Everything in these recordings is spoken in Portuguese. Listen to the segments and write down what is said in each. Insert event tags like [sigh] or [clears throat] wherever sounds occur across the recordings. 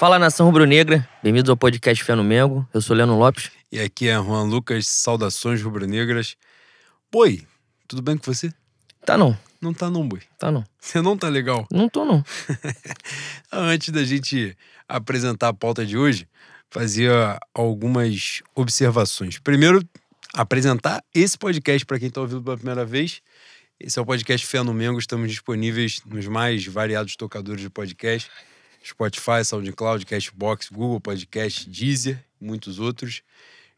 Fala nação rubro-negra, bem-vindos ao podcast Fé no Mengo. Eu sou Leandro Lopes. E aqui é Juan Lucas, saudações rubro-negras. Boi, tudo bem com você? Tá não, Não tá não, boi. tá não. Você não tá legal. Não tô não. [laughs] Antes da gente apresentar a pauta de hoje, fazia algumas observações. Primeiro, apresentar esse podcast para quem está ouvindo pela primeira vez. Esse é o podcast Fé no Mengo. Estamos disponíveis nos mais variados tocadores de podcast: Spotify, SoundCloud, Cashbox, Google Podcast, Deezer, e muitos outros.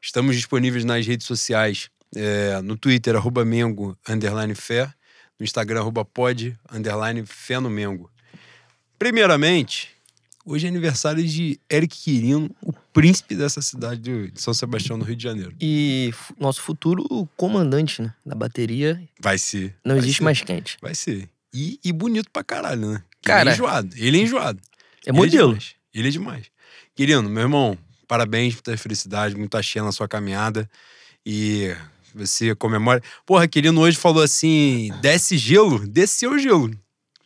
Estamos disponíveis nas redes sociais, é, no Twitter, arroba Mengo, underline Fé, no Instagram, arroba pod, underline Fé no Mengo. Primeiramente, hoje é aniversário de Eric Quirino, o príncipe dessa cidade de São Sebastião, no Rio de Janeiro. E nosso futuro comandante, né? Da bateria Vai ser. não vai existe ser, mais quente. Vai ser. E, e bonito pra caralho, né? Ele Cara. é enjoado. Ele é enjoado. É Ele modelo. demais. Ele é demais. Querido, meu irmão, parabéns, muita felicidade, muita axé na sua caminhada. E você comemora. Porra, querido hoje falou assim: desce gelo, desceu gelo.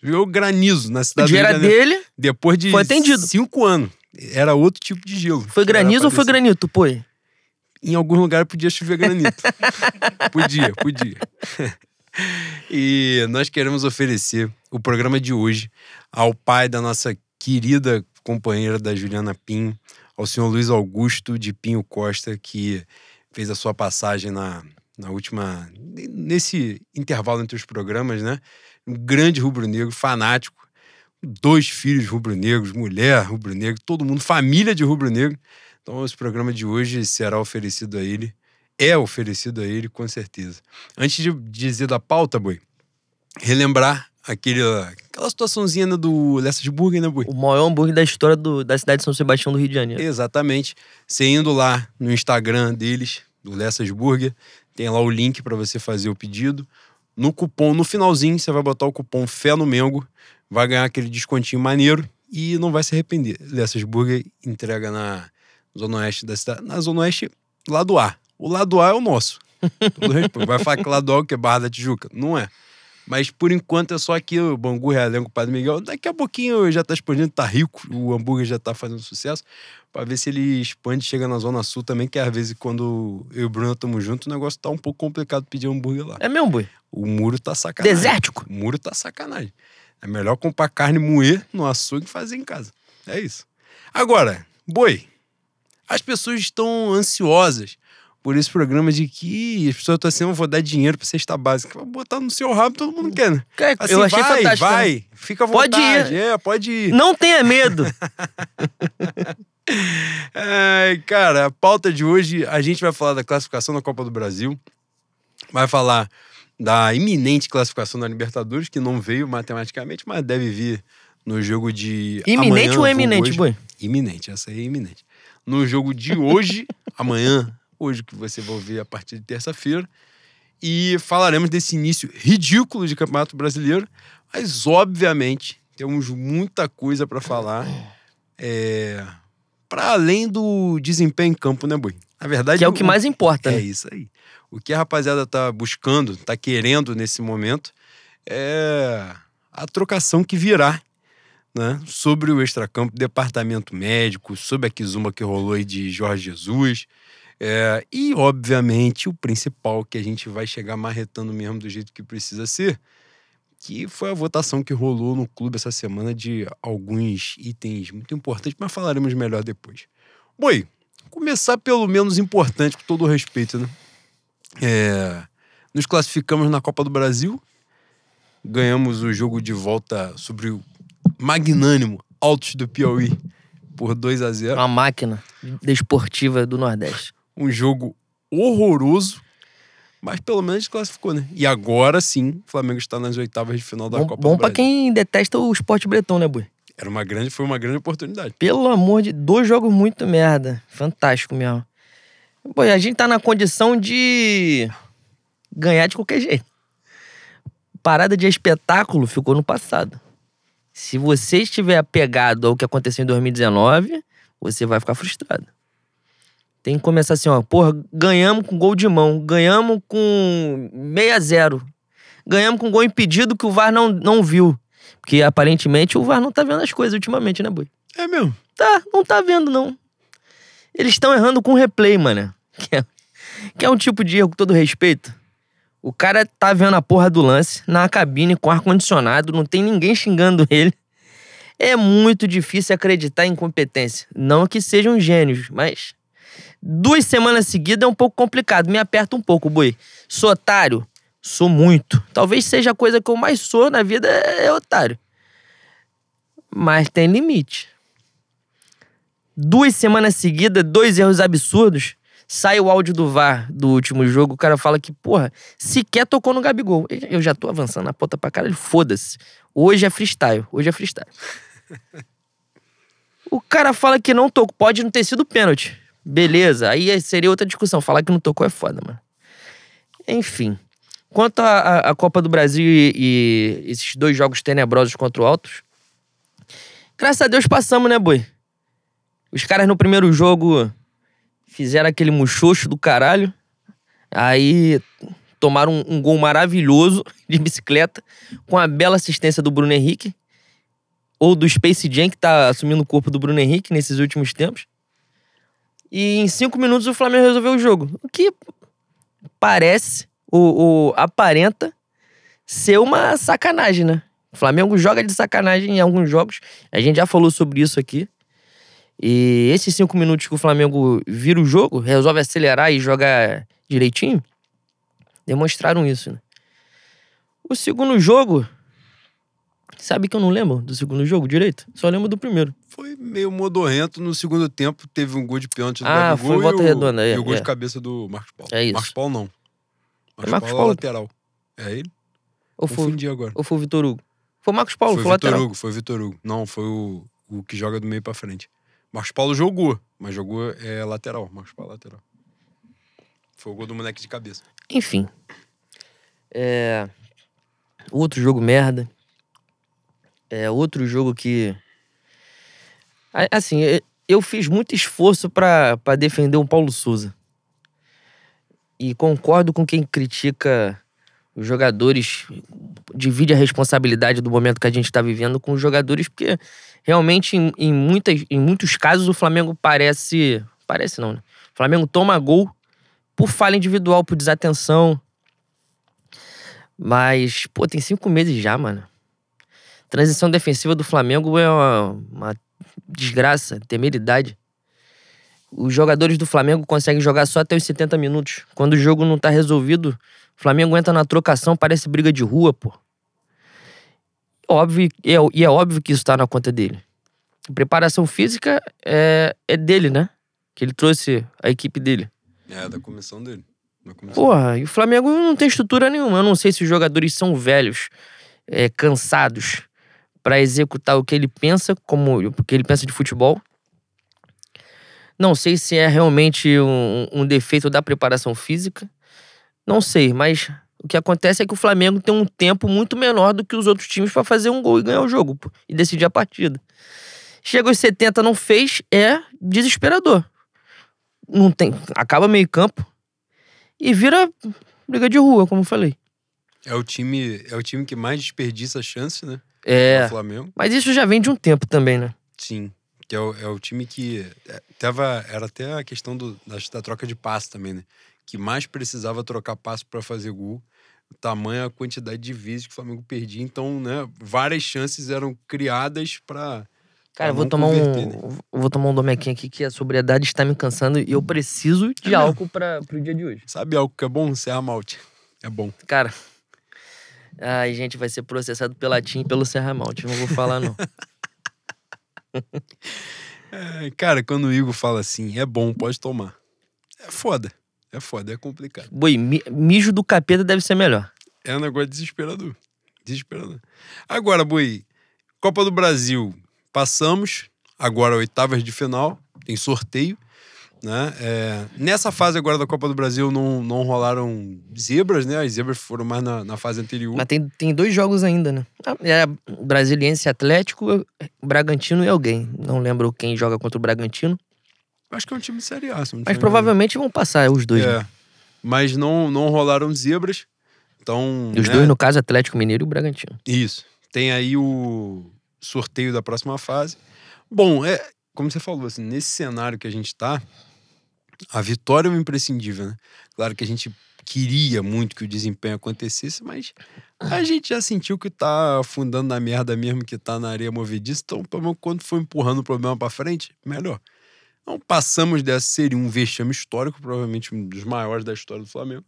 Viu granizo na cidade do era dele, Depois de Foi atendido. cinco anos. Era outro tipo de gelo. foi granizo ou foi granito, pô? Em algum lugar podia chover granito. [laughs] podia, podia. e nós queremos oferecer o programa de hoje ao pai da nossa querida companheira da Juliana Pinho, ao senhor Luiz Augusto de Pinho Costa, que fez a sua passagem na, na última. nesse intervalo entre os programas, né? Um grande rubro-negro, fanático, dois filhos rubro-negros, mulher rubro-negro, todo mundo, família de rubro-negro. Então, esse programa de hoje será oferecido a ele, é oferecido a ele, com certeza. Antes de dizer da pauta, Boi, relembrar aquele, aquela situaçãozinha né, do Lessas Burger, né, Boi? O maior hambúrguer da história do- da cidade de São Sebastião do Rio de Janeiro. Exatamente. Você indo lá no Instagram deles, do Lessas Burger, tem lá o link para você fazer o pedido. No cupom, no finalzinho, você vai botar o cupom Fé no Mengo, vai ganhar aquele descontinho maneiro e não vai se arrepender. Lessas Burger entrega na Zona Oeste da cidade. Na Zona Oeste, lado A. O lado A é o nosso. [laughs] Vai falar que lado A é o que é Barra da Tijuca. Não é. Mas por enquanto é só aqui o Bangu Realengo Padre Miguel. Daqui a pouquinho já tá expandindo, tá rico, o hambúrguer já tá fazendo sucesso. Pra ver se ele expande chega na Zona Sul também, que às vezes quando eu e o Bruno estamos juntos, o negócio tá um pouco complicado pedir hambúrguer lá. É mesmo, boi? O muro tá sacanagem. Desértico. O muro tá sacanagem. É melhor comprar carne moer no açougue e fazer em casa. É isso. Agora, boi, as pessoas estão ansiosas por esse programa de que as pessoas estão assim, eu vou dar dinheiro pra cesta básica. Vou botar no seu rabo, todo mundo quer, né? Cara, Assim, eu achei vai, fantástico. né? vai, fica à Pode vontade. ir. É, pode ir. Não tenha medo. [laughs] Ai, cara, a pauta de hoje, a gente vai falar da classificação da Copa do Brasil, vai falar da iminente classificação da Libertadores, que não veio matematicamente, mas deve vir no jogo de Iminente amanhã, ou eminente, boi? Iminente, essa aí é iminente. No jogo de hoje, [laughs] amanhã, hoje que você vai ouvir a partir de terça-feira, e falaremos desse início ridículo de Campeonato Brasileiro, mas obviamente temos muita coisa para falar, é, para além do desempenho em campo, né, Boi? Na verdade, Que é o que mais importa, é né? isso aí. O que a rapaziada tá buscando, tá querendo nesse momento é a trocação que virá, né? Sobre o extracampo, departamento médico, sobre a quizumba que rolou aí de Jorge Jesus. É, e, obviamente, o principal que a gente vai chegar marretando mesmo do jeito que precisa ser, que foi a votação que rolou no clube essa semana de alguns itens muito importantes, mas falaremos melhor depois. Boi, começar pelo menos importante, com todo o respeito, né? É, nos classificamos na Copa do Brasil, ganhamos o jogo de volta sobre o magnânimo Altos do Piauí por 2 a 0 Uma máquina desportiva do Nordeste. Um jogo horroroso, mas pelo menos classificou, né? E agora sim, o Flamengo está nas oitavas de final da Bom, Copa bom do pra Brasil. quem detesta o esporte bretão, né, boi? Era uma grande, foi uma grande oportunidade. Pelo amor de dois jogos muito merda. Fantástico mesmo. Pô, a gente tá na condição de ganhar de qualquer jeito. Parada de espetáculo ficou no passado. Se você estiver apegado ao que aconteceu em 2019, você vai ficar frustrado. Tem que começar assim, ó. Porra, ganhamos com gol de mão, ganhamos com 6 a 0 Ganhamos com gol impedido que o VAR não, não viu. Porque aparentemente o VAR não tá vendo as coisas ultimamente, né, Boi? É mesmo. Tá, não tá vendo, não. Eles estão errando com replay, mano. [laughs] Que é, que é um tipo de erro com todo respeito. O cara tá vendo a porra do lance na cabine com ar-condicionado, não tem ninguém xingando [laughs] ele. É muito difícil acreditar em incompetência. Não que sejam gênios, mas duas semanas seguidas é um pouco complicado. Me aperta um pouco, boi. Sou otário? Sou muito. Talvez seja a coisa que eu mais sou na vida é otário. Mas tem limite. Duas semanas seguidas, dois erros absurdos. Sai o áudio do VAR do último jogo, o cara fala que, porra, sequer tocou no Gabigol. Eu já tô avançando na ponta pra caralho, foda-se. Hoje é freestyle, hoje é freestyle. [laughs] o cara fala que não tocou, pode não ter sido pênalti. Beleza, aí seria outra discussão. Falar que não tocou é foda, mano. Enfim. Quanto à Copa do Brasil e, e, esses dois jogos tenebrosos contra o Altos, graças a Deus passamos, né, boi? Os caras no primeiro jogo fizeram aquele muxoxo do caralho. Aí tomaram um, um, gol maravilhoso [laughs] de bicicleta, com a bela assistência do Bruno Henrique. Ou do Space Jam, que tá assumindo o corpo do Bruno Henrique nesses últimos tempos. E em cinco minutos o Flamengo resolveu o jogo. O que parece, o, o aparenta ser uma sacanagem, né? O Flamengo joga de sacanagem em alguns jogos. A gente já falou sobre isso aqui. E esses cinco minutos que o Flamengo vira o jogo, resolve acelerar e jogar direitinho, demonstraram isso. Né? O segundo jogo. Sabe que eu não lembro do segundo jogo direito? Só lembro do primeiro. Foi meio modorrento. No segundo tempo, teve um gol de pênalti do Ah, foi volta e redonda. É, e o gol é. de cabeça do Marcos Paulo. É isso. Marcos Paulo não. Marcos, Marcos Paulo, é Paulo? lateral. É ele? Ou foi, Confundi agora. ou foi o Vitor Hugo? Foi o Marcos Paulo, foi foi, o o Vitor lateral. Hugo, foi o Vitor Hugo. Não, foi o, o que joga do meio pra frente. Marcos Paulo jogou, mas jogou é lateral. Marcos Paulo é lateral. Foi o gol do moleque de cabeça. Enfim. É. Outro jogo merda. É outro jogo que. Assim, eu fiz muito esforço pra defender o Paulo Souza. E concordo com quem critica os jogadores, divide a responsabilidade do momento que a gente tá vivendo com os jogadores, porque realmente, em, em muitas, em muitos casos, o Flamengo parece. Parece não, né? O Flamengo toma gol por falha individual, por desatenção. Mas, pô, tem cinco meses já, mano. Transição defensiva do Flamengo é uma, uma desgraça, temeridade. Os jogadores do Flamengo conseguem jogar só até os 70 minutos. Quando o jogo não tá resolvido, o Flamengo entra na trocação, parece briga de rua, pô. Óbvio, e é, e é óbvio que isso tá na conta dele. A preparação física é, é dele, né? Que ele trouxe a equipe dele. É, da comissão dele. Da comissão. Porra, e o Flamengo não tem estrutura nenhuma. Eu não sei se os jogadores são velhos, é, cansados pra executar o que ele pensa, como o que ele pensa de futebol. Não sei se é realmente um, um defeito da preparação física. Não sei, mas o que acontece é que o Flamengo tem um tempo muito menor do que os outros times pra fazer um gol e ganhar o jogo pô, e decidir a partida. Chega aos 70, não fez, é desesperador. Não tem, acaba meio campo e vira briga de rua, como eu falei. É o time, é o time que mais desperdiça chance, né? É, O Flamengo. mas isso já vem de um tempo também, né? Sim. Que é o, é o time que. é, Tava, era até a questão do, da, da troca de passe também, né? Que mais precisava trocar passe para fazer gol. O tamanho, a quantidade de vezes que o Flamengo perdia. Então, né? Várias chances eram criadas para. Cara, eu vou tomar um. eu Vou tomar um domequinho aqui que a sobriedade está me cansando e eu preciso de É álcool para pro dia de hoje. Sabe algo que é bom? Serra Malte. É bom. Cara. Ai, gente, vai ser processado pela TIM e pelo Serra Malte. Não vou falar, não. [laughs] É, cara, quando o Igor fala assim, é bom, pode tomar. É foda. É foda, é complicado. Boi, mi- mijo do capeta deve ser melhor. É um negócio desesperador. Desesperador. Agora, Boi, Copa do Brasil, passamos. Agora, oitavas de final, tem sorteio. Né? É, nessa fase agora da Copa do Brasil não, não rolaram zebras, né? As zebras foram mais na, na fase anterior. Mas tem, tem dois jogos ainda, né? Ah, É Brasiliense Atlético, Bragantino e alguém. Não lembro quem joga contra o Bragantino. Acho que é um time de Série A. Mas provavelmente vão passar os dois. enganado. né? É. Mas não, não rolaram zebras. Então. Os né? dois, no caso, Atlético Mineiro e o Bragantino. Isso. Tem aí o sorteio da próxima fase. Bom, é, como você falou, assim, nesse cenário que a gente tá, a vitória é um imprescindível, né? Claro que a gente queria muito que o desempenho acontecesse, mas a gente já sentiu que tá afundando na merda mesmo, que tá na areia movediça. Então, pelo menos, quando for empurrando o problema para frente, melhor. Então, passamos dessa, seria um vexame histórico, provavelmente um dos maiores da história do Flamengo.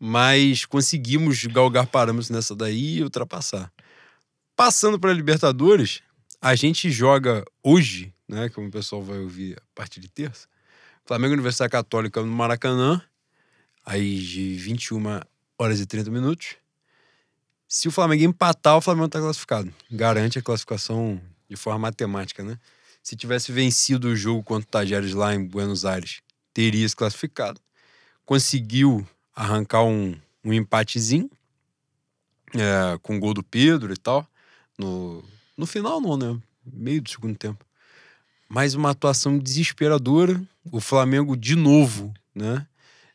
Mas conseguimos galgar parâmetros nessa daí e ultrapassar. Passando para Libertadores, a gente joga hoje, né? Como o pessoal vai ouvir a partir de terça. Flamengo Universidade Católica no Maracanã, aí de 21 horas e 30 minutos. Se o Flamengo empatar, o Flamengo está classificado. Garante a classificação de forma matemática, né? Se tivesse vencido o jogo contra o Tajeres lá em Buenos Aires, teria se classificado. Conseguiu arrancar um, um empatezinho é, com o gol do Pedro e tal. No, no final, não, né? Meio do segundo tempo. Mas uma atuação desesperadora. O Flamengo, de novo, né?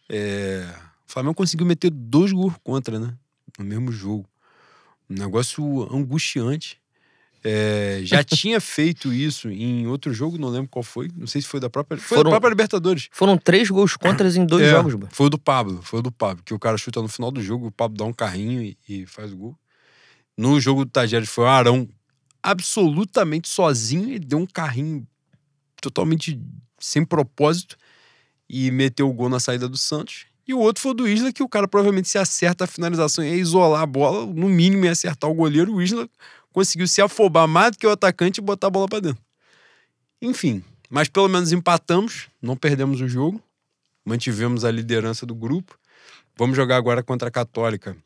É, o Flamengo conseguiu meter dois gols contra, né? No mesmo jogo. Um negócio angustiante. É, já [laughs] tinha feito isso em outro jogo, não lembro qual foi. Não sei se foi da própria. Foi Foram- da própria Libertadores. Foram três gols contras em dois É, jogos, Boy. Foi o do Pablo, foi o do Pablo, que o cara chuta no final do jogo, o Pablo dá um carrinho e, e faz o gol. No jogo do Tajeres foi o Arão absolutamente sozinho e deu um carrinho totalmente sem propósito e meteu o gol na saída do Santos. E o outro foi o do Isla, que o cara provavelmente se acerta a finalização ia isolar a bola, no mínimo ia acertar o goleiro. O Isla conseguiu se afobar mais do que o atacante e botar a bola para dentro. Enfim, mas pelo menos empatamos, não perdemos o jogo, mantivemos a liderança do grupo. Vamos jogar agora contra a Católica.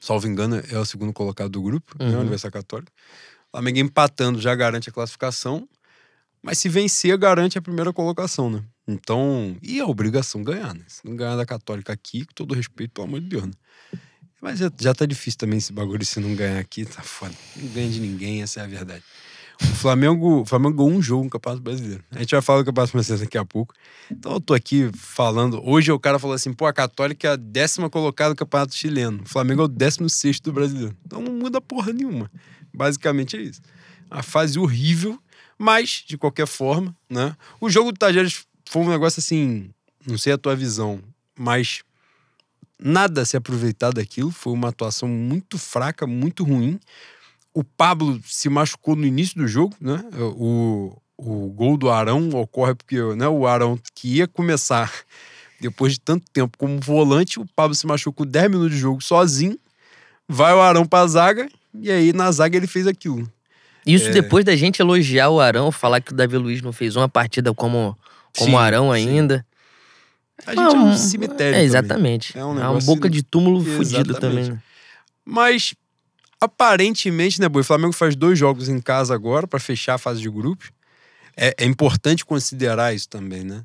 Salvo engano, é o segundo colocado do grupo, né? Uhum. A Universidade Católica. O Flamengo empatando já garante a classificação, mas se vencer, garante a primeira colocação, né? Então, e a obrigação ganhar, né? Se não ganhar da Católica aqui, com todo respeito, pelo amor de Deus, né? Mas já, já tá difícil também esse bagulho, se não ganhar aqui, tá foda. Não ganha de ninguém, essa é a verdade. O Flamengo, o Flamengo ganhou um jogo no Campeonato Brasileiro. A gente vai falar do Campeonato Brasileiro daqui a pouco. Então eu tô aqui falando. Hoje o cara falou assim: pô, a Católica é a décima colocada do Campeonato Chileno. O Flamengo é o décimo sexto do brasileiro. Então não muda porra nenhuma. Basicamente é isso. A fase horrível, mas, de qualquer forma, né? O jogo do Tajeres foi um negócio assim. Não sei a tua visão, mas nada se aproveitar daquilo. Foi uma atuação muito fraca, muito ruim. O Pablo se machucou no início do jogo, né? O, o gol do Arão ocorre porque né, o Arão que ia começar [laughs] depois de tanto tempo como volante, o Pablo se machucou 10 minutos de jogo sozinho. Vai o Arão pra zaga e aí na zaga ele fez aquilo. Isso É. depois da gente elogiar o Arão, falar que o Davi Luiz não fez uma partida como, como Sim, Arão sim. ainda. A gente é um Ah, cemitério. É, também. exatamente. É É, um uma negócio- boca de túmulo fudido Exatamente. também. né? Mas aparentemente, né, Boi? O Flamengo faz dois jogos em casa agora para fechar a fase de grupos. É, é importante considerar isso também, né?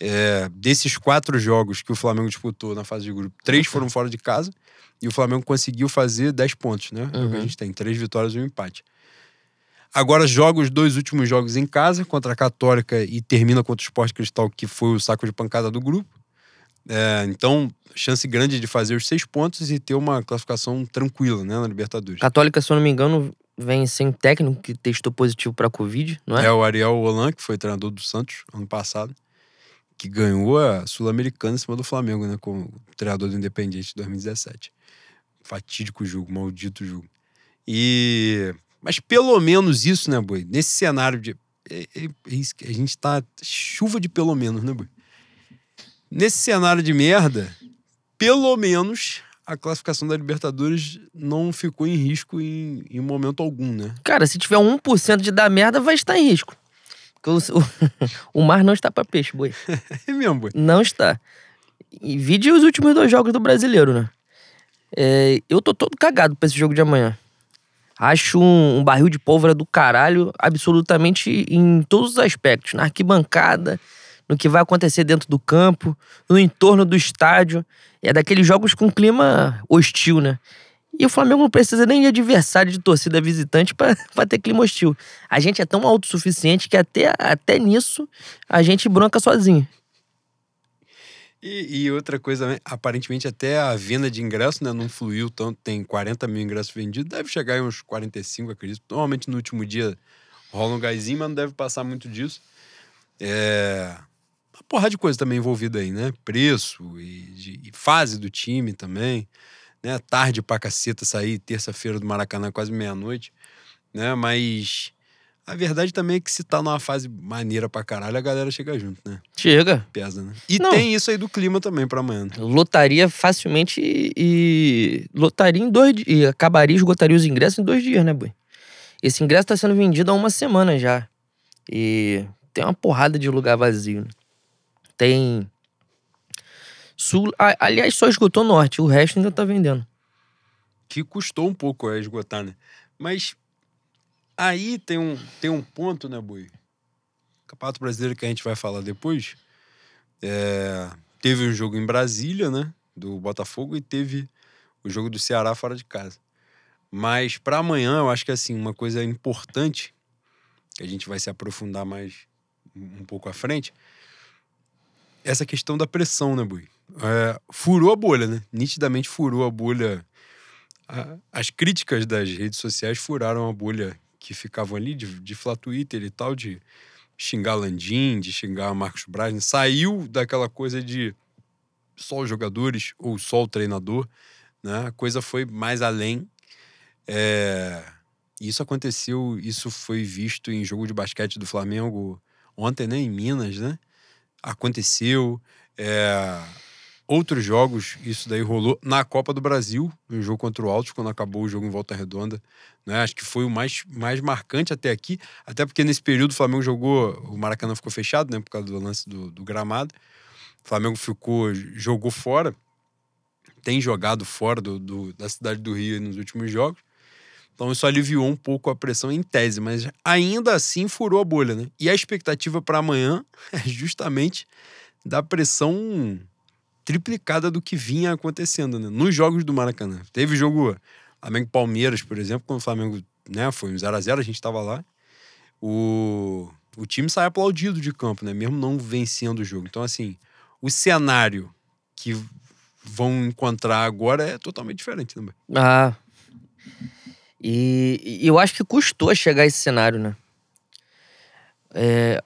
É, desses quatro jogos que o Flamengo disputou na fase de grupo, três foram fora de casa e o Flamengo conseguiu fazer 10 pontos, né? É o que a Uhum. gente tem, três vitórias e um empate. Agora joga os dois últimos jogos em casa contra a Católica e termina contra o Sport Cristal, que foi o saco de pancada do grupo. É, então, chance grande de fazer os seis pontos e ter uma classificação tranquila né, na Libertadores. Católica, se eu não me engano, vem sem técnico que testou positivo pra Covid, não é? É o Ariel Holan, que foi treinador do Santos ano passado, que ganhou a Sul-Americana em cima do Flamengo, né? Como treinador do Independiente de 2017. Fatídico jogo, maldito jogo. E. Mas pelo menos isso, né, Boi? Nesse cenário de. É, é- é a gente tá. Chuva de pelo menos, né, Boi? Nesse cenário de merda, pelo menos a classificação da Libertadores não ficou em risco em, em momento algum, né? Cara, se tiver 1% de dar merda, vai estar em risco. Porque o, o, [laughs] o mar não está pra peixe, boi. [laughs] É mesmo, Boi. Não está. E vide os últimos dois jogos do brasileiro, né? É, eu tô todo cagado pra esse jogo de amanhã. Acho um, um barril de pólvora do caralho, absolutamente em todos os aspectos. Na arquibancada, no que vai acontecer dentro do campo, no entorno do estádio. É daqueles jogos com clima hostil, né? E o Flamengo não precisa nem de adversário de torcida visitante pra [laughs] ter clima hostil. A gente é tão autossuficiente que até, até nisso a gente bronca sozinho. E, e outra coisa, né? aparentemente até a venda de ingresso né, não fluiu tanto, tem 40 mil ingressos vendidos, deve chegar em uns 45, acredito. Normalmente no último dia rola um gásinho, mas não deve passar muito disso. É. Uma porrada de coisa também envolvida aí, né? Preço e, de, e fase do time também. Né? Tarde pra caceta sair, terça-feira do Maracanã, quase meia-noite. Né? Mas a verdade também é que se tá numa fase maneira pra caralho, a galera chega junto, né? Chega. Pesa, né? E Não. tem isso aí do clima também pra amanhã. Lotaria facilmente e, e lotaria em dois dias. E acabaria, esgotaria os ingressos em dois dias, né, Bui? Esse ingresso tá sendo vendido há uma semana já. E tem uma porrada de lugar vazio. né? Tem. Sul. aliás, só esgotou norte, o resto ainda tá vendendo. que custou um pouco a esgotar, né? Mas aí tem um, tem um ponto, né, Bui? Campeonato Brasileiro que a gente vai falar depois. é, teve um jogo em Brasília, né? Do Botafogo e teve o jogo do Ceará fora de casa. Mas para amanhã, eu acho que assim, uma coisa importante, que a gente vai se aprofundar mais um pouco à frente, essa questão da pressão, né, Bui? É, furou a bolha, né? Nitidamente furou a bolha a- as críticas das redes sociais furaram a bolha que ficavam ali de, de falar Twitter e tal, de xingar Landim, de xingar Marcos Braz. né? Saiu daquela coisa de só os jogadores ou só o treinador. Né? A coisa foi mais além. É, Isso aconteceu, isso foi visto em jogo de basquete do Flamengo ontem, né? Em Minas, né? Aconteceu. É, outros jogos, isso daí rolou na Copa do Brasil, no jogo contra o Altos, quando acabou o jogo em volta redonda. Né? Acho que foi o mais, mais marcante até aqui, até porque nesse período o Flamengo jogou, o Maracanã ficou fechado, né? Por causa do lance do, do gramado. O Flamengo ficou, jogou fora, tem jogado fora do, do- da cidade do Rio nos últimos jogos. Então isso aliviou um pouco a pressão em tese, mas ainda assim furou a bolha, né? E a expectativa para amanhã [laughs] é justamente da pressão triplicada do que vinha acontecendo, né? Nos jogos do Maracanã. Teve jogo Flamengo e Palmeiras, por exemplo, quando o Flamengo né, foi um 0x0, a, gente estava lá. O, o time sai aplaudido de campo, né? Mesmo não vencendo o jogo. Então, assim, o cenário que vão encontrar agora é totalmente diferente também. Ah. E, e eu acho que custou chegar a esse cenário, né? É,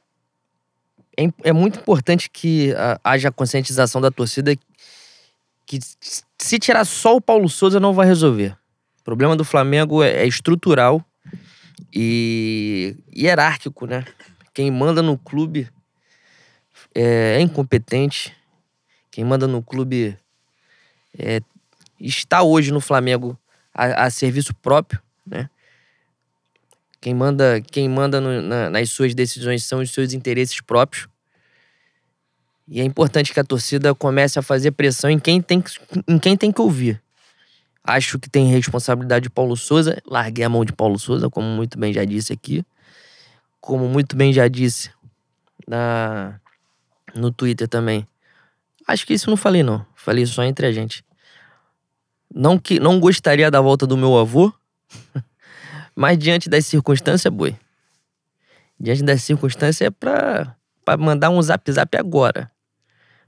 é, é muito importante que ah, haja conscientização da torcida que se tirar só o Paulo Souza não vai resolver. O problema do Flamengo é, é estrutural e hierárquico, né? Quem manda no clube é, é incompetente. Quem manda no clube é, está hoje no Flamengo a, a serviço próprio, né? Quem manda, quem manda no- na- nas suas decisões são os seus interesses próprios. E é importante que a torcida comece a fazer pressão em quem tem que, em quem tem que ouvir. Acho que tem responsabilidade de Paulo Souza. Larguei a mão de Paulo Souza, como muito bem já disse aqui. Como muito bem já disse na, no Twitter também. Acho que isso não falei, não. Falei só entre a gente. Não que não gostaria da volta do meu avô, [laughs] mas diante das circunstâncias, boi. Diante das circunstâncias é pra, pra mandar um zap zap agora.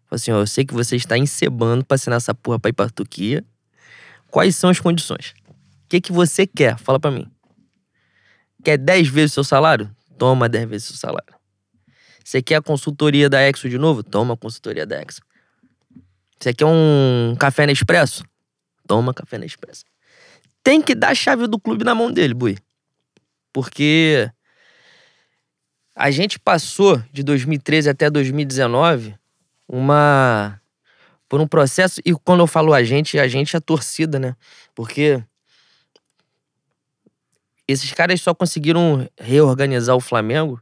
Fala assim, ó, eu sei que você está encebando pra assinar essa porra pra ir pra Turquia. Quais são as condições? O que, que você quer? Fala pra mim. Quer 10 vezes o seu salário? Toma 10 vezes o seu salário. Você quer a consultoria da Exo de novo? Toma a consultoria da Exo. Você quer um café Nespresso? Toma café Nespresso. Tem que dar a chave do clube na mão dele, Bui. Porque a gente passou de 2013 até 2019 uma por um processo e quando eu falo a gente, a gente é a torcida, né? Porque esses caras só conseguiram reorganizar o Flamengo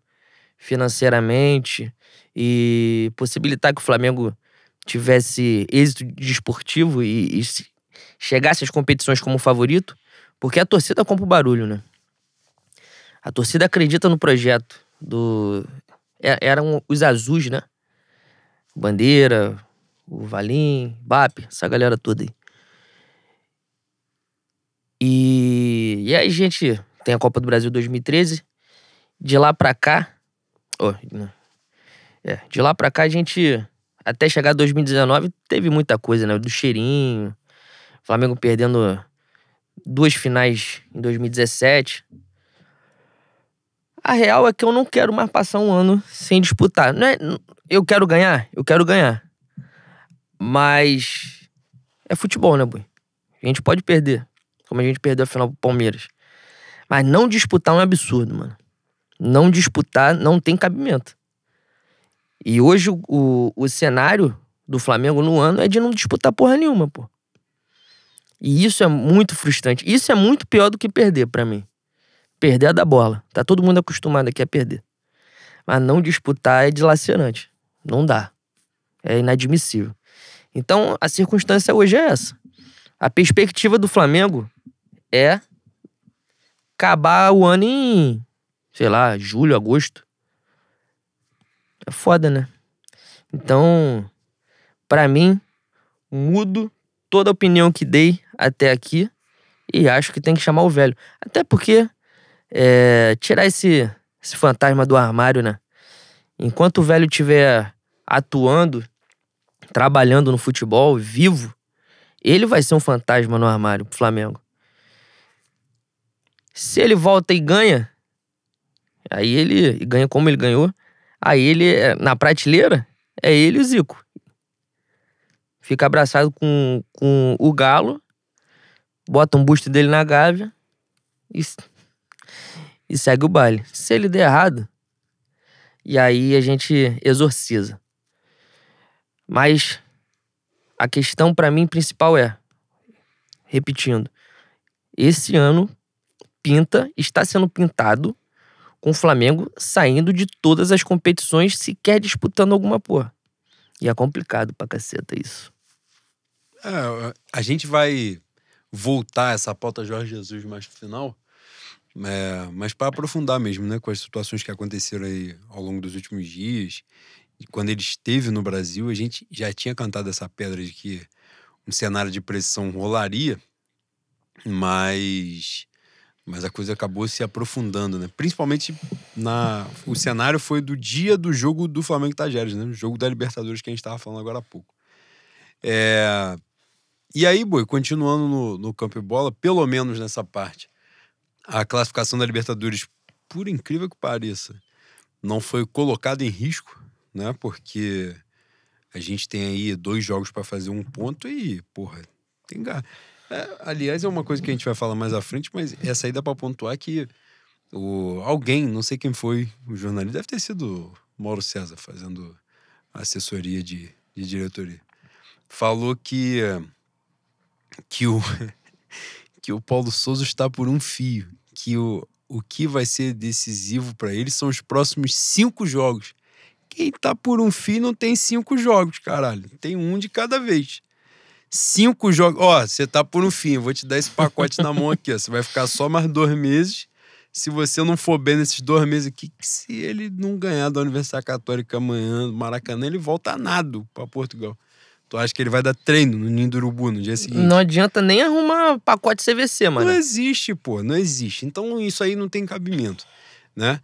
financeiramente e possibilitar que o Flamengo tivesse êxito desportivo e, e chegasse às competições como favorito, porque a torcida compra o barulho, né? A torcida acredita no projeto do é- eram os azuis, né? Bandeira, o Valim, BAP, essa galera toda aí. E, e aí, gente, tem a Copa do Brasil 2013. De lá pra cá. não. é, de lá pra cá, a gente. Até chegar 2019, teve muita coisa, né? Do cheirinho. Flamengo perdendo duas finais em 2017. A real é que eu não quero mais passar um ano sem disputar. Não é, eu quero ganhar? Eu quero ganhar. Mas é futebol, né, Boi? A gente pode perder. Como a gente perdeu a final pro Palmeiras. Mas não disputar é um absurdo, mano. Não disputar não tem cabimento. E hoje o, o, o cenário do Flamengo no ano é de não disputar porra nenhuma, pô. E isso é muito frustrante. Isso é muito pior do que perder para mim. Perder é da bola. Tá todo mundo acostumado aqui a perder. Mas não disputar é dilacerante. Não dá. É inadmissível. Então, a circunstância hoje é essa. A perspectiva do Flamengo é acabar o ano em, sei lá, julho, agosto. É foda, né? Então, para mim, mudo toda a opinião que dei até aqui e acho que tem que chamar o velho. Até porque é, tirar esse, esse fantasma do armário, né? Enquanto o velho estiver atuando, trabalhando no futebol, vivo, ele vai ser um fantasma no armário pro Flamengo. Se ele volta e ganha, aí ele ganha como ele ganhou, aí ele, é, na prateleira, é ele e o Zico. Fica abraçado com, com o Galo, bota um busto dele na gávea e e segue o baile. Se ele der errado, e aí a gente exorciza. Mas a questão para mim principal é, repetindo, esse ano pinta, está sendo pintado com o Flamengo saindo de todas as competições, sequer disputando alguma porra. E é complicado pra caceta isso. É, a gente vai voltar essa pauta Jorge Jesus mais no final, é, mas para aprofundar mesmo, né, com as situações que aconteceram aí ao longo dos últimos dias, e quando ele esteve no Brasil, a gente já tinha cantado essa pedra de que um cenário de pressão rolaria, mas mas a coisa acabou se aprofundando, né? Principalmente na o cenário foi do dia do jogo do Flamengo Tajeres, né? O jogo da Libertadores que a gente estava falando agora há pouco. É... E aí, boi, continuando no, no campo e bola, pelo menos nessa parte, a classificação da Libertadores, por incrível que pareça, não foi colocada em risco, né? Porque a gente tem aí dois jogos para fazer um ponto e, porra, tem é, aliás, é uma coisa que a gente vai falar mais à frente, mas essa aí dá para pontuar que o, alguém, não sei quem foi, o jornalista, deve ter sido Mauro César fazendo assessoria de, de diretoria. Falou que, que o [laughs] que o Paulo Souza está por um fio, que o, o que vai ser decisivo para ele são os próximos cinco jogos. Quem tá por um fio não tem cinco jogos, caralho. Tem um de cada vez. Cinco jogos. Ó, você tá por um. Eu vou te dar esse pacote na mão aqui. Você vai ficar só mais dois meses. Se você não for bem nesses dois meses aqui, se ele não ganhar da Universidade Católica amanhã, do Maracanã, ele volta a nado para Portugal. Tu acha que ele vai dar treino no Ninho do Urubu no dia seguinte? Não adianta nem arrumar pacote CVC, mano. Não existe, pô, não existe. Então isso aí não tem cabimento, né?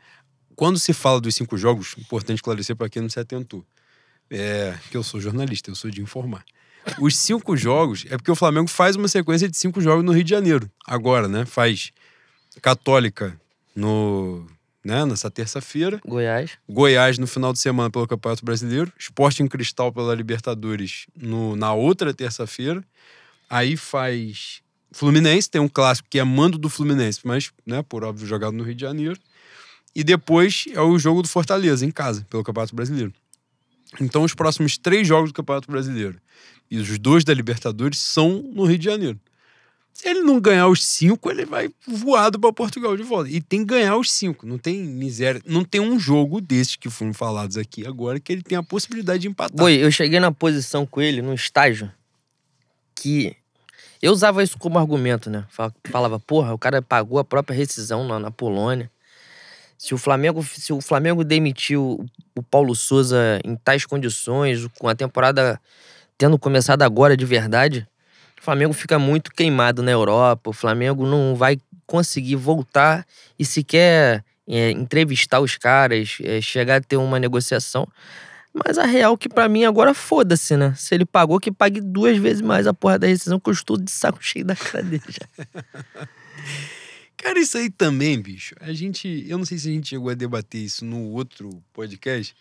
Quando se fala dos cinco jogos, importante esclarecer para quem não se atentou, é que eu sou jornalista, eu sou de informar. Os cinco jogos é porque o Flamengo faz uma sequência de cinco jogos no Rio de Janeiro. Agora, né? Faz Católica no né, nessa terça-feira. Goiás. Goiás no final de semana pelo Campeonato Brasileiro. Esporte em Cristal pela Libertadores no, na outra terça-feira. Aí faz Fluminense, tem um clássico que é mando do Fluminense, mas, né, por óbvio, jogado no Rio de Janeiro. E depois é o jogo do Fortaleza, em casa, pelo Campeonato Brasileiro. Então, os próximos três jogos do Campeonato Brasileiro e os dois da Libertadores são no Rio de Janeiro. Se ele não ganhar os cinco, ele vai voado para Portugal de volta. E tem que ganhar os cinco. Não tem miséria. Não tem um jogo desses que foram falados aqui agora que ele tem a possibilidade de empatar. Boi, eu cheguei na posição com ele, no estágio, que eu usava isso como argumento, né? Falava, porra, o cara pagou a própria rescisão lá na Polônia. Se o Flamengo, se o Flamengo demitiu o Paulo Souza em tais condições, com a temporada tendo começado agora de verdade, Flamengo fica muito queimado na Europa. O Flamengo não vai conseguir voltar e sequer é, entrevistar os caras, é, chegar a ter uma negociação. Mas a real que para mim agora foda-se, né? Se ele pagou, que pague duas vezes mais a porra da rescisão, que eu de saco [laughs] cheio da já. Cara, isso aí também, bicho. A gente. Eu não sei se a gente chegou a debater isso no outro podcast.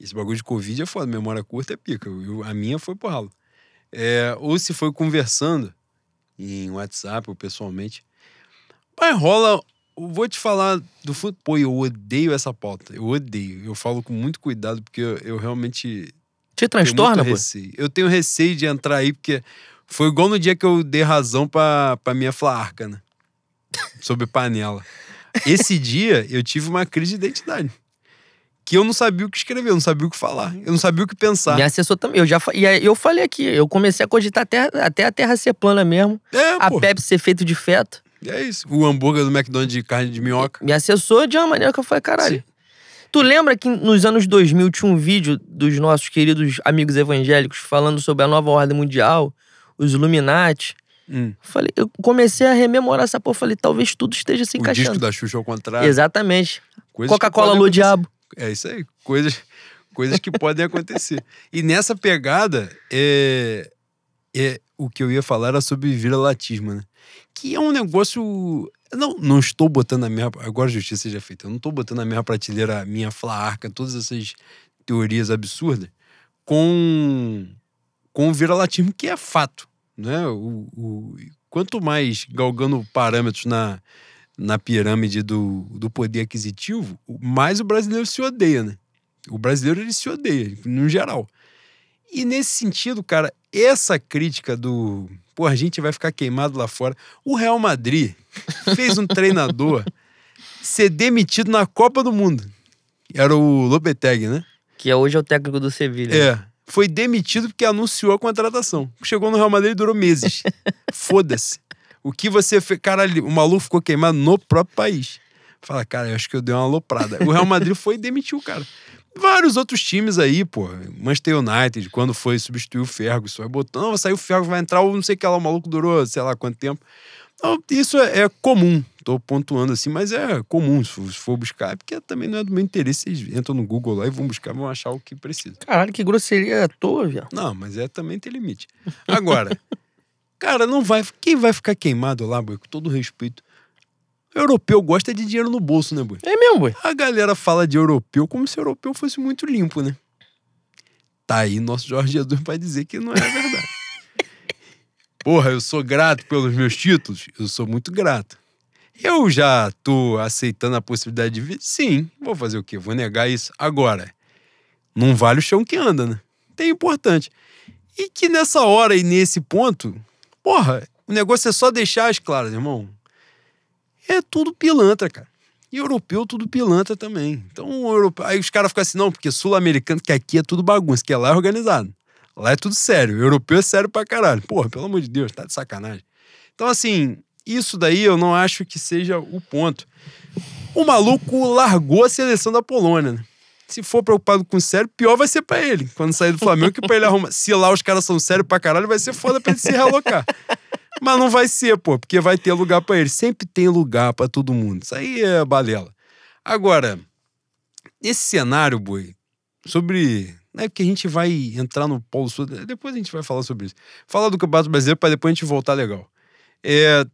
Esse bagulho de Covid é foda, memória curta é pica. Eu, a minha foi por ralo. É, ou se foi conversando em WhatsApp ou pessoalmente. Mas rola. Vou te falar do futebol. Pô, eu odeio essa pauta. Eu odeio. Eu falo com muito cuidado, porque eu, eu realmente Te transtorna, pô? receio. Eu tenho receio de entrar aí, porque foi igual no dia que eu dei razão pra, pra minha flarca, né? Sobre panela. Esse dia eu tive uma crise de identidade. Que eu não sabia o que escrever, eu não sabia o que falar, eu não sabia o que pensar. Me assessor também. Eu já e aí eu falei aqui, eu comecei a cogitar até, até a terra ser plana mesmo. É, A pô. Pepsi ser feito de feto. É isso. O hambúrguer do McDonald's de carne de minhoca. Me assessou de uma maneira que eu falei, caralho. Sim. Tu lembra que nos anos 2000 tinha um vídeo dos nossos queridos amigos evangélicos falando sobre a nova ordem mundial, os Illuminati? Hum. Falei, eu comecei a rememorar essa porra. Falei, talvez tudo esteja se O encaixando. disco da Xuxa ao contrário. Exatamente. Coca-Cola podem Lu acontecer. Diabo. É isso aí. Coisas, coisas que podem acontecer. E nessa pegada, é, é, o que eu ia falar era sobre viralatismo, né? Que é um negócio. Não, não estou botando na mesma. Agora a justiça seja feita. Eu não estou botando na mesma prateleira a minha flaarca, todas essas teorias absurdas, com, com o viralatismo, que é fato. Né? O, o, quanto mais galgando parâmetros na, na pirâmide do, do poder aquisitivo, mais o brasileiro se odeia, né? O brasileiro ele se odeia, no geral. E nesse sentido, cara, essa crítica do. Pô, a gente vai ficar queimado lá fora. O Real Madrid fez um treinador [laughs] ser demitido na Copa do Mundo. Era o Lopetegui, né? Que hoje é o técnico do Sevilha. É. Foi demitido porque anunciou a contratação. Chegou no Real Madrid e durou meses. [laughs] Foda-se. O que você fez. Caralho, o maluco ficou queimado no próprio país. Fala, cara, eu acho que eu dei uma aloprada. O Real Madrid foi e demitiu o cara. Vários outros times aí, pô. Manchester United, quando foi substituir o Ferguson, vai botar, não, vai sair o Ferguson, vai entrar o não sei o que lá, o maluco durou sei lá quanto tempo. Não, isso é, é comum. Tô pontuando assim, mas é comum. Se for- se for buscar, é porque também não é do meu interesse. Vocês entram no Google lá e vão buscar, vão achar o que precisa. Caralho, que grosseria à toa, viado. Não, mas é também tem limite. Agora, [laughs] cara, não vai. Quem vai ficar queimado lá, boi, com todo respeito? Europeu gosta de dinheiro no bolso, né, boi? É mesmo, boi. A galera fala de europeu como se europeu fosse muito limpo, né? Tá aí nosso Jorge Jesus vai dizer que não é verdade. [laughs] Porra, eu sou grato pelos meus títulos? Eu sou muito grato. Eu já tô aceitando a possibilidade de vir? Sim. Vou fazer o quê? Vou negar isso? Agora, não vale o chão que anda, né? Tem importante. E que nessa hora e nesse ponto, porra, o negócio é só deixar as claras, irmão. É tudo pilantra, cara. E europeu, tudo pilantra também. Então, europeu... aí os caras ficam assim, não, porque sul-americano, que aqui é tudo bagunça, que lá é organizado. Lá é tudo sério. O europeu é sério pra caralho. Porra, pelo amor de Deus, tá de sacanagem. Então, assim, isso daí eu não acho que seja o ponto. O maluco largou a seleção da Polônia, né? Se for preocupado com sério, pior vai ser pra ele. Quando sair do Flamengo, que pra ele arrumar. Se lá os caras são sérios pra caralho, vai ser foda pra ele se realocar. Mas não vai ser, pô, porque vai ter lugar pra ele. Sempre tem lugar pra todo mundo. Isso aí é balela. Agora, nesse cenário, boi, sobre. Né, porque a gente vai entrar no Polo Sul. Depois a gente vai falar sobre isso. Falar do Campeonato Brasileiro pra depois a gente voltar legal. É,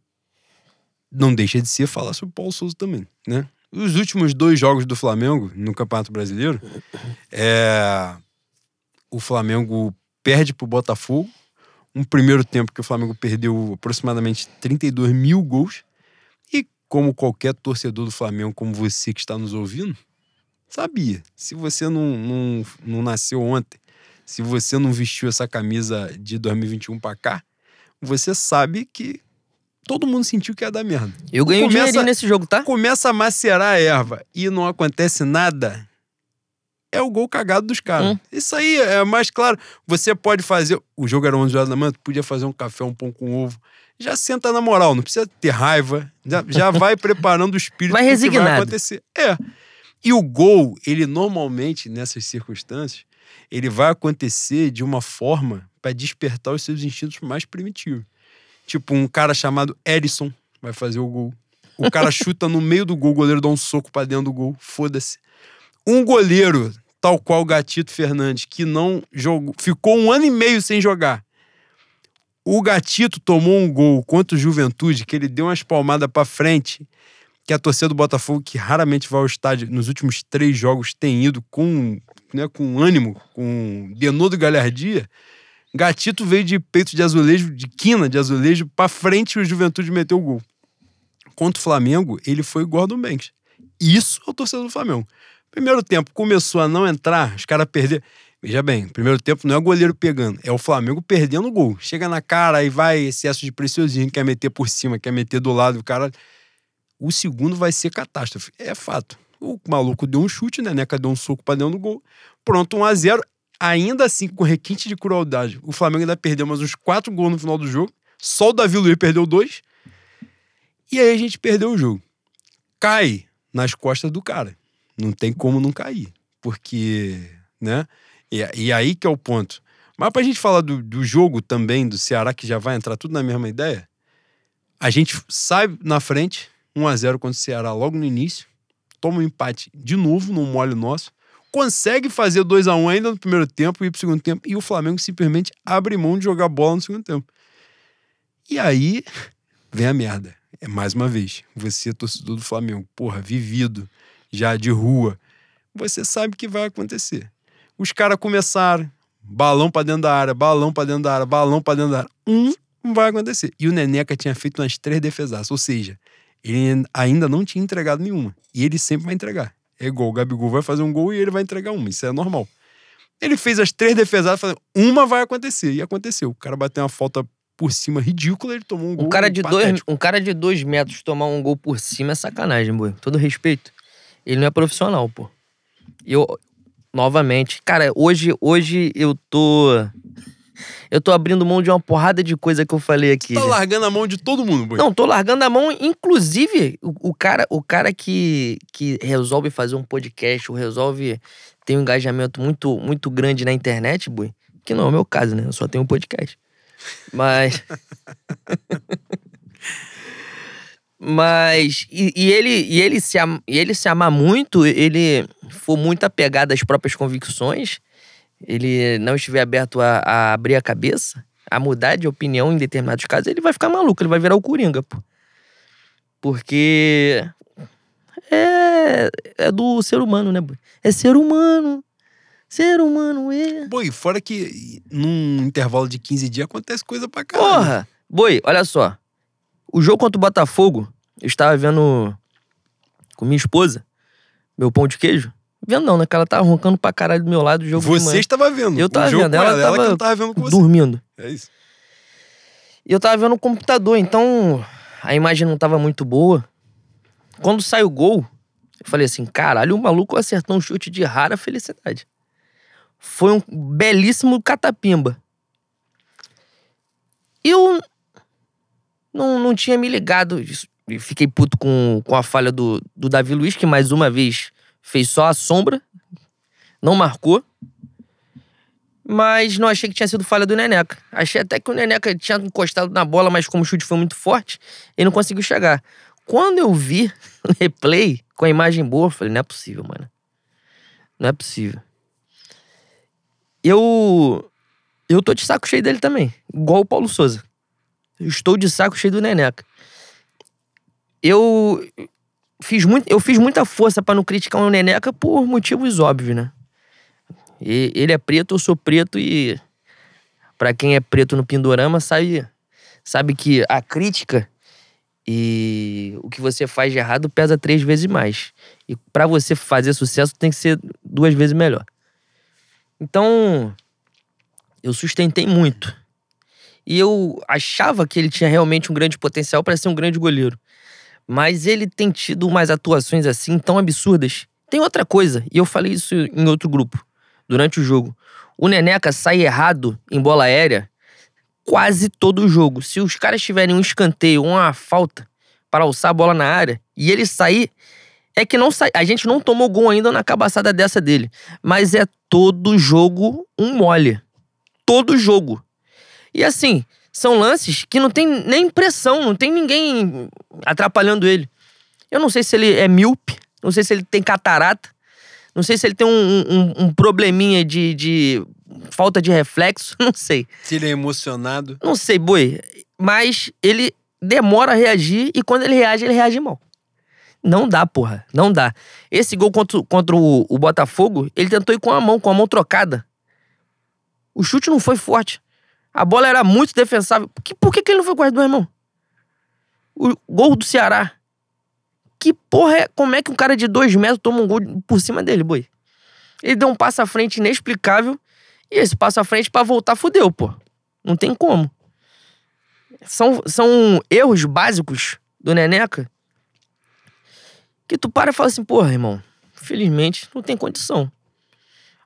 não deixa de ser falar sobre o Paulo Souza também, né? Os últimos dois jogos do Flamengo no Campeonato Brasileiro, é, o Flamengo perde pro Botafogo. Um primeiro tempo que o Flamengo perdeu aproximadamente 32 mil gols. E como qualquer torcedor do Flamengo, como você que está nos ouvindo, sabia. Se você não, não, não nasceu ontem, se você não vestiu essa camisa de 2021 pra cá, você sabe que todo mundo sentiu que ia dar merda. Eu ganhei um Começa- dinheirinho nesse jogo, tá? Começa a macerar a erva e não acontece nada, é o gol cagado dos caras. Hum. Isso aí é mais claro. Você pode fazer. O jogo era 11 horas da manhã, tu podia fazer um café, um pão com ovo. Já senta na moral, não precisa ter raiva. Já, já [laughs] vai preparando o espírito Vai pro que vai resignado. acontecer. É. E o gol, ele normalmente, nessas circunstâncias, ele vai acontecer de uma forma para despertar os seus instintos mais primitivos. Tipo, um cara chamado Edson vai fazer o gol. O cara [laughs] chuta no meio do gol, o goleiro dá um soco pra dentro do gol. Foda-se. Um goleiro, tal qual o Gatito Fernandes, que não jogou, ficou um ano e meio sem jogar. O Gatito tomou um gol contra o Juventude, que ele deu umas palmadas pra frente, que a torcida do Botafogo, que raramente vai ao estádio, nos últimos três jogos tem ido com, né, com ânimo, com denodo galhardia. Gatito veio de peito de azulejo, de quina de azulejo, pra frente e o Juventude meteu o gol. Contra o Flamengo, ele foi o Gordon Banks. Isso é o torcedor do Flamengo. Primeiro tempo começou a não entrar, os caras perderam. Veja bem, primeiro tempo não é o goleiro pegando, é o Flamengo perdendo o gol. Chega na cara, aí vai excesso de preciosismo, quer meter por cima, quer meter do lado, o cara. O segundo vai ser catástrofe. É fato. O maluco deu um chute, né? Neca deu um soco pra dentro do gol. Pronto, 1 a 0 Ainda assim, com requinte de crueldade, o Flamengo ainda perdeu mais uns quatro gols no final do jogo. Só o Davi Luiz perdeu dois. E aí a gente perdeu o jogo. Cai nas costas do cara. Não tem como não cair. Porque, né? E, e aí que é o ponto. Mas pra gente falar do, do jogo também do Ceará, que já vai entrar tudo na mesma ideia, a gente sai na frente, 1 a 0 contra o Ceará logo no início, toma um empate de novo no mole nosso, consegue fazer 2 a 1 ainda no primeiro tempo e pro segundo tempo, e o Flamengo simplesmente abre mão de jogar bola no segundo tempo. E aí [laughs] vem a merda. É mais uma vez, você, torcedor do Flamengo, porra, vivido, já de rua, você sabe que vai acontecer. Os caras começaram, balão pra dentro da área, balão pra dentro da área, balão pra dentro da área. Um vai acontecer. E o Neneca tinha feito umas três defesas, ou seja, ele ainda não tinha entregado nenhuma. E ele sempre vai entregar. É igual o Gabigol vai fazer um gol e ele vai entregar uma. Isso é normal. Ele fez as três defesadas, falando, uma vai acontecer. E aconteceu. O cara bateu uma falta por cima ridícula, ele tomou um gol. Um cara, de dois, um cara de dois metros tomar um gol por cima é sacanagem, boi. Todo respeito. Ele não é profissional, pô. Eu, novamente, cara, hoje, hoje eu tô. Eu tô abrindo mão de uma porrada de coisa que eu falei aqui. Tá já. largando a mão de todo mundo, boi. Não, tô largando a mão, inclusive, o, o cara, o cara que, que resolve fazer um podcast, ou resolve ter um engajamento muito, muito grande na internet, boi, que não é o meu caso, né? Eu só tenho um podcast. Mas. [laughs] Mas. E, e ele, e, ele se, am- e ele se amar muito, ele for muito apegado às próprias convicções, ele não estiver aberto a, a abrir a cabeça, a mudar de opinião em determinados casos, ele vai ficar maluco, ele vai virar o Coringa, pô. Porque. É, é do ser humano, né, boi? É ser humano. Ser humano é. Boi, fora que num intervalo de 15 dias acontece coisa pra caralho. Porra! Boi, olha só. O jogo contra o Botafogo, eu estava vendo com minha esposa, meu pão de queijo. Vendo não, né? Que ela tava roncando pra caralho do meu lado do jogo Você estava vendo. Eu o tava vendo, ela ela, ela que tava tava vendo com você. dormindo. É isso. E eu tava vendo o computador, então a imagem não tava muito boa. Quando sai o gol, eu falei assim: caralho, o maluco acertou um chute de rara felicidade. Foi um belíssimo catapimba. Eu não, não tinha me ligado. e Fiquei puto com, com a falha do, do Davi Luiz, que mais uma vez fez só a sombra, não marcou. Mas não achei que tinha sido falha do Neneca. Achei até que o Neneca tinha encostado na bola, mas como o chute foi muito forte, ele não conseguiu chegar. Quando eu vi [laughs] o replay com a imagem boa, eu falei, não é possível, mano. Não é possível. Eu. Eu tô de saco cheio dele também. Igual o Paulo Souza. Eu estou de saco cheio do Neneca. Eu fiz, muito, eu fiz muita força pra não criticar o Neneca por motivos óbvios, né? E- ele é preto, eu sou preto e pra quem é preto no Pindorama sabe, sabe que a crítica e o que você faz de errado pesa três vezes mais. E pra você fazer sucesso tem que ser duas vezes melhor. Então, eu sustentei muito. E eu achava que ele tinha realmente um grande potencial para ser um grande goleiro. Mas ele tem tido umas atuações assim tão absurdas. Tem outra coisa, e eu falei isso em outro grupo, durante o jogo. O Neneca sai errado em bola aérea quase todo o jogo. Se os caras tiverem um escanteio uma falta para alçar a bola na área e ele sair, é que não sai. A gente não tomou gol ainda na cabaçada dessa dele. Mas é todo jogo um mole. Todo jogo. E assim, são lances que não tem nem pressão, não tem ninguém atrapalhando ele. Eu não sei se ele é míope, não sei se ele tem catarata, Não sei se ele tem um, um, um probleminha de, de falta de reflexo, [laughs] não sei. Se ele é emocionado. Não sei, boi. Mas ele demora a reagir e quando ele reage, ele reage mal. Não dá, porra. Não dá. Esse gol contra, contra o, o Botafogo, ele tentou ir com a mão, com a mão trocada. O chute não foi forte. A bola era muito defensável. Por que, por que, que ele não foi duas mãos? O gol do Ceará. Que porra é. Como é que um cara de dois metros toma um gol por cima dele, boi? Ele deu um passo à frente inexplicável. E esse passo à frente para voltar fudeu, pô. Não tem como. São, são erros básicos do Neneca que tu para e fala assim, porra, irmão, felizmente não tem condição.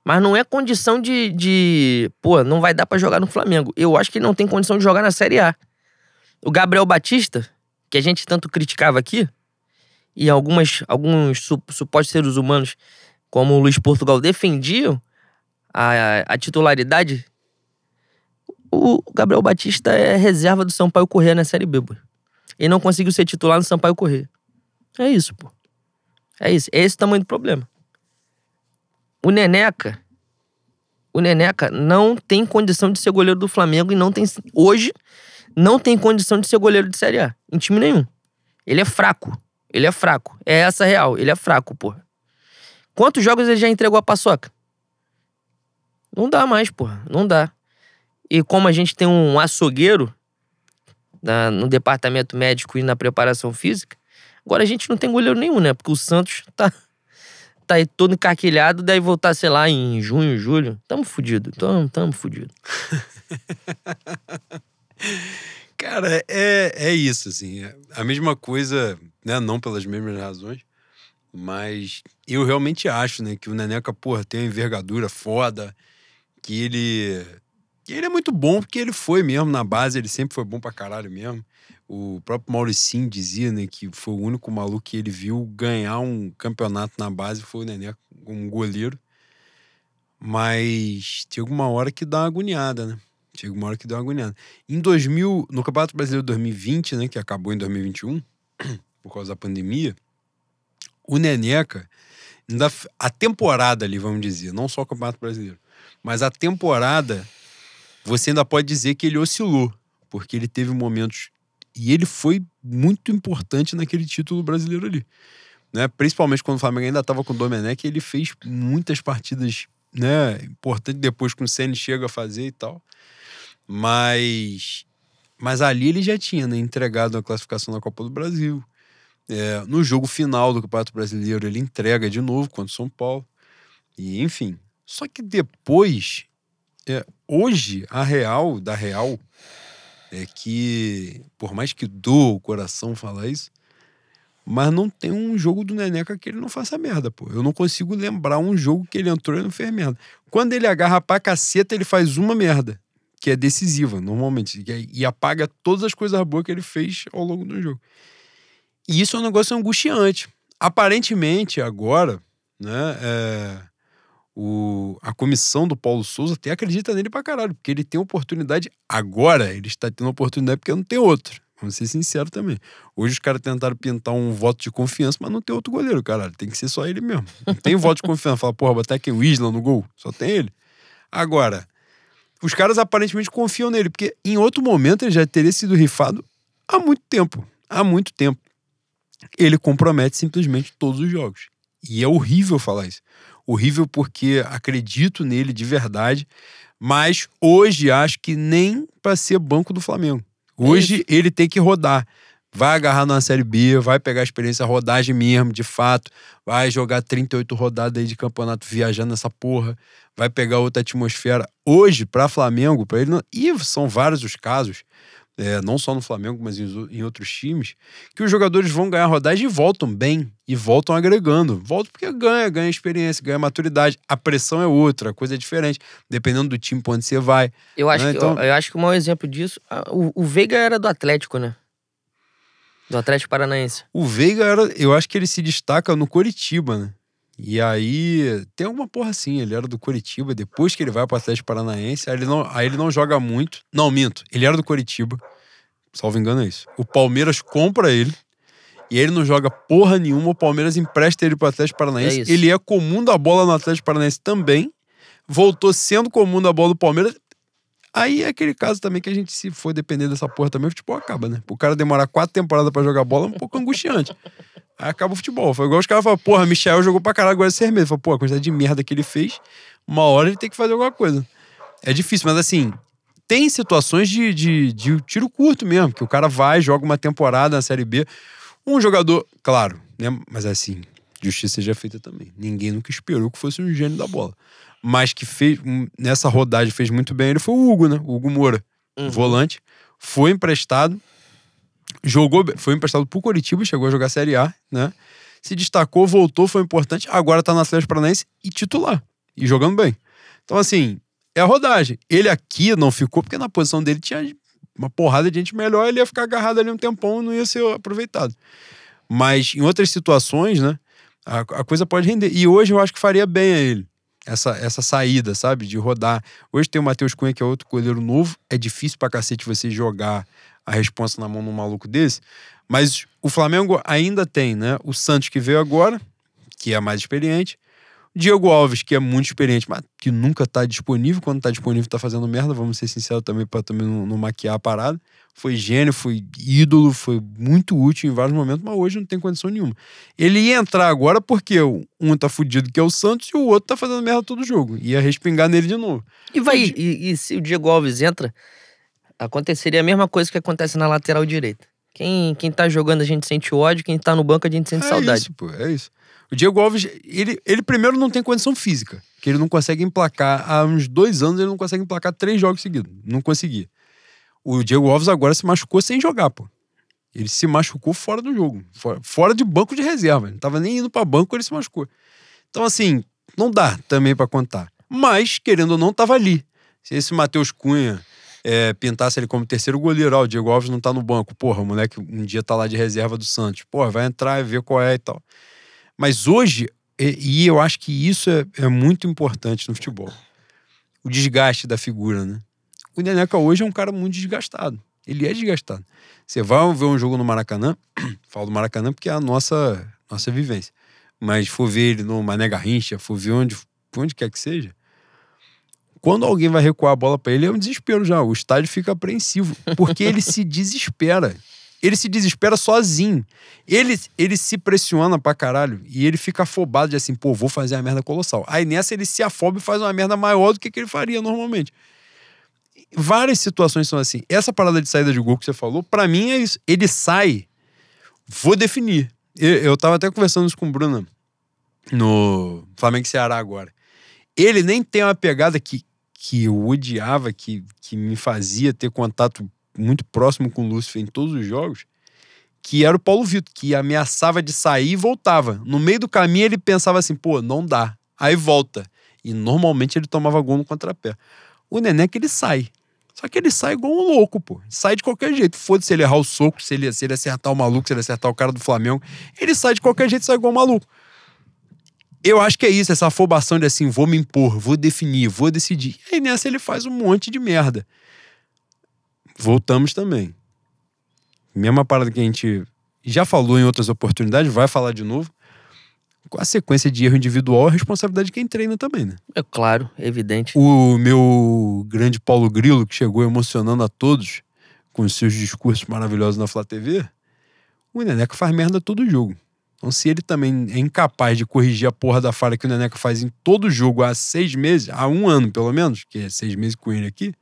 Mas não é condição de, de. Pô, não vai dar para jogar no Flamengo. Eu acho que ele não tem condição de jogar na Série A. O Gabriel Batista, que a gente tanto criticava aqui, e algumas, alguns supostos seres humanos, como o Luiz Portugal, defendiam a, a titularidade. O Gabriel Batista é reserva do Sampaio Corrêa na Série B, pô. Ele não conseguiu ser titular no Sampaio Corrêa. É isso, pô. É isso. É esse o tamanho do problema. O Neneca, o Neneca não tem condição de ser goleiro do Flamengo e não tem hoje não tem condição de ser goleiro de Série A em time nenhum. Ele é fraco. Ele é fraco. É essa real. Ele é fraco, porra. Quantos jogos ele já entregou a paçoca? Não dá mais, porra. Não dá. E como a gente tem um açougueiro na, no departamento médico e na preparação física, agora a gente não tem goleiro nenhum, né? Porque o Santos tá tá aí todo encarquilhado, daí voltar, sei lá, em junho, julho. Tamo fudido, tamo, tamo fudido. [laughs] Cara, é, é isso, assim. É a mesma coisa, né? Não pelas mesmas razões, mas eu realmente acho, né, que o Neneca, porra, tem uma envergadura foda, que ele. Que ele é muito bom, porque ele foi mesmo na base, ele sempre foi bom pra caralho mesmo. O próprio Mauricinho dizia, né, que foi o único maluco que ele viu ganhar um campeonato na base, foi o Nené, um goleiro. Mas tinha alguma hora que dá uma agoniada, né? Tinha alguma hora que dá uma agoniada. Em 2000, no Campeonato Brasileiro 2020, né, que acabou em 2021, [coughs] por causa da pandemia, o Neneca, ainda, a temporada ali, vamos dizer, não só o Campeonato Brasileiro, mas a temporada, você ainda pode dizer que ele oscilou, porque ele teve momentos e ele foi muito importante naquele título brasileiro ali. Né? Principalmente quando o Flamengo ainda estava com o Domenech, ele fez muitas partidas né, importantes depois que o Ceni chega a fazer e tal. Mas mas ali ele já tinha né, entregado a classificação na Copa do Brasil. É, no jogo final do Campeonato Brasileiro, ele entrega de novo contra o São Paulo. E enfim. Só que depois, é, hoje, a Real, da Real, é que, por mais que doa o coração falar isso, mas não tem um jogo do Neneca que ele não faça merda, pô. Eu não consigo lembrar um jogo que ele entrou e não fez merda. Quando ele agarra pra caceta, ele faz uma merda, que é decisiva, normalmente, e apaga todas as coisas boas que ele fez ao longo do jogo. E isso é um negócio angustiante. Aparentemente, agora, né, é o, a comissão do Paulo Souza até acredita nele pra caralho, porque ele tem oportunidade agora, ele está tendo oportunidade porque não tem outro. Vamos ser sinceros também. Hoje os caras tentaram pintar um voto de confiança, mas não tem outro goleiro, caralho. Tem que ser só ele mesmo. Não tem [laughs] voto de confiança. Fala, porra, botar aqui o Isla no gol. Só tem ele. Agora, os caras aparentemente confiam nele, porque em outro momento ele já teria sido rifado há muito tempo. Há muito tempo. Ele compromete simplesmente todos os jogos. E é horrível falar isso horrível porque acredito nele de verdade, mas hoje acho que nem para ser banco do Flamengo. Hoje é ele tem que rodar. Vai agarrar na Série B, vai pegar a experiência rodagem mesmo, de fato. Vai jogar 38 rodadas aí de campeonato viajando nessa porra. Vai pegar outra atmosfera. Hoje, para Flamengo, para ele. Não... E são vários os casos é, não só no Flamengo, mas em, em, outros times, que os jogadores vão ganhar rodagem e voltam bem, e voltam agregando. Voltam porque ganha, ganha experiência, ganha maturidade. A pressão é outra, a coisa é diferente, dependendo do time pra onde você vai. Eu acho, né? que, então... eu, eu, acho que o maior exemplo disso, o, o Veiga era do Atlético, né? Do Atlético Paranaense. O Veiga era, eu acho que ele se destaca no Coritiba, né? E aí tem alguma porra assim, ele era do Coritiba, depois que ele vai para Atlético Paranaense, aí ele, não, aí ele não joga muito. Não, minto, ele era do Coritiba, salvo engano é isso. O Palmeiras compra ele e ele não joga porra nenhuma, o Palmeiras empresta ele pro Atlético Paranaense. É ele é comum da bola no Atlético Paranaense também. Voltou sendo comum da bola do Palmeiras. Aí é aquele caso também que a gente, se for depender dessa porra também, o futebol acaba, né? O cara demorar quatro temporadas pra jogar bola é um pouco angustiante. Aí acaba o futebol. Foi igual os caras falam, porra, Michel jogou pra caralho, agora é ser mesmo. Fala, pô, a quantidade de merda que ele fez, uma hora ele tem que fazer alguma coisa. É difícil, mas assim, tem situações de, de, de tiro curto mesmo, que o cara vai, joga uma temporada na Série B. Um jogador, claro, né? Mas assim, justiça seja feita também. Ninguém nunca esperou que fosse um gênio da bola. Mas que fez, um, nessa rodagem fez muito bem, ele foi o Hugo, né? O Hugo Moura, Uhum. volante. Foi emprestado, jogou, foi emprestado pro Coritiba, chegou a jogar Série A, né? Se destacou, voltou, foi importante. Agora tá no Atlético Paranaense e titular. E jogando bem. Então, assim, é a rodagem. Ele aqui não ficou porque na posição dele tinha uma porrada de gente melhor, ele ia ficar agarrado ali um tempão e não ia ser aproveitado. Mas em outras situações, né, a, a coisa pode render. E hoje eu acho que faria bem a ele. Essa, essa saída, sabe? De rodar. Hoje tem o Matheus Cunha, que é outro goleiro novo. É difícil pra cacete você jogar a responsa na mão num maluco desse. Mas o Flamengo ainda tem, né? O Santos que veio agora, que é mais experiente. Diego Alves, que é muito experiente, mas que nunca tá disponível. Quando tá disponível, tá fazendo merda. Vamos ser sinceros também, pra também não, não maquiar a parada. Foi gênio, foi ídolo, foi muito útil em vários momentos, mas hoje não tem condição nenhuma. Ele ia entrar agora porque um tá fudido, que é o Santos, e o outro tá fazendo merda todo jogo. Ia respingar nele de novo. E, vai, e, e se o Diego Alves entra, aconteceria a mesma coisa que acontece na lateral direita. Quem, quem tá jogando a gente sente ódio, quem tá no banco a gente sente é saudade. isso, pô, é isso. O Diego Alves, ele, ele primeiro não tem condição física, que ele não consegue emplacar. Há uns dois anos ele não consegue emplacar três jogos seguidos. Não conseguia. O Diego Alves agora se machucou sem jogar, pô. Ele se machucou fora do jogo, fora, fora de banco de reserva. Ele não tava nem indo pra banco, ele se machucou. Então, assim, não dá também pra contar. Mas, querendo ou não, tava ali. Se esse Matheus Cunha é, pintasse ele como terceiro goleiro, ó, o Diego Alves não tá no banco. Porra, o moleque um dia tá lá de reserva do Santos. Porra, vai entrar e ver qual é e tal. Mas hoje, e, e eu acho que isso é, é muito importante no futebol. O desgaste da figura, né? O Neneca hoje é um cara muito desgastado. Ele é desgastado. Você vai ver um jogo no Maracanã, [clears throat] falo do Maracanã porque é a nossa, nossa vivência. Mas for ver ele no Mané Garrincha, for ver onde, onde quer que seja, quando alguém vai recuar a bola para ele, é um desespero já. O estádio fica apreensivo, porque ele se desespera. Ele se desespera sozinho. Ele, ele se pressiona pra caralho e ele fica afobado de assim, pô, vou fazer a merda colossal. Aí nessa ele se afoba e faz uma merda maior do que, que ele faria normalmente. Várias situações são assim. Essa parada de saída de gol que você falou, pra mim é isso. Ele sai, vou definir. Eu, eu tava até conversando isso com o Bruno no Flamengo Ceará agora. Ele nem tem uma pegada que, que eu odiava, que, que me fazia ter contato muito próximo com o Lúcio em todos os jogos, que era o Paulo Vitor, que ameaçava de sair e voltava. No meio do caminho ele pensava assim, pô, não dá. Aí volta. E normalmente ele tomava gol no contrapé. O Nené que ele sai. Só que ele sai igual um louco, pô. Sai de qualquer jeito. Foda-se ele errar o soco, se ele, se ele acertar o maluco, se ele acertar o cara do Flamengo. Ele sai de qualquer jeito, sai igual um maluco. Eu acho que é isso, essa afobação de assim, vou me impor, vou definir, vou decidir. E aí nessa ele faz um monte de merda. Voltamos também. Mesma parada que a gente já falou em outras oportunidades, vai falar de novo. Com a sequência de erro individual, a responsabilidade de quem treina também, né? É claro, evidente. O meu grande Paulo Grilo, que chegou emocionando a todos com os seus discursos maravilhosos na Flá TV, o Neneca faz merda todo jogo. Então, se ele também é incapaz de corrigir a porra da falha que o Neneca faz em todo jogo há seis meses, há um ano pelo menos, que é seis meses com ele aqui,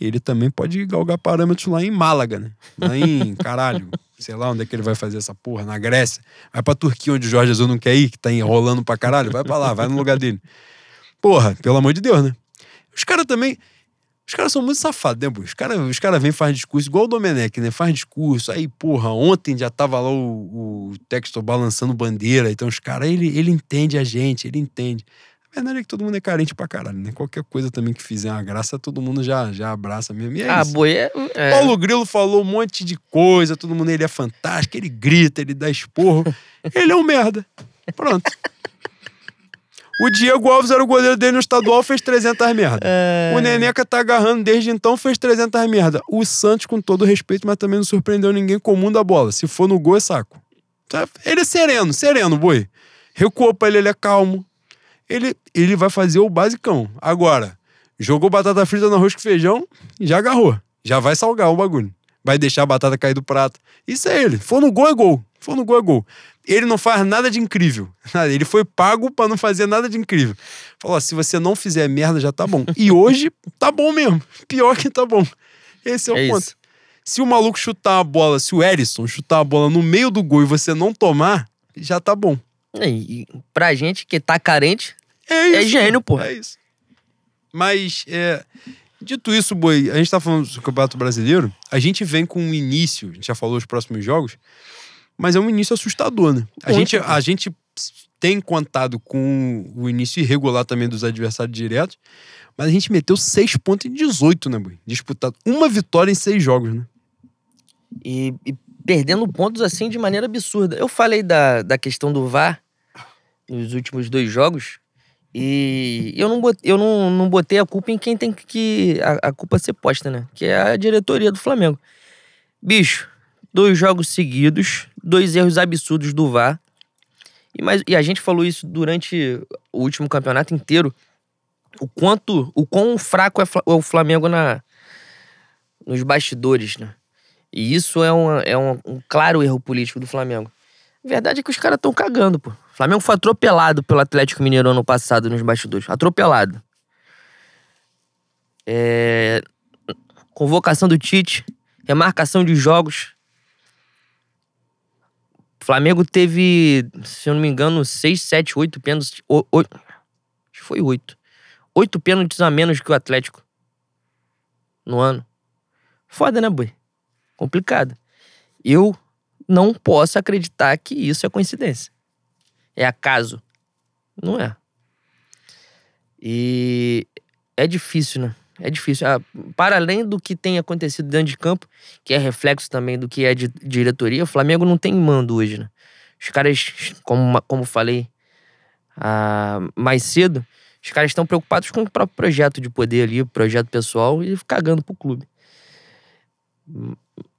ele também pode galgar parâmetros lá em Málaga, né? Lá em [laughs] caralho, sei lá onde é que ele vai fazer essa porra, na Grécia. Vai pra Turquia, onde o Jorge Jesus não quer ir, que tá enrolando pra caralho, vai pra lá, vai no lugar dele. Porra, pelo amor de Deus, né? Os caras também. Os caras são muito safados, né, pô? Os caras os cara vêm e fazem discurso, igual o Domenech, né? Faz discurso. Aí, porra, ontem já tava lá o, o Textor balançando bandeira. Então, os caras, ele, ele entende a gente, ele entende. A verdade é que todo mundo é carente pra caralho, né? Qualquer coisa também que fizer uma graça, todo mundo já, já abraça mesmo. E é ah, isso. boi é. é- Paulo Grilo falou um monte de coisa, todo mundo, ele é fantástico, ele grita, ele dá esporro. [laughs] ele é um merda. Pronto. O Diego Alves era o goleiro dele no estadual, fez 300 merda. é- O Neneca tá agarrando desde então, fez 300 merda. O Santos, com todo respeito, mas também não surpreendeu ninguém com o mundo da bola. Se for no gol, é saco. Tá? Ele é sereno, sereno, boi. Recuou pra ele, ele é calmo. Ele, ele vai fazer o basicão. Agora, jogou batata frita no arroz com feijão, já agarrou. Já vai salgar o bagulho. Vai deixar a batata cair do prato. Isso é ele. For no gol, é gol. For no gol, é gol. Ele não faz nada de incrível. [laughs] Ele foi pago para não fazer nada de incrível. Falou: se você não fizer merda, já tá bom. E hoje, tá bom mesmo. [laughs] Pior que tá bom. Esse é o É ponto. isso. Se o maluco chutar a bola, se o Erisson chutar a bola no meio do gol e você não tomar, já tá bom. E, e pra gente que tá carente, É isso. É gênio, porra. É isso. Mas, é, dito isso, Boi, a gente tá falando do Campeonato Brasileiro, a gente vem com um início, a gente já falou os próximos jogos, mas é um início assustador, né? A, gente, a gente tem contado com o início irregular também dos adversários diretos, mas a gente meteu 6 pontos em 18, né, Boi? Disputado uma vitória em seis jogos, né? e, e perdendo pontos assim de maneira absurda. Eu falei da, da questão do VAR nos últimos dois jogos e eu não botei, eu não, não botei a culpa em quem tem que a, a culpa ser posta, né? Que é a diretoria do Flamengo. Bicho, dois jogos seguidos, dois erros absurdos do VAR. E, mas, e a gente falou isso durante o último campeonato inteiro. O quanto, o quão fraco é é o Flamengo na, nos bastidores, né? E isso é, uma- é um, um claro erro político do Flamengo. A verdade é que os caras estão cagando, pô. O Flamengo foi atropelado pelo Atlético Mineiro ano passado nos bastidores. Atropelado. É... Convocação do Tite, remarcação de jogos. Flamengo teve, se eu não me engano, seis, sete, oito pênaltis. o- oi- Acho que foi oito. Oito pênaltis a menos que o Atlético. No ano. Foda, né, boi? complicado. Eu não posso acreditar que isso é coincidência. É acaso. Não é. E é difícil, né? É difícil. Ah, para além do que tem acontecido dentro de campo, que é reflexo também do que é de diretoria, o Flamengo não tem mando hoje, né? Os caras, como, como falei ah, mais cedo, os caras estão preocupados com o próprio projeto de poder ali, o projeto pessoal, e cagando pro clube.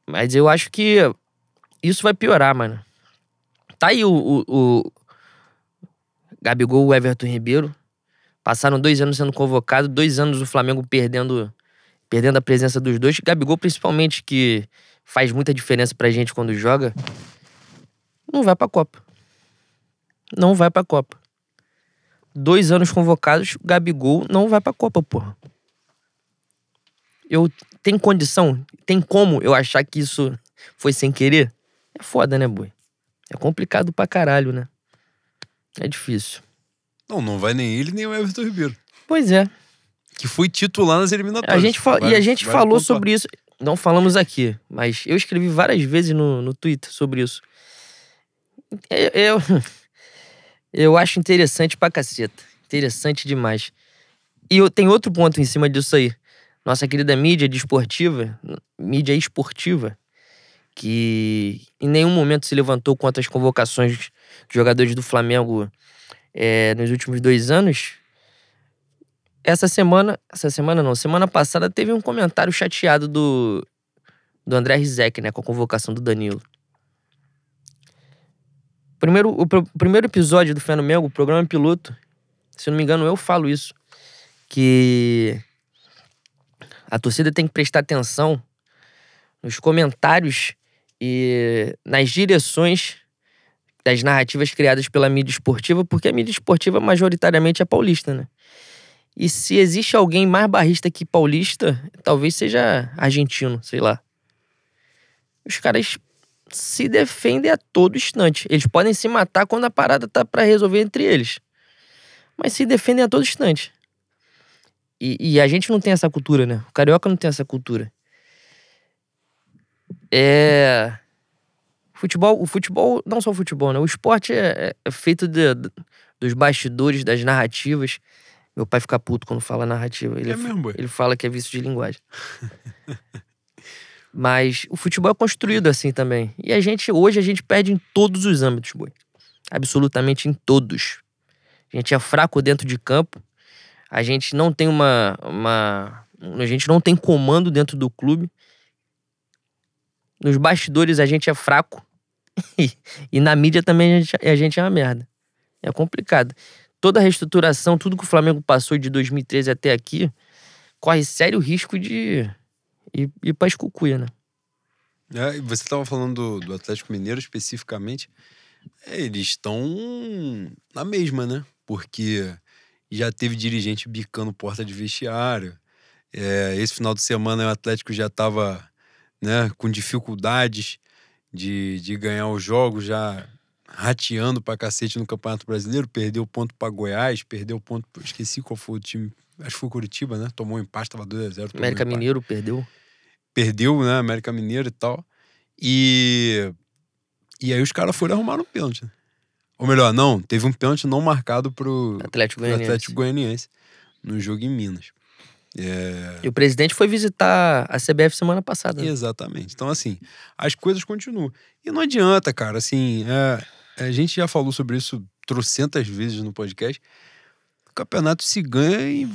Mas eu acho que isso vai piorar, mano. Tá aí o, o, o Gabigol, o Everton Ribeiro. Passaram dois anos sendo convocado, dois anos o Flamengo perdendo, perdendo a presença dos dois. Gabigol, principalmente, que faz muita diferença pra gente quando joga, não vai pra Copa. Não vai pra Copa. Dois anos convocados, Gabigol não vai pra Copa, porra. Eu tem condição, tem como eu achar que isso foi sem querer? É foda, né, boi? É complicado pra caralho, né? É difícil. Não, não vai nem ele nem o Everton Ribeiro. Pois é. Que foi titular nas A eliminatórias. gente fa- Vai- e a gente falou pontuar. sobre isso. Não falamos aqui, mas eu escrevi várias vezes no, no Twitter sobre isso. Eu, eu, [laughs] eu acho interessante pra caceta. Interessante demais. E eu, tem outro ponto em cima disso aí. Nossa querida mídia desportiva, mídia esportiva, que em nenhum momento se levantou contra as convocações de jogadores do Flamengo eh, nos últimos dois anos, essa semana, essa semana não, semana passada teve um comentário chateado do, do André Rizek, né, com a convocação do Danilo. Primeiro, o, primeiro episódio do Fé no Mengo, o programa piloto, se não me engano, eu falo isso, que a torcida tem que prestar atenção nos comentários e nas direções das narrativas criadas pela mídia esportiva, porque a mídia esportiva majoritariamente é paulista, né? E se existe alguém mais barrista que paulista, talvez seja argentino, sei lá. Os caras se defendem a todo instante. Eles podem se matar quando a parada tá pra resolver entre eles. Mas se defendem a todo instante. E, e a gente não tem essa cultura, né? O carioca não tem essa cultura. É. Futebol, o futebol, não só o futebol, né? O esporte é, é feito de- de- dos bastidores, das narrativas. Meu pai fica puto quando fala narrativa. Ele, É mesmo, ele fala que é vício de linguagem. [laughs] Mas o futebol é construído assim também. E a gente, hoje, a gente perde em todos os âmbitos, boi. Absolutamente em todos. A gente é fraco dentro de campo. A gente não tem uma, uma. A gente não tem comando dentro do clube. Nos bastidores a gente é fraco. E, na mídia também a gente, a gente é uma merda. É complicado. Toda a reestruturação, tudo que o Flamengo passou de 2013 até aqui, corre sério risco de ir, ir pra escucuia, né? É, você estava falando do, do Atlético Mineiro especificamente. É, eles estão na mesma, né? Porque já teve dirigente bicando porta de vestiário. É, esse final de semana o Atlético já estava né, com dificuldades de, de ganhar os jogos, já rateando pra cacete no Campeonato Brasileiro, perdeu ponto para Goiás, perdeu ponto. Esqueci qual foi o time. Acho que foi Curitiba, né? Tomou um empate, tava 2x0. América um Mineiro perdeu. Perdeu, né? América Mineiro e tal. E. E aí os caras foram arrumar um pênalti. né? Ou melhor, não, teve um pênalti não marcado pro, Atlético pro Goianiense. Atlético Goianiense no jogo em Minas. É, E o presidente foi visitar a CBF semana passada. né? Exatamente. Então, assim, as coisas continuam. E não adianta, cara, assim, é, a gente já falou sobre isso trocentas vezes no podcast. O campeonato se ganha em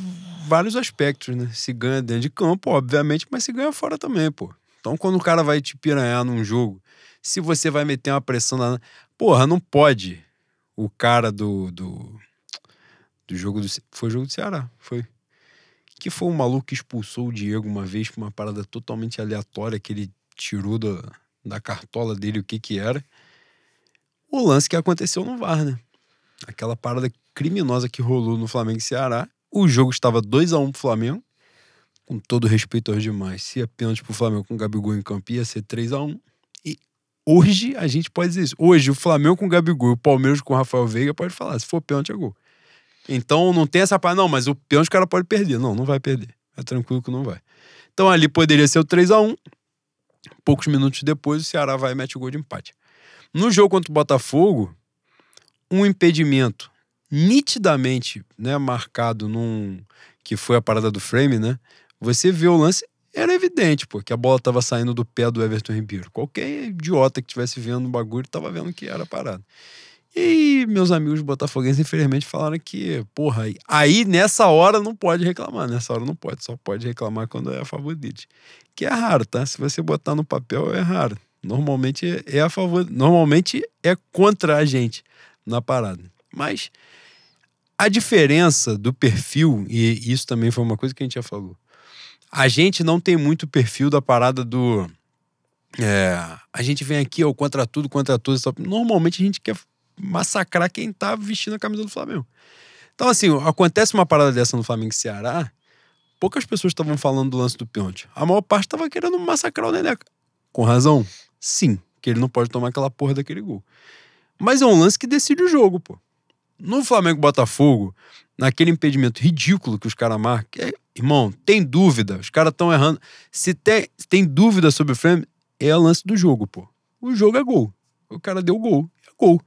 vários aspectos, né? Se ganha dentro de campo, obviamente, mas se ganha fora também, pô. Então, quando o cara vai te piranhar num jogo, se você vai meter uma pressão na. Porra, não pode o cara do. do, do jogo do. Foi o jogo do Ceará, foi. Que foi um maluco que expulsou o Diego uma vez por uma parada totalmente aleatória que ele tirou da, da cartola dele o que que era. O lance que aconteceu no VAR, né? Aquela parada criminosa que rolou no Flamengo e Ceará. O jogo estava 2 a 1 pro Flamengo. Com todo respeito aos demais. Se é pênalti pro Flamengo com o Gabigol em campo, ia ser 3 a 1 E hoje a gente pode dizer isso. Hoje, o Flamengo com o Gabigol e o Palmeiras com o Rafael Veiga pode falar. Se for pênalti, é gol. Então não tem essa parte, não, mas o pênalti o cara pode perder. Não, não vai perder. É tranquilo que não vai. Então ali poderia ser o 3 a 1 Poucos minutos depois, o Ceará vai e mete o gol de empate. No jogo contra o Botafogo, um impedimento nitidamente né, marcado num. que foi a parada do frame, né? Você vê o lance, era evidente, pô, que a bola tava saindo do pé do Everton Ribeiro. Qualquer idiota que tivesse vendo o bagulho tava vendo que era parada. E meus amigos botafoguenses, infelizmente, falaram que, porra, aí- aí nessa hora não pode reclamar. Nessa hora não pode, só pode reclamar quando é a favor deles. Que é raro, tá? Se você botar no papel, é raro. Normalmente é- a favor, normalmente é contra a gente na parada. Mas a diferença do perfil, e isso também foi uma coisa que a gente já falou. A gente não tem muito perfil da parada do. é, a gente vem aqui, ó, contra tudo, contra tal. Normalmente a gente quer massacrar quem tá vestindo a camisa do Flamengo. Então, assim, acontece uma parada dessa no Flamengo e Ceará, poucas pessoas estavam falando do lance do pênalti. A maior parte estava querendo massacrar o Neneca. Com razão? Sim, que ele não pode tomar aquela porra daquele gol. Mas é um lance que decide o jogo, pô. No Flamengo Botafogo, naquele impedimento ridículo que os caras marcam, é- irmão, tem dúvida, os caras estão errando. Se tem, se tem dúvida sobre o frame, é o lance do jogo, pô. O jogo é gol. O cara deu gol, é gol.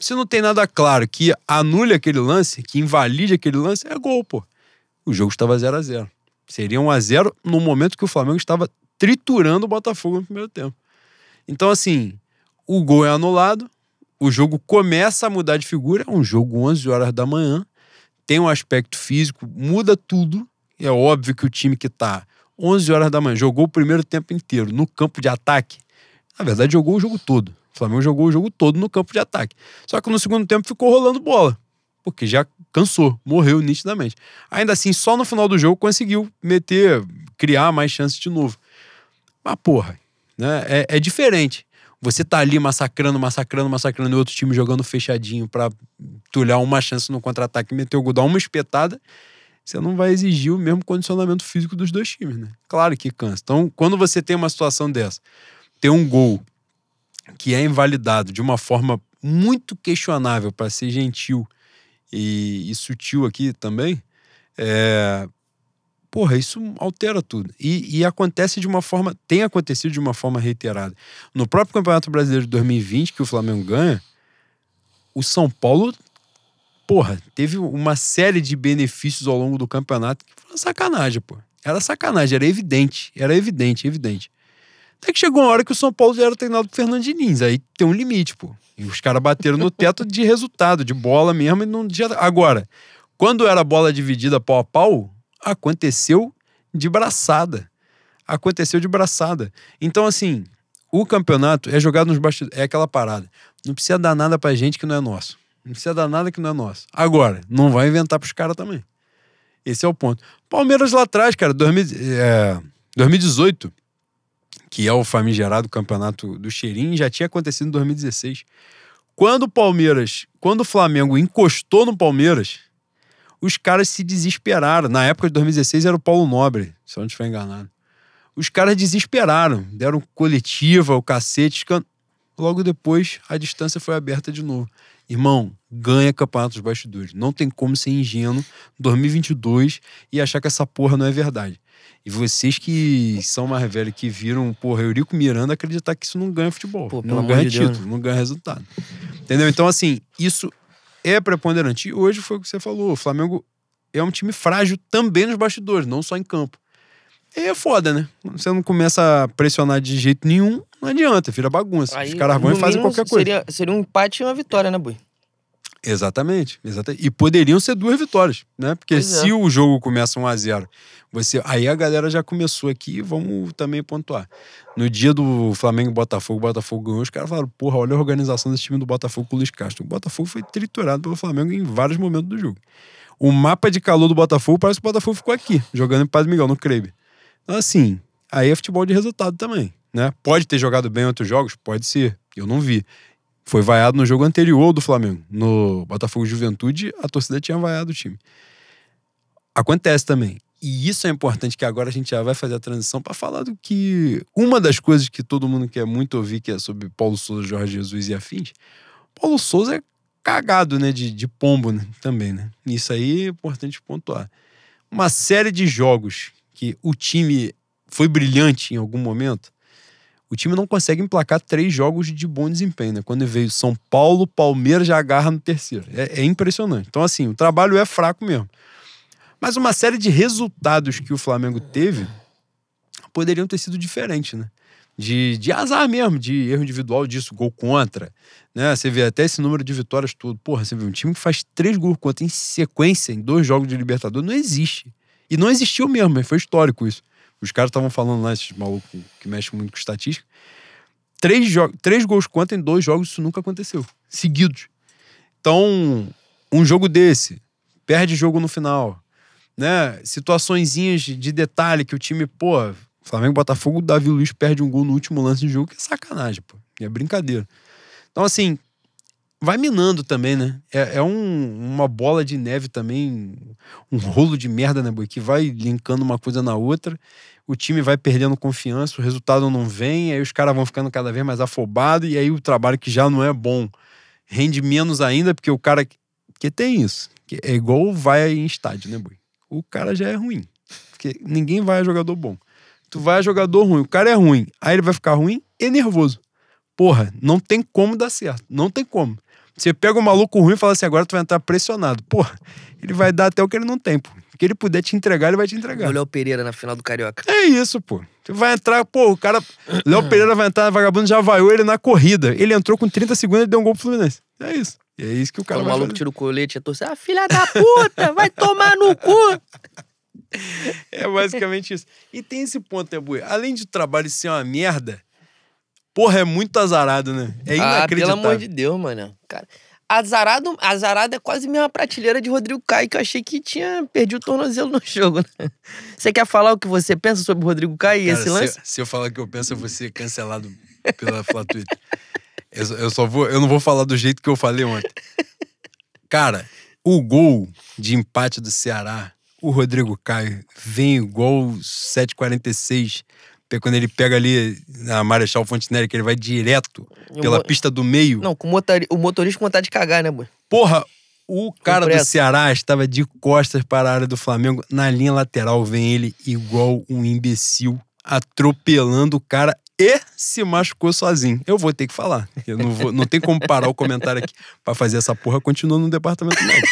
Se não tem nada claro que anule aquele lance, que invalide aquele lance, é gol, pô. O jogo estava 0 a 0 Seria 1 a 0 no momento que o Flamengo estava triturando o Botafogo no primeiro tempo. Então, assim, o gol é anulado, o jogo começa a mudar de figura, é um jogo 11 horas da manhã, tem um aspecto físico, muda tudo. É óbvio que o time que tá 11 horas da manhã jogou o primeiro tempo inteiro no campo de ataque, na verdade jogou o jogo todo. O Flamengo jogou o jogo todo no campo de ataque. Só que no segundo tempo ficou rolando bola, porque já cansou, morreu nitidamente. Ainda assim, só no final do jogo conseguiu meter, criar mais chances de novo. Mas porra, né? É, é diferente. Você tá ali massacrando, massacrando, massacrando e outro time jogando fechadinho pra tulhar uma chance no contra-ataque e meter o gol, dar uma espetada, você não vai exigir o mesmo condicionamento físico dos dois times, né? Claro que cansa. Então, quando você tem uma situação dessa, tem um gol que é invalidado de uma forma muito questionável, para ser gentil e, e sutil aqui também, é, porra, isso altera tudo. E, e acontece de uma forma, tem acontecido de uma forma reiterada. No próprio Campeonato Brasileiro de 2020, que o Flamengo ganha, o São Paulo, porra, teve uma série de benefícios ao longo do campeonato que foi uma sacanagem, pô. Era sacanagem, era evidente, era evidente, evidente. Até que chegou uma hora que o São Paulo era treinado por Fernando Diniz, aí tem um limite, pô. E os caras bateram no teto de resultado, de bola mesmo, e não. Agora, quando era bola dividida pau a pau, aconteceu de braçada. Aconteceu de braçada. Então, assim, o campeonato é jogado nos bastidores. É aquela parada. Não precisa dar nada pra gente que não é nosso. Não precisa dar nada que não é nosso. Agora, não vai inventar pros caras também. Esse é o ponto. Palmeiras lá atrás, cara, 2000, é, 2018, que é o famigerado campeonato do Cheirinho, já tinha acontecido em 2016. Quando o Palmeiras, quando o Flamengo encostou no Palmeiras, os caras se desesperaram. Na época de 2016 era o Paulo Nobre, se eu não estiver enganado. Os caras desesperaram, deram coletiva, o cacete. Logo depois, a distância foi aberta de novo. Irmão, ganha campeonato dos bastidores. Não tem como ser ingênuo 2022 e achar que essa porra não é verdade. E vocês que são mais velhos, que viram, porra, Eurico Miranda, acreditar que isso não ganha futebol. Pô, não ganha de título, Deus. não ganha resultado. Entendeu? Então, assim, isso é preponderante. E hoje foi o que você falou. O Flamengo é um time frágil também nos bastidores, não só em campo. E é foda, né? Você não começa a pressionar de jeito nenhum, não adianta, vira bagunça. Aí, Os caras vão e fazem qualquer coisa. Seria, seria um empate e uma vitória, né, Bui? Exatamente, exatamente. E poderiam ser duas vitórias, né? Porque pois se é. o jogo começa 1 a 0 você aí a galera já começou aqui, vamos também pontuar. No dia do Flamengo Botafogo, o Botafogo ganhou, os caras falaram: porra, olha a organização desse time do Botafogo com o Luiz Castro. O Botafogo foi triturado pelo Flamengo em vários momentos do jogo. O mapa de calor do Botafogo parece que o Botafogo ficou aqui, jogando em Padre Miguel, no Crebe. Então, assim, aí é futebol de resultado também, né? Pode ter jogado bem em outros jogos? Pode ser. Eu não vi. Foi vaiado no jogo anterior do Flamengo. No Botafogo Juventude, a torcida tinha vaiado o time. Acontece também. E isso é importante que agora a gente já vai fazer a transição para falar do que uma das coisas que todo mundo quer muito ouvir que é sobre Paulo Souza, Jorge Jesus e afins. Paulo Souza é cagado, né, de, de pombo, né, também, né? Isso aí é importante pontuar. Uma série de jogos que o time foi brilhante em algum momento, o time não consegue emplacar três jogos de bom desempenho, né? Quando veio São Paulo, Palmeiras já agarra no terceiro. É, é impressionante. Então, assim, o trabalho é fraco mesmo. Mas uma série de resultados que o Flamengo teve poderiam ter sido diferentes, né? De, de azar mesmo, de erro individual disso, gol contra. Né? Você vê até esse número de vitórias tudo. Porra, você vê um time que faz três gols contra em sequência em dois jogos de Libertadores. Não existe. E não existiu mesmo, foi histórico isso. Os caras estavam falando lá, esses malucos que mexem muito com estatística. Três, três gols contra em dois jogos, isso nunca aconteceu. Seguidos. Então, um jogo desse, perde jogo no final. Né? Situaçõezinhas de detalhe que o time, pô, Flamengo Botafogo, o Davi Luiz perde um gol no último lance de jogo, que é sacanagem, pô. É brincadeira. Então, assim, vai minando também, né? É, é um, uma bola de neve também, um rolo de merda, né, Boi? Que vai linkando uma coisa na outra. O time vai perdendo confiança, o resultado não vem, aí os caras vão ficando cada vez mais afobados, e aí o trabalho que já não é bom rende menos ainda, porque o cara. que tem isso. Que é igual vai em estádio, né, Boi? O cara já é ruim. Porque ninguém vai a jogador bom. Tu vai a jogador ruim, o cara é ruim. Aí ele vai ficar ruim e nervoso. Porra, não tem como dar certo. Não tem como. Você pega o maluco ruim e fala assim, agora tu vai entrar pressionado. Pô, ele vai dar até o que ele não tem, pô. O que ele puder te entregar, ele vai te entregar. O Léo Pereira na final do Carioca. É isso, pô. Você vai entrar, pô, o cara. Léo Pereira vai entrar, vagabundo já vaiou ele na corrida. Ele entrou com 30 segundos e deu um gol pro Fluminense. É isso. E é isso que o cara Quando o maluco tira o colete e a torcida, ah, filha da puta, vai tomar no cu. [laughs] É basicamente isso. E tem esse ponto, né, Bui? Além de trabalho ser uma merda, porra, é muito azarado, né? É inacreditável. Ah, pelo amor de Deus, mano. Cara, Azarado, azarado é quase a mesma prateleira de Rodrigo Caio, que eu achei que tinha perdido o tornozelo no [laughs] jogo. Né? Você quer falar o que você pensa sobre o Rodrigo Caio e esse lance? Se, se, eu falar o que eu penso, eu vou ser cancelado pela Flatuita. eu, eu só vou, eu não vou falar do jeito que eu falei ontem. Cara, o gol de empate do Ceará, o Rodrigo Caio vem igual 7,46 quando ele pega ali na Marechal Fontenelle, que ele vai direto pela mo... pista do meio. Não, com o, motor... o motorista com vontade de cagar, né, boy? Porra, o cara do Ceará estava de costas para a área do Flamengo. Na linha lateral vem ele igual um imbecil, atropelando o cara e se machucou sozinho. Eu vou ter que falar. Eu não, vou, não tem como parar o comentário aqui para fazer essa porra. Continua no departamento médico.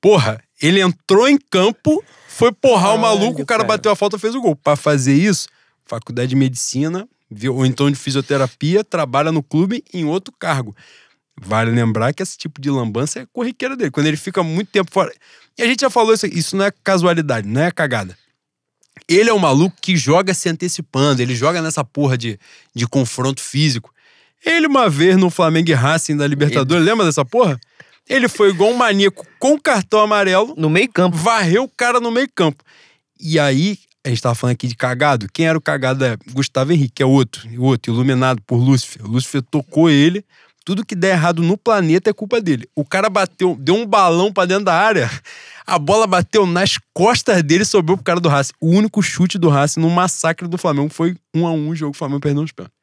Porra, ele entrou em campo foi porrar o maluco, o cara, cara bateu a falta fez o gol. Para fazer isso, faculdade de medicina, ou então de fisioterapia, trabalha no clube em outro cargo. Vale lembrar que esse tipo de lambança é corriqueira dele. Quando ele fica muito tempo fora. E a gente já falou isso, isso não é casualidade, não é cagada. Ele é um maluco que joga se antecipando, ele joga nessa porra de, de confronto físico. Ele, uma vez no Flamengo e Racing da Libertadores, lembra dessa porra? Ele foi igual um maníaco com cartão amarelo, No meio campo. varreu o cara no meio campo. E aí, a gente tava falando aqui de cagado. Quem era o cagado é Gustavo Henrique, que é outro, outro, iluminado por Lúcifer. O Lúcifer tocou ele. Tudo que der errado no planeta é culpa dele. O cara bateu, deu um balão pra dentro da área, a bola bateu nas costas dele e sobrou pro cara do Racing. O único chute do Racing no massacre do Flamengo foi um a um o jogo. O Flamengo perdeu os pênaltis.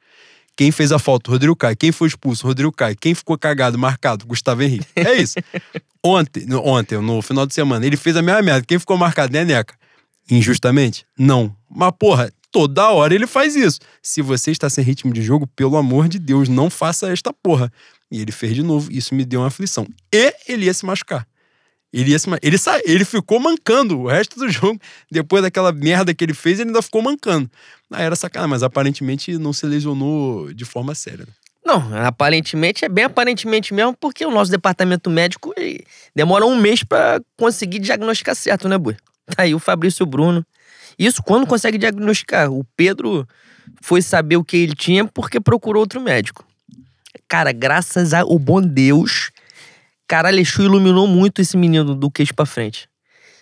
Quem fez a falta? Rodrigo Caio. Quem foi expulso? Rodrigo Caio. Quem ficou cagado, marcado? Gustavo Henrique. É isso. [laughs] ontem, no, ontem, no final de semana, ele fez a mesma merda. Quem ficou marcado? Neneca. Injustamente? Não. Mas, porra, toda hora ele faz isso. Se você está sem ritmo de jogo, pelo amor de Deus, não faça esta porra. E ele fez de novo. Isso me deu uma aflição. E ele ia se machucar. Ele, ia se ele, ele ficou mancando o resto do [laughs] jogo. Depois daquela merda que ele fez, ele ainda ficou mancando. Ah, era sacanagem, mas aparentemente não se lesionou de forma séria. né? Não, aparentemente, é bem aparentemente mesmo, porque o nosso departamento médico demora um mês pra conseguir diagnosticar certo, né, Bui? Tá aí o Fabrício Bruno. Isso quando consegue diagnosticar. O Pedro foi saber o que ele tinha porque procurou outro médico. Cara, graças ao bom Deus, caralho, Exu iluminou muito esse menino do queixo pra frente.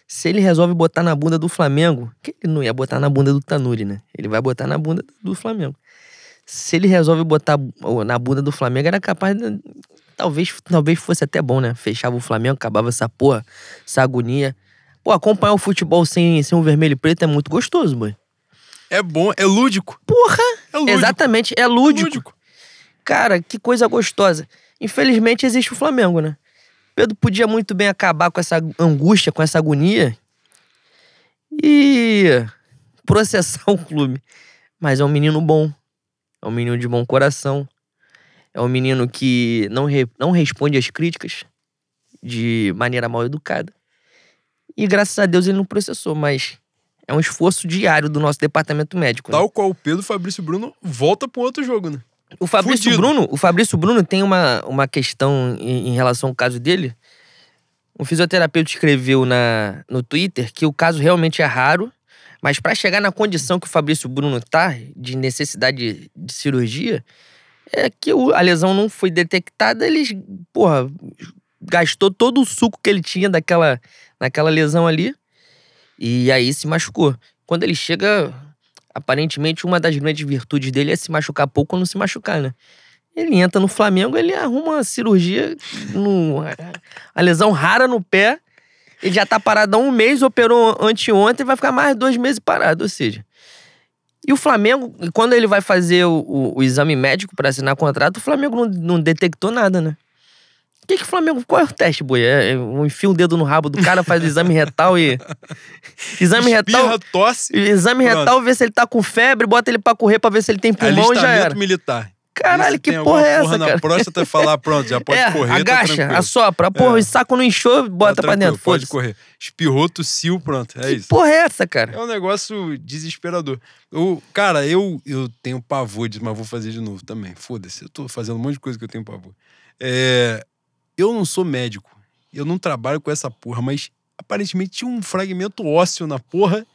Se ele resolve botar na bunda do Flamengo, que ele não ia botar na bunda do Tanuri, né? Ele vai botar na bunda do Flamengo. Se ele resolve botar na bunda do Flamengo, era capaz de. Talvez, talvez fosse até bom, né? Fechava o Flamengo, acabava essa porra, essa agonia. Pô, acompanhar o futebol sem, sem um vermelho e preto é muito gostoso, boy. É bom, é lúdico. Porra! É lúdico. Exatamente, é lúdico. Cara, que coisa gostosa. Infelizmente existe o Flamengo, né? Pedro podia muito bem acabar com essa angústia, com essa agonia e processar o clube. Mas é um menino bom, é um menino de bom coração, é um menino que não, re- não responde às críticas de maneira mal educada. E graças a Deus ele não processou, mas é um esforço diário do nosso departamento médico. né? Tal qual o Pedro, Fabrício Bruno volta pro outro jogo, né? O Fabrício Fudido. Bruno, o Fabrício Bruno tem uma, uma questão em, em relação ao caso dele. Um fisioterapeuta escreveu na, no Twitter que o caso realmente é raro, mas para chegar na condição que o Fabrício Bruno tá, de necessidade de, de cirurgia, é que o- a lesão não foi detectada, ele, porra, gastou todo o suco que ele tinha daquela, daquela lesão ali e aí se machucou. Quando ele chega, aparentemente uma das grandes virtudes dele é se machucar pouco ou não se machucar, né? Ele entra no Flamengo, ele arruma uma cirurgia, no, a lesão rara no pé. Ele já tá parado há um mês, operou anteontem, vai ficar mais dois meses parado, ou seja. E o Flamengo, quando ele vai fazer o, o- o exame médico para assinar contrato, o Flamengo não, não detectou nada, né? O que, que o Flamengo. Qual é o teste, boi? É, é, um enfia o dedo no rabo do cara, faz o exame retal e. [laughs] Exame retal. Tosse, Exame Pronto. retal, vê se ele tá com febre, bota ele pra correr pra ver se ele tem pulmão e já era. militar. Caralho, que porra é essa, porra na cara? próstata, falar, pronto, já pode [laughs] é, correr, tá agacha, tranquilo. assopra. Porra, É. o saco não inchou, bota Tá pra dentro, Pode correr. Espirrou, tossiu, pronto, é Que isso. porra é essa, cara? É um negócio desesperador. Eu, cara, eu, eu tenho pavor disso, mas vou fazer de novo também. Foda-se, eu tô fazendo um monte de coisa que eu tenho pavor. É, eu não sou médico, eu não trabalho com essa porra, mas aparentemente tinha um fragmento ósseo na porra.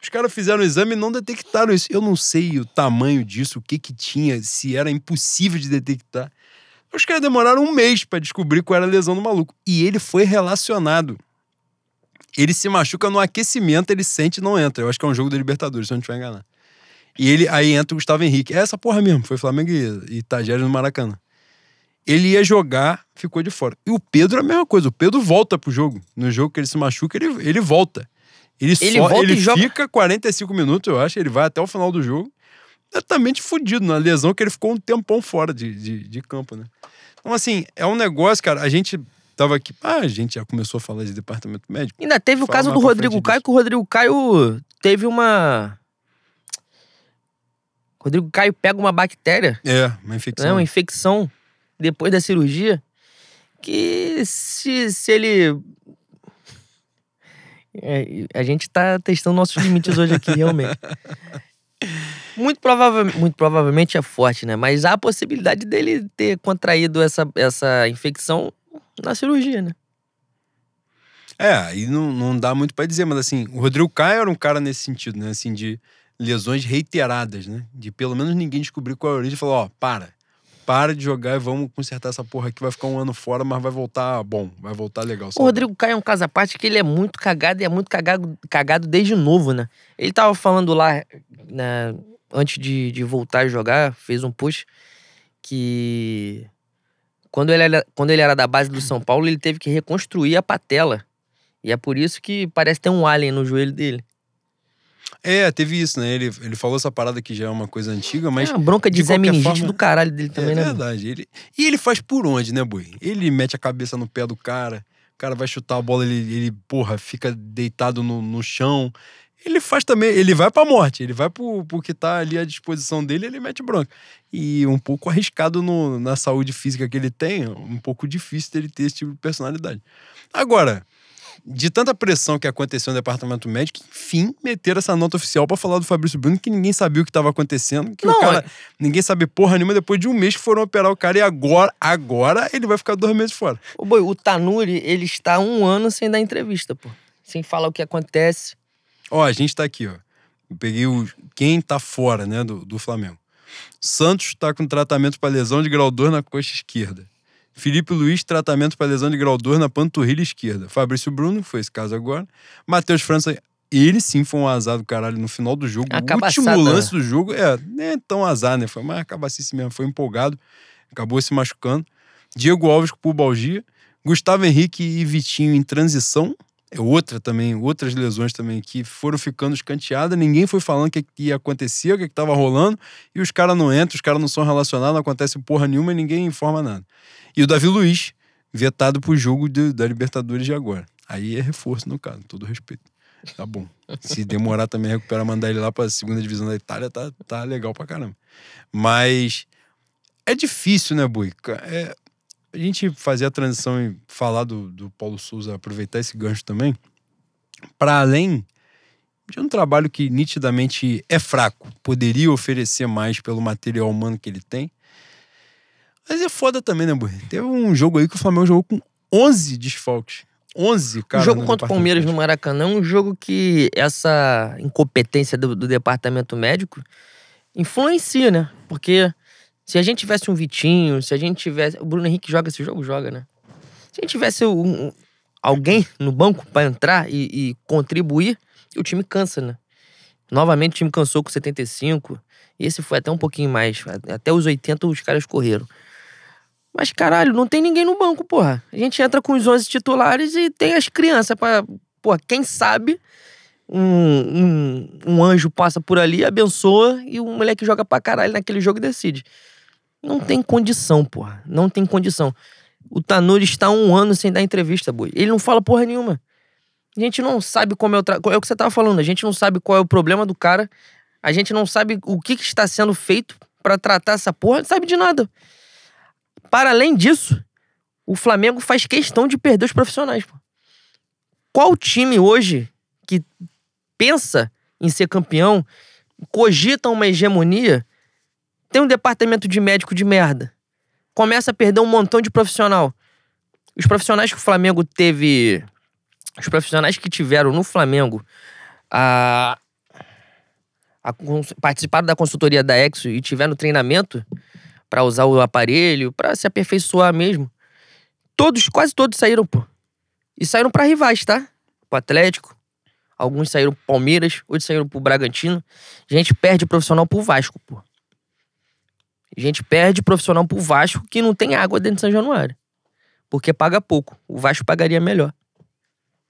Os caras fizeram o exame e não detectaram isso. Eu não sei o tamanho disso, o que que tinha, se era impossível de detectar. Os caras demoraram um mês pra descobrir qual era a lesão do maluco. E ele foi relacionado ele se machuca no aquecimento, ele sente e não entra. Eu acho que é um jogo da Libertadores, se eu não estiver enganado. E ele, aí entra o Gustavo Henrique. É essa porra mesmo, foi Flamengo e, e no Maracanã. Ele ia jogar, ficou de fora. E o Pedro é a mesma coisa. O Pedro volta pro jogo. No jogo que ele se machuca, ele, ele volta. Ele, Ele só, volta ele e joga- fica 45 minutos, eu acho. Ele vai até o final do jogo. Totalmente fudido na lesão que ele ficou um tempão fora de, de, de campo, né? Então, assim, é um negócio, cara. A gente tava aqui. Ah, a gente já começou a falar de departamento médico. Ainda teve o Fala caso do Rodrigo Caio, disso. que o Rodrigo Caio teve uma. Rodrigo Caio pega uma bactéria, É, uma infecção. né, uma infecção depois da cirurgia, que se, se ele. É, a gente tá testando nossos limites hoje aqui, realmente. [laughs] Muito, provável, muito provavelmente é forte, né? Mas há a possibilidade dele ter contraído essa, essa infecção na cirurgia, né? É, aí não, não dá muito pra dizer, mas assim, o Rodrigo Caio era um cara nesse sentido, né? Assim, de lesões reiteradas, né? De pelo menos ninguém descobrir qual é a origem e falou, ó, para. Para de jogar e vamos consertar essa porra aqui. Vai ficar um ano fora, mas vai voltar bom, vai voltar legal. O saudável. Rodrigo Caio é um caso à parte que ele é muito cagado e é muito cagado, cagado desde novo, né? Ele tava falando lá, né, antes de, de voltar a jogar, fez um post que quando ele, era, quando ele era da base do São Paulo, ele teve que reconstruir a patela. E é por isso que parece ter um alien no joelho dele. É, teve isso, né? Ele, ele falou essa parada que já é uma coisa antiga, mas. é uma bronca de, de Zé Meningite forma, do caralho dele também, é né? verdade. Ele, e ele faz por onde, né, Boi? Ele mete a cabeça no pé do cara, o cara vai chutar a bola, ele, ele porra, fica deitado no, no chão. Ele faz também, ele vai pra morte, ele vai pro, pro que tá ali à disposição dele, ele mete bronca. E um pouco arriscado no, na saúde física que ele tem, um pouco difícil dele ter esse tipo de personalidade. Agora, de tanta pressão que aconteceu no departamento médico, enfim, meteram essa nota oficial pra falar do Fabrício Bruno, que ninguém sabia o que tava acontecendo, que o Não, cara, ninguém sabe porra nenhuma, depois de um mês que foram operar o cara, e agora, agora ele vai ficar dois meses fora. Ô, boi, o Tanuri, ele está um ano sem dar entrevista, pô. Sem falar o que acontece. Ó, a gente tá aqui, ó. Eu peguei o, quem tá fora, né, do, do Flamengo. Santos tá com tratamento para lesão de grau 2 na coxa esquerda. Felipe Luiz, tratamento para lesão de grau 2 na panturrilha esquerda. Fabrício Bruno, foi esse caso agora. Matheus França, ele sim foi um azar do caralho no final do jogo. O último lance né? do jogo, é, nem é tão azar, né? Foi uma cabacice mesmo, foi empolgado. Acabou se machucando. Diego Alves com pubalgia. Gustavo Henrique e Vitinho em transição. É outra também, outras lesões também que foram ficando escanteadas. Ninguém foi falando o que, ia acontecer, o que, que tava rolando. E os caras não entram, os caras não são relacionados, não acontece porra nenhuma e ninguém informa nada. E o Davi Luiz, vetado pro jogo de- da Libertadores de agora. Aí é reforço no caso, todo respeito. Tá bom. Se demorar também recuperar, mandar ele lá pra segunda divisão da Itália, tá, tá legal pra caramba. Mas é difícil, né, Buica? É, a gente fazer a transição e falar do, do Paulo Souza, aproveitar esse gancho também, para além de um trabalho que nitidamente é fraco, poderia oferecer mais pelo material humano que ele tem. Mas é foda também, né, Bui? Teve um jogo aí que o Flamengo jogou com 11 desfalques. 11, cara. o jogo contra o Palmeiras no. Maracanã é um jogo que essa incompetência do, do departamento médico influencia, né? Porque se a gente tivesse um Vitinho, se a gente tivesse. O Bruno Henrique joga esse jogo? Joga, né? Se a gente tivesse um- um- alguém no banco pra entrar e, e contribuir, o time cansa, né? Novamente o time cansou com 75. E esse foi até um pouquinho mais. Até os 80 os caras correram. Mas caralho, não tem ninguém no banco, porra. A gente entra com os 11 titulares e tem as crianças pra. Porra, quem sabe um, um, um anjo passa por ali, abençoa e o moleque joga pra caralho naquele jogo e decide. Não tem condição, porra. Não tem condição. O Tanuri está um ano sem dar entrevista, boi. Ele não fala porra nenhuma. A gente não sabe como é o. Tra... É o que você tava falando. A gente não sabe qual é o problema do cara. A gente não sabe o que, que está sendo feito pra tratar essa porra. Não sabe de nada. Para além disso, o Flamengo faz questão de perder os profissionais. Pô. Qual time hoje que pensa em ser campeão, cogita uma hegemonia, tem um departamento de médico de merda, começa a perder um montão de profissional. Os profissionais que o Flamengo teve. Os profissionais que tiveram no Flamengo a, a participaram da consultoria da Exo e tiveram treinamento pra usar o aparelho, pra se aperfeiçoar mesmo. Todos, quase todos saíram, pô. E saíram pra rivais, tá? Pro Atlético. Alguns saíram pro Palmeiras, outros saíram pro Bragantino. A gente perde profissional pro Vasco, pô. A gente perde profissional pro Vasco que não tem água dentro de São Januário. Porque paga pouco. O Vasco pagaria melhor.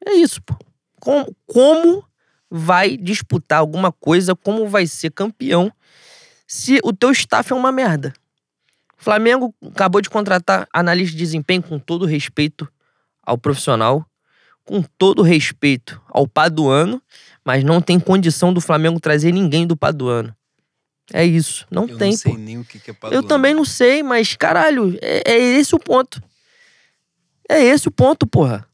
É isso, pô. Como, como vai disputar alguma coisa, como vai ser campeão, se o teu staff é uma merda? Flamengo acabou de contratar analista de desempenho com todo respeito ao profissional, com todo respeito ao Paduano, mas não tem condição do Flamengo trazer ninguém do Paduano. É isso. Não Eu tem, não sei pô. nem o que, que é Eu Paduano. também não sei, mas caralho, é, é esse o ponto. É esse o ponto, porra.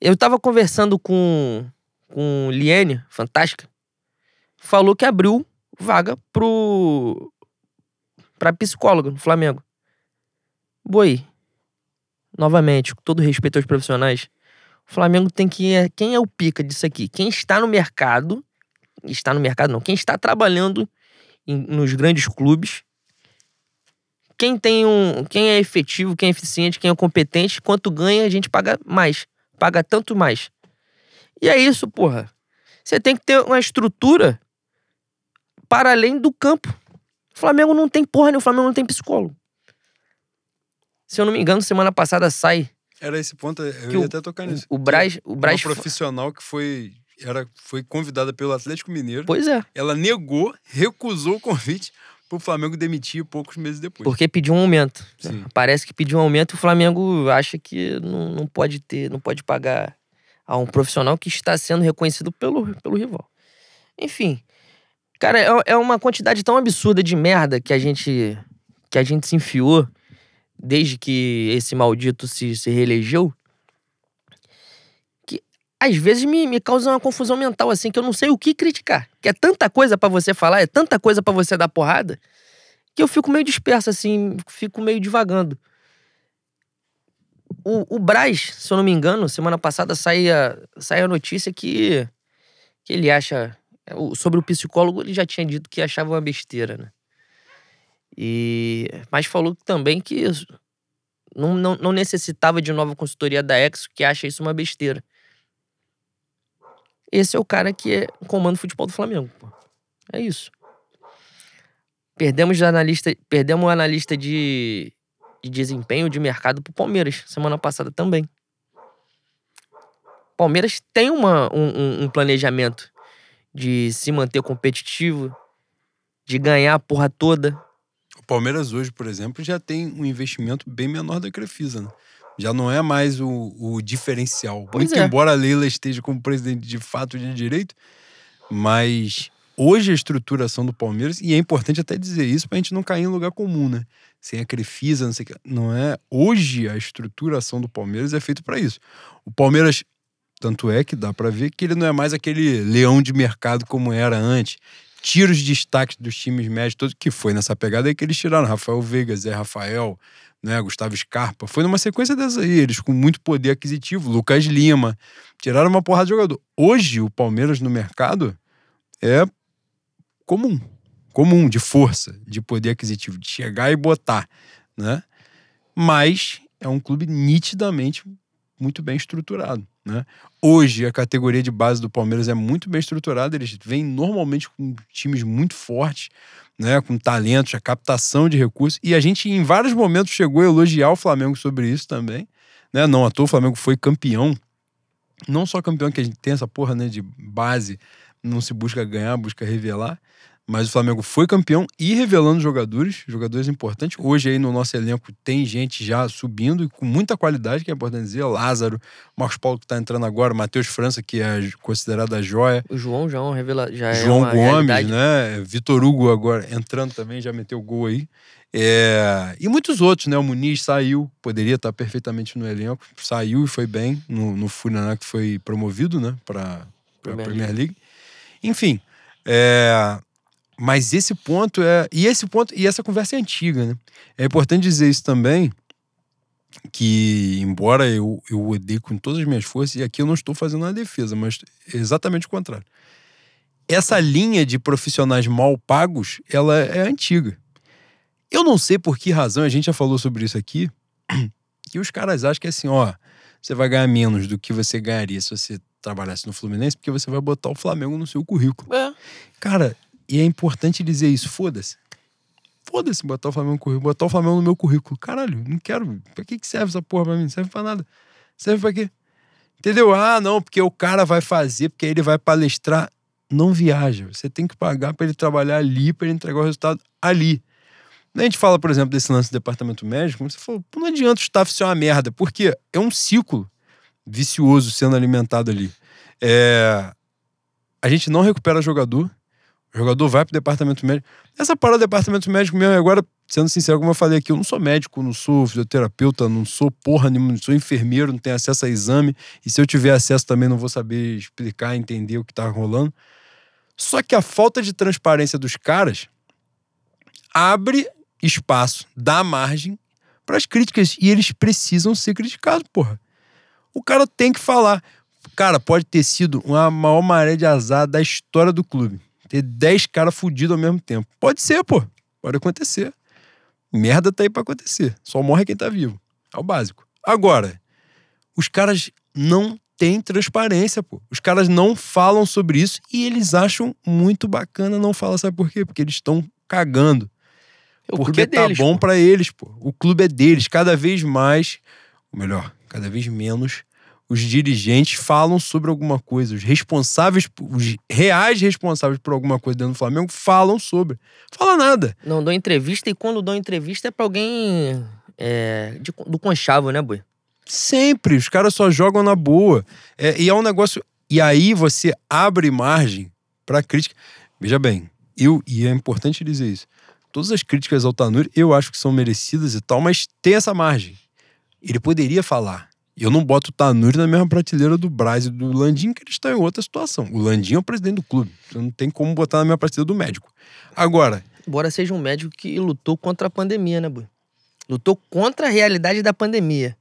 Eu tava conversando com, com Liene, fantástica. Falou que abriu vaga pro. pra psicóloga no Flamengo. Boi. novamente, com todo respeito aos profissionais, o Flamengo tem que. é, Quem é o pica disso aqui? Quem está no mercado. Está no mercado, não. Quem está trabalhando em- nos grandes clubes. Quem tem um. Quem é efetivo, quem é eficiente, quem é competente, quanto ganha, a gente paga mais. Paga tanto mais. E é isso, porra. Você tem que ter uma estrutura para além do campo. O Flamengo não tem porra, nem o Flamengo não tem psicólogo. Se eu não me engano, semana passada sai Era esse ponto, eu ia o- até tocar nisso. o Braz. O Braz Uma profissional que foi, era, foi convidada pelo Atlético Mineiro. Pois é. Ela negou, recusou o convite pro Flamengo demitir poucos meses depois. Porque pediu um aumento. Sim. Parece que pediu um aumento e o Flamengo acha que não, não pode ter, não pode pagar a um profissional que está sendo reconhecido pelo, pelo rival. Enfim. Cara, é, é uma quantidade tão absurda de merda que a gente que a gente se enfiou desde que esse maldito se, se reelegeu. Às vezes me, me causa uma confusão mental, assim, que eu não sei o que criticar. Que é tanta coisa pra você falar, é tanta coisa pra você dar porrada, que eu fico meio disperso, assim, fico meio divagando. O, o Braz, se eu não me engano, semana passada saía, saía a notícia que, que ele acha. o- Sobre o psicólogo, ele já tinha dito que achava uma besteira, né? E, mas falou também que não, não, não necessitava de nova consultoria da Exo, que acha isso uma besteira. Esse é o cara que é, comanda o futebol do Flamengo. Pô. É isso. Perdemos, de analista, perdemos o analista de, de desempenho de mercado pro Palmeiras, semana passada também. Palmeiras tem uma, um, um- um planejamento de se manter competitivo, de ganhar a porra toda. O Palmeiras hoje, por exemplo, já tem um investimento bem menor da Crefisa, né? Já não é mais o, o diferencial. Pois Muito é. embora a Leila esteja como presidente de fato de direito, mas hoje a estruturação do Palmeiras, e é importante até dizer isso pra gente não cair em lugar comum, né? Sem a Crefisa, não sei o que. Não é. Hoje a estruturação do Palmeiras é feita para isso. O Palmeiras, tanto é que dá pra ver que ele não é mais aquele leão de mercado como era antes. Tira os destaques dos times médios, todos que foi nessa pegada aí que eles tiraram. Rafael Veiga, Zé Rafael, né, Gustavo Scarpa. Foi numa sequência dessas aí, eles com muito poder aquisitivo. Lucas Lima. Tiraram uma porrada de jogador. Hoje, o Palmeiras no mercado é comum. Comum, de força, de poder aquisitivo, de chegar e botar, né? Mas é um clube nitidamente muito bem estruturado, né? Hoje, a categoria de base do Palmeiras é muito bem estruturada, eles vêm normalmente com times muito fortes, né, com talentos, a captação de recursos, e a gente em vários momentos chegou a elogiar o Flamengo sobre isso também, né? Não à toa o Flamengo foi campeão, não só campeão que a gente tem essa porra, né, de base, não se busca ganhar, busca revelar, mas o Flamengo foi campeão e revelando jogadores, jogadores importantes. Hoje aí no nosso elenco tem gente já subindo e com muita qualidade, que é importante dizer. Lázaro, Marcos Paulo que tá entrando agora, Matheus França, que é considerado a joia. O João já é revela, já João é Gomes, realidade. né? Vitor Hugo agora entrando também, já meteu gol aí. É, E muitos outros, né? O Muniz saiu, poderia estar perfeitamente no elenco, saiu e foi bem no, no Furinaná, que foi promovido, né? Para a Premier Premier League. Enfim, é, mas esse ponto é. E esse ponto, e essa conversa é antiga, né? É importante dizer isso também, que embora eu, eu odeie com todas as minhas forças, e aqui eu não estou fazendo uma defesa, mas exatamente o contrário. Essa linha de profissionais mal pagos, ela é antiga. Eu não sei por que razão, a gente já falou sobre isso aqui, [clears throat] que os caras acham que é assim, ó, você vai ganhar menos do que você ganharia se você trabalhasse no Fluminense, porque você vai botar o Flamengo no seu currículo. É. Cara, e é importante dizer isso, foda-se. Foda-se botar o Flamengo no currículo, botar o Flamengo no meu currículo. Caralho, não quero. Pra que, serve essa porra pra mim? Não serve pra nada. Serve pra quê? Entendeu? Ah, não, porque o cara vai fazer, porque ele vai palestrar. Não viaja. Você tem que pagar pra ele trabalhar ali, pra ele entregar o resultado ali. A gente fala, por exemplo, desse lance do departamento médico, como você falou, não adianta o staff ser uma merda, porque é um ciclo vicioso sendo alimentado ali. É, A gente não recupera jogador, o jogador vai pro departamento médico. Essa parada do departamento médico mesmo, agora, sendo sincero, como eu falei aqui, eu não sou médico, não sou fisioterapeuta, não sou porra nenhuma, não sou enfermeiro, não tenho acesso a exame. E se eu tiver acesso também não vou saber explicar, entender o que tá rolando. Só que a falta de transparência dos caras abre espaço, dá margem para as críticas e eles precisam ser criticados, porra. O cara tem que falar. Cara, pode ter sido uma maior maré de azar da história do clube. Ter 10 caras fudidos ao mesmo tempo. Pode ser, pô. Pode acontecer. Merda tá aí pra acontecer. Só morre quem tá vivo. É o básico. Agora, os caras não têm transparência, pô. Os caras não falam sobre isso e eles acham muito bacana não falar. Sabe por quê? Porque eles estão cagando. O Porque clube é tá deles, bom pô. pra eles, pô. O clube é deles. Cada vez mais, ou melhor, cada vez menos, os dirigentes falam sobre alguma coisa. Os responsáveis, os reais responsáveis por alguma coisa dentro do Flamengo falam sobre. Fala nada. Não dou entrevista e quando dou entrevista é pra alguém é, de- do Conchavo, né, Boi? Sempre. Os caras só jogam na boa. É, e é um negócio. E aí você abre margem pra crítica. Veja bem, eu, e é importante dizer isso. Todas as críticas ao Tanuri eu acho que são merecidas e tal, mas tem essa margem. Ele poderia falar. Eu não boto o Tanuri na mesma prateleira do Braz e do Landim, que eles estão em outra situação. O Landim é o presidente do clube. Então não tem como botar na mesma prateleira do médico. Agora, Embora seja um médico que lutou contra a pandemia, né, Boi? Lutou contra a realidade da pandemia.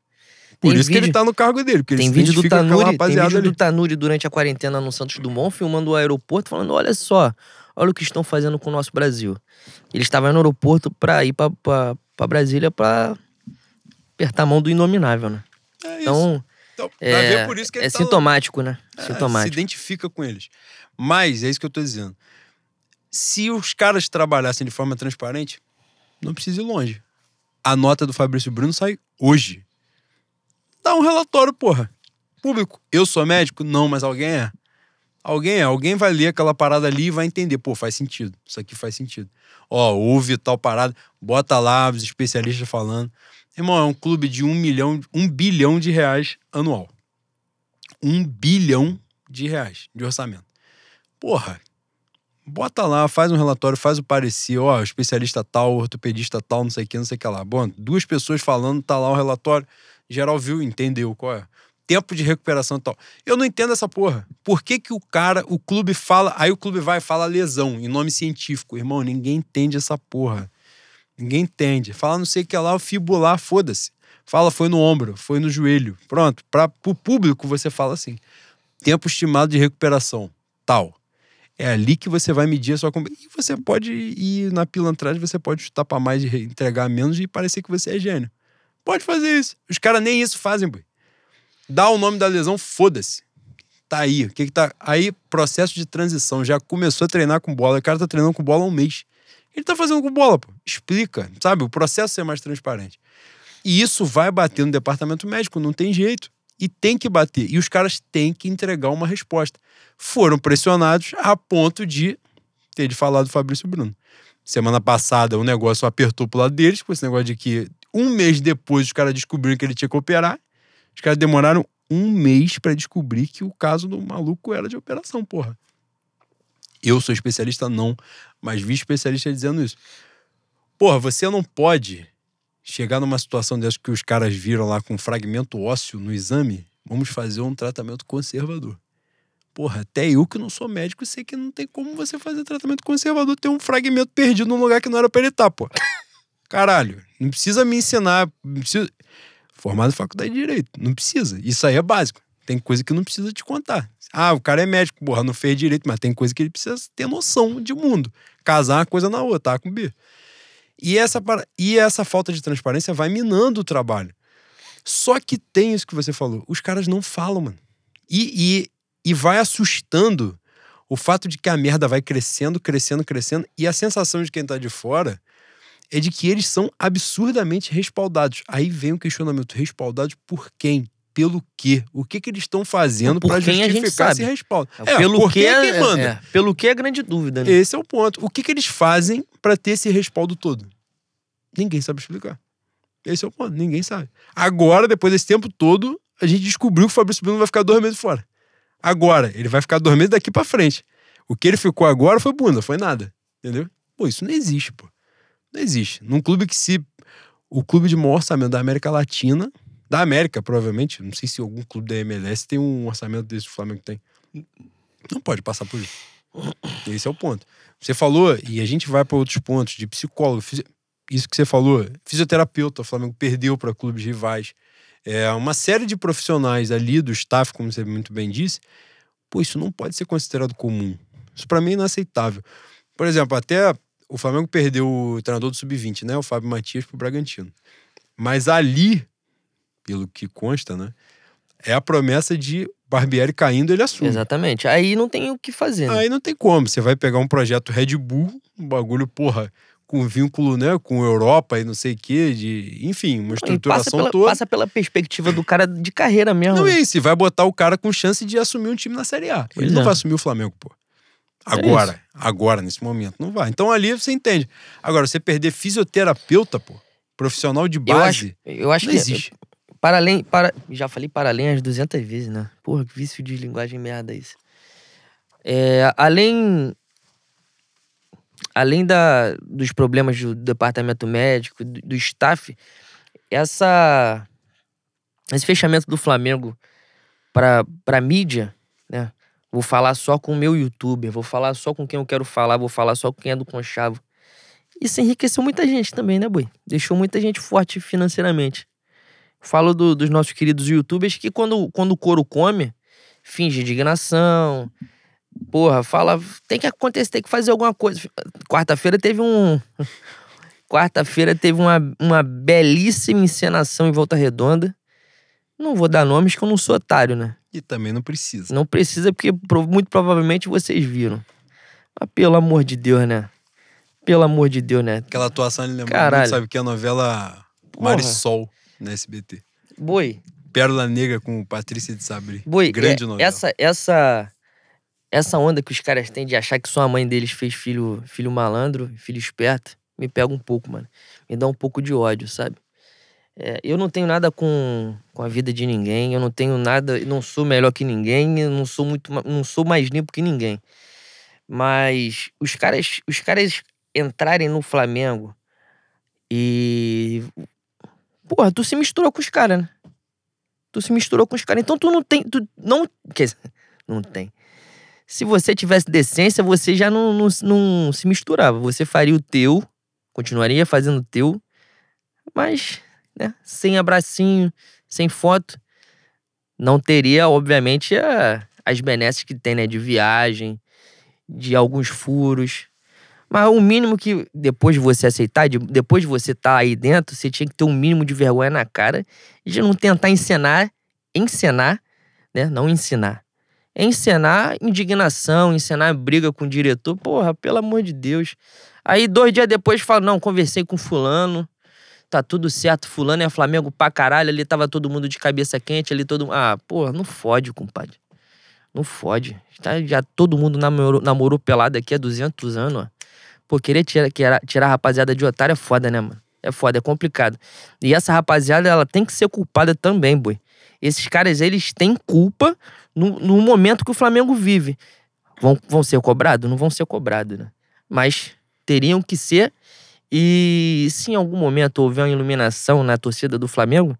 por Tem isso que ele vídeo- tá no cargo dele, porque ele Tem se vídeo do Tanuri, tem vídeo ali. do Tanuri durante a quarentena no Santos Dumont, filmando o aeroporto, falando: olha só, olha o que estão fazendo com o nosso Brasil. Ele estava no aeroporto pra ir pra Brasília pra apertar a mão do inominável, né? É isso. Então, Então, é, ver por isso que é tá lá. sintomático, né? É, se Sintomático. identifica com eles. Mas, é isso que eu tô dizendo. Se os caras trabalhassem de forma transparente, não precisa ir longe. A nota do Fabrício Bruno sai hoje. Dá um relatório, porra. Público. Eu sou médico? Não, mas alguém é. Alguém é. Alguém vai ler aquela parada ali e vai entender. Pô, faz sentido. Isso aqui faz sentido. Ó, houve tal parada. Bota lá os especialistas falando. Irmão, é um clube de um milhão, um bilhão de reais anual. Um bilhão de reais de orçamento. Porra, bota lá, faz um relatório, faz o parecer, ó, especialista tal, ortopedista tal, não sei o que, não sei o que lá. Bom, duas pessoas falando, tá lá o relatório, geral viu, entendeu qual é. Tempo de recuperação e tal. Eu não entendo essa porra. Por que que o cara, o clube fala, aí o clube vai e fala lesão, em nome científico. Irmão, ninguém entende essa porra. Ninguém entende. Fala não sei o que lá, o fibular, foda-se. Fala foi no ombro, foi no joelho. Pronto, para o público você fala assim. Tempo estimado de recuperação, tal. É ali que você vai medir a sua... com- E você pode ir na pilantragem, você pode chutar pra mais re- entregar menos e parecer que você é gênio. Pode fazer isso. Os caras nem isso fazem, boy. Dá o nome da lesão, foda-se. Tá aí. O que que tá... Aí, processo de transição. Já começou a treinar com bola. O cara tá treinando com bola há um mês. Ele tá fazendo com bola, pô. Explica, sabe? O processo ser mais transparente. E isso vai bater no departamento médico, não tem jeito. E tem que bater. E os caras têm que entregar uma resposta. Foram pressionados a ponto de ter de falar do Fabrício Bruno. Semana passada o negócio apertou pro lado deles, com esse negócio de que um mês depois os caras descobriram que ele tinha que operar. Os caras demoraram um mês pra descobrir que o caso do maluco era de operação, porra. Eu sou especialista, não, mas vi especialista dizendo isso. Porra, você não pode chegar numa situação dessa que os caras viram lá com fragmento ósseo no exame, vamos fazer um tratamento conservador. Porra, até eu que não sou médico sei que não tem como você fazer tratamento conservador ter um fragmento perdido num lugar que não era pra ele estar, pô. Caralho, não precisa me ensinar, não precisa... Formado em faculdade de Direito, não precisa. Isso aí é básico. Tem coisa que não precisa te contar. Ah, o cara é médico, porra, não fez direito, mas tem coisa que ele precisa ter noção de mundo. Casar uma coisa na outra, A com B. E essa, e essa falta de transparência vai minando o trabalho. Só que tem isso que você falou. Os caras não falam, mano. E, e, e vai assustando o fato de que a merda vai crescendo, crescendo, crescendo. E a sensação de quem tá de fora é de que eles são absurdamente respaldados. Aí vem o questionamento: respaldados por quem? Pelo quê? O que, que eles estão fazendo para justificar esse respaldo? pelo por que é quem manda? é, pelo que é grande dúvida, né? Esse é o ponto. O que, que eles fazem para ter esse respaldo todo? Ninguém sabe explicar. Esse é o ponto. Ninguém sabe. Agora, depois desse tempo todo, a gente descobriu que o Fabrício Bruno vai ficar dois meses fora. Agora, ele vai ficar dois meses daqui para frente. O que ele ficou agora foi bunda, foi nada. Entendeu? Pô, isso não existe, pô. Não existe. Num clube que se. O clube de maior orçamento da América Latina, da América, provavelmente, não sei se algum clube da MLS tem um orçamento desse que o Flamengo tem. Não pode passar por isso. Esse é o ponto. Você falou, e a gente vai para outros pontos, de psicólogo. isso que você falou, fisioterapeuta, o Flamengo perdeu para clubes rivais. É, uma série de profissionais ali do staff, como você muito bem disse, pô, isso não pode ser considerado comum. Isso para mim é inaceitável. Por exemplo, até o Flamengo perdeu o treinador do Sub-20, né? O Fábio Matias pro Bragantino. Mas ali, pelo que consta, né? É a promessa de Barbieri caindo, ele assume. Exatamente. Aí não tem o que fazer. Né? Aí não tem como. Você vai pegar um projeto Red Bull, um bagulho, porra, com vínculo, né, com Europa e não sei o quê, de, enfim, uma estruturação passa pela, toda. Passa pela perspectiva do cara de carreira mesmo. Não, é isso. Vai botar o cara com chance de assumir um time na Série A. Ele não é. vai assumir o Flamengo, pô. É Agora, agora, nesse momento, não vai. Então ali você entende. Agora, você perder fisioterapeuta, pô, profissional de Eu base, acho, eu acho não que existe. Para além, para, já falei para além as 200 vezes, né? Porra, que vício de linguagem merda isso. É, além além da, dos problemas do departamento médico, do, do staff, essa esse fechamento do Flamengo para para mídia, né? Vou falar só com o meu youtuber, vou falar só com quem eu quero falar, vou falar só com quem é do Conchavo. Isso enriqueceu muita gente também, né, Boi? Deixou muita gente forte financeiramente. Falo do- dos nossos queridos youtubers que quando, quando o couro come, finge indignação. Porra, fala, tem que acontecer, tem que fazer alguma coisa. Quarta-feira teve um. [laughs] Quarta-feira teve uma, uma belíssima encenação em Volta Redonda. Não vou dar nomes que eu não sou otário, né? e também não precisa. Não precisa, porque muito provavelmente vocês viram. Mas pelo amor de Deus, né? Pelo amor de Deus, né? Aquela atuação ele lembra sabe, que é a novela Porra. Marisol na SBT. Boi, Pérola Negra com Patrícia de Sabri. Boi, Grande é- novela. essa, essa, essa onda que os caras têm de achar que só a mãe deles fez filho, filho malandro, filho esperto, me pega um pouco, mano. Me dá um pouco de ódio, sabe? É, eu não tenho nada com, com a vida de ninguém, eu não tenho nada, não sou melhor que ninguém, eu não sou muito, não sou mais limpo que ninguém. Mas os caras, os caras entrarem no Flamengo e porra, tu se misturou com os caras, né? Tu se misturou com os caras. Então tu não tem. Tu não. Quer dizer, não tem. Se você tivesse decência, você já não, não, não se misturava. Você faria o teu, continuaria fazendo o teu, mas, né, sem abracinho, sem foto. Não teria, obviamente, a- as benesses que tem, né? De viagem, de alguns furos. Mas o mínimo que, depois de você aceitar, de- depois de você estar aí dentro, você tinha que ter um mínimo de vergonha na cara de não tentar encenar, encenar, né? Não ensinar. Encenar indignação, encenar briga com o diretor. Porra, pelo amor de Deus. Aí, dois dias depois, fala: não, conversei com Fulano, tá tudo certo. Fulano é Flamengo pra caralho, ali tava todo mundo de cabeça quente, ali todo Ah, porra, não fode, compadre. Não fode. Tá, já todo mundo namorou, namorou pelado aqui há 200 anos, ó. Pô, querer tirar, tirar, tirar a rapaziada de otário é foda, né, mano? É foda, é complicado. E essa rapaziada, ela tem que ser culpada também, boi. Esses caras, eles têm culpa no, no momento que o Flamengo vive. Vão, vão ser cobrados? Não vão ser cobrados, né? Mas teriam que ser. E se em algum momento houver uma iluminação na torcida do Flamengo,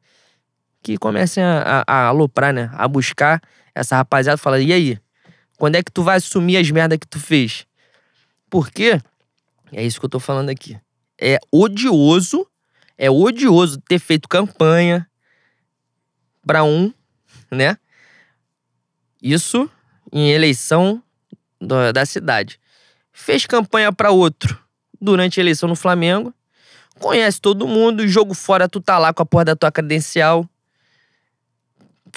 que comecem a, a, a aloprar, né? A buscar essa rapaziada e falar: e aí? Quando é que tu vai assumir as merdas que tu fez? Porque, é isso que eu tô falando aqui. É odioso, é odioso ter feito campanha pra um, né? Isso em eleição da, da cidade. Fez campanha pra outro durante a eleição no Flamengo. Conhece todo mundo, jogo fora, tu tá lá com a porra da tua credencial.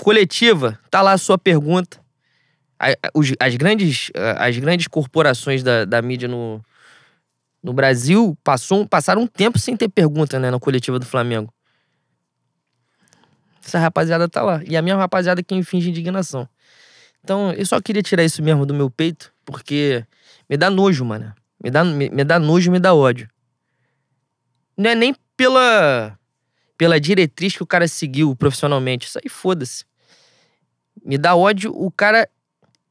Coletiva, tá lá a sua pergunta. As grandes, a- as grandes corporações da, da mídia no, no Brasil passou, passaram um tempo sem ter pergunta né, na coletiva do Flamengo. Essa rapaziada tá lá. E a minha rapaziada que finge indignação. Então, eu só queria tirar isso mesmo do meu peito, porque me dá nojo, mano. Me dá, me, me dá nojo, me dá ódio. Não é nem pela, pela diretriz que o cara seguiu profissionalmente. Isso aí foda-se. Me dá ódio o cara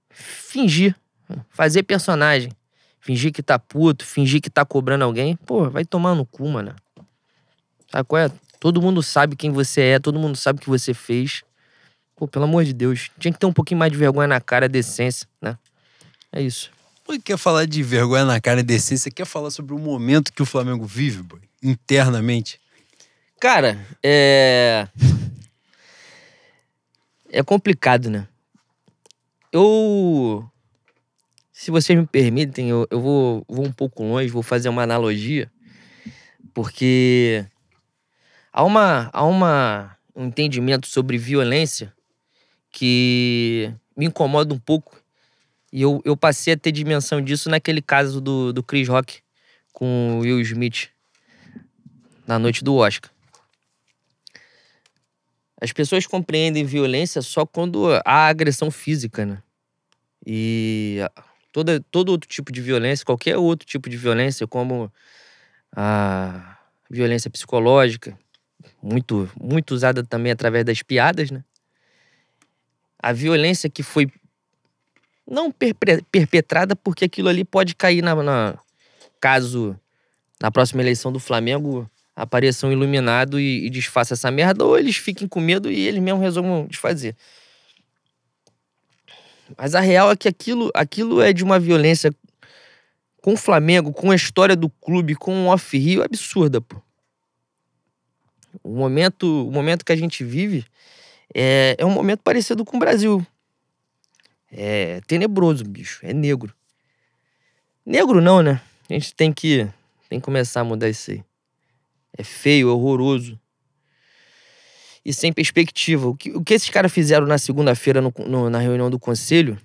fingir, fazer personagem. Fingir que tá puto, fingir que tá cobrando alguém. Pô, vai tomar no cu, mano. Sabe qual é? Todo mundo sabe quem você é, todo mundo sabe o que você fez. Pô, pelo amor de Deus. Tinha que ter um pouquinho mais de vergonha na cara, decência, né? É isso. Pô, quer falar de vergonha na cara e decência? Quer falar sobre o momento que o Flamengo vive, boy, internamente? Cara, é. É complicado, né? Eu. Se vocês me permitem, eu, eu vou, vou um pouco longe, vou fazer uma analogia, porque há, uma, há uma, um entendimento sobre violência que me incomoda um pouco. E eu, eu passei a ter dimensão disso naquele caso do, do Chris Rock com o Will Smith na noite do Oscar. As pessoas compreendem violência só quando há agressão física, né? E toda, todo outro tipo de violência, qualquer outro tipo de violência, como a violência psicológica, muito, muito usada também através das piadas, né? A violência que foi não perpetrada porque aquilo ali pode cair na, na caso na próxima eleição do Flamengo apareçam iluminado e, e desfaça essa merda, ou eles fiquem com medo e eles mesmos resolvam desfazer. Mas a real é que aquilo, aquilo é de uma violência com o Flamengo, com a história do clube, com o off-rio absurda, pô. O momento, o momento que a gente vive é, é um momento parecido com o Brasil. É tenebroso, bicho. É negro. Negro não, né? A gente tem que, tem que começar a mudar isso aí. É feio, é horroroso. E sem perspectiva. O que, o que esses caras fizeram na segunda-feira na reunião do conselho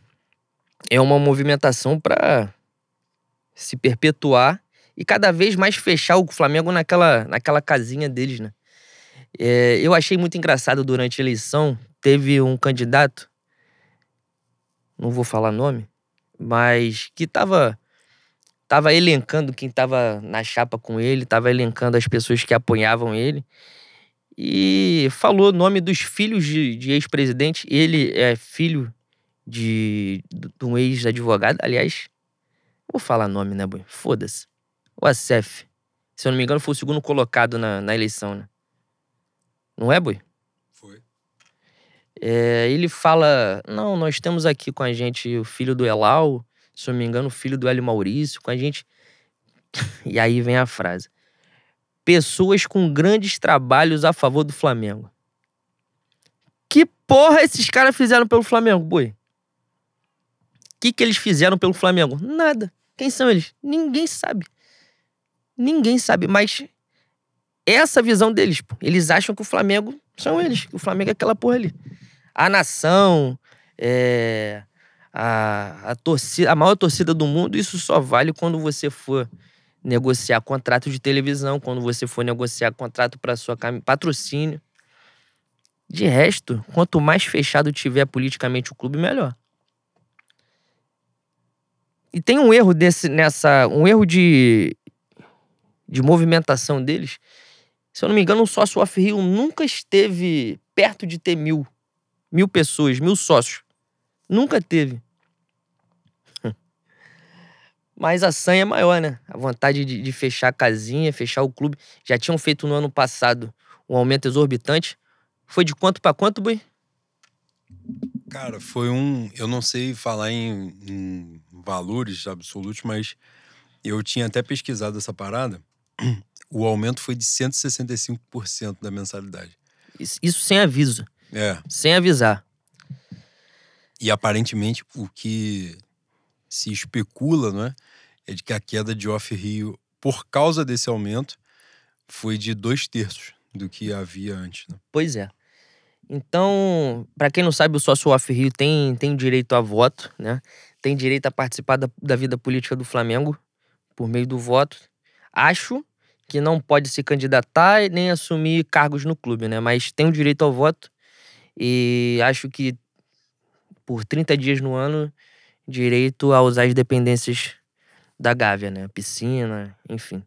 é uma movimentação para se perpetuar e cada vez mais fechar o Flamengo naquela, naquela casinha deles, né? É, eu achei muito engraçado durante a eleição, teve um candidato, não vou falar nome, mas que tava tava elencando quem tava na chapa com ele, tava elencando as pessoas que apoiavam ele. E falou o nome dos filhos de, de ex-presidente. Ele é filho de, de um ex-advogado. Aliás, vou falar nome, né, boy? Foda-se. O Acef. Se eu não me engano, foi o segundo colocado na, na eleição, né? Não é, Boi? Foi. É, ele fala: Não, nós temos aqui com a gente o filho do Elal, se eu não me engano, o filho do Hélio Maurício, com a gente. [laughs] e aí vem a frase: Pessoas com grandes trabalhos a favor do Flamengo. Que porra esses caras fizeram pelo Flamengo, boi? O que, que eles fizeram pelo Flamengo? Nada. Quem são eles? Ninguém sabe. Ninguém sabe, mas essa visão deles, pô. Eles acham que o Flamengo são eles, que o Flamengo é aquela porra ali. A nação, é, a, a, torcida, a maior torcida do mundo, isso só vale quando você for negociar contrato de televisão, quando você for negociar contrato para sua patrocínio. De resto, quanto mais fechado tiver politicamente o clube, melhor. E tem um erro desse nessa, um erro de de movimentação deles. Se eu não me engano, o sócio off-rio nunca esteve perto de ter mil, mil pessoas, mil sócios. Nunca teve. Mas a sanha é maior, né? A vontade de, de, fechar a casinha, fechar o clube. Já tinham feito no ano passado um aumento exorbitante. Foi de quanto para quanto, Bui? Cara, foi um. Eu não sei falar em, em valores absolutos, mas eu tinha até pesquisado essa parada. [clears throat] O aumento foi de 165% da mensalidade. Isso, isso sem aviso. É. Sem avisar. E aparentemente o que se especula, não é? É de que a queda de off-rio, por causa desse aumento, foi de dois terços do que havia antes. Né? Pois é. Então, para quem não sabe, o sócio off-rio tem, tem direito a voto, né? Tem direito a participar da, da vida política do Flamengo por meio do voto. Acho que não pode se candidatar nem assumir cargos no clube, né? Mas tem o direito ao voto. E acho que por 30 dias no ano, direito a usar as dependências da Gávea, né? Piscina, enfim.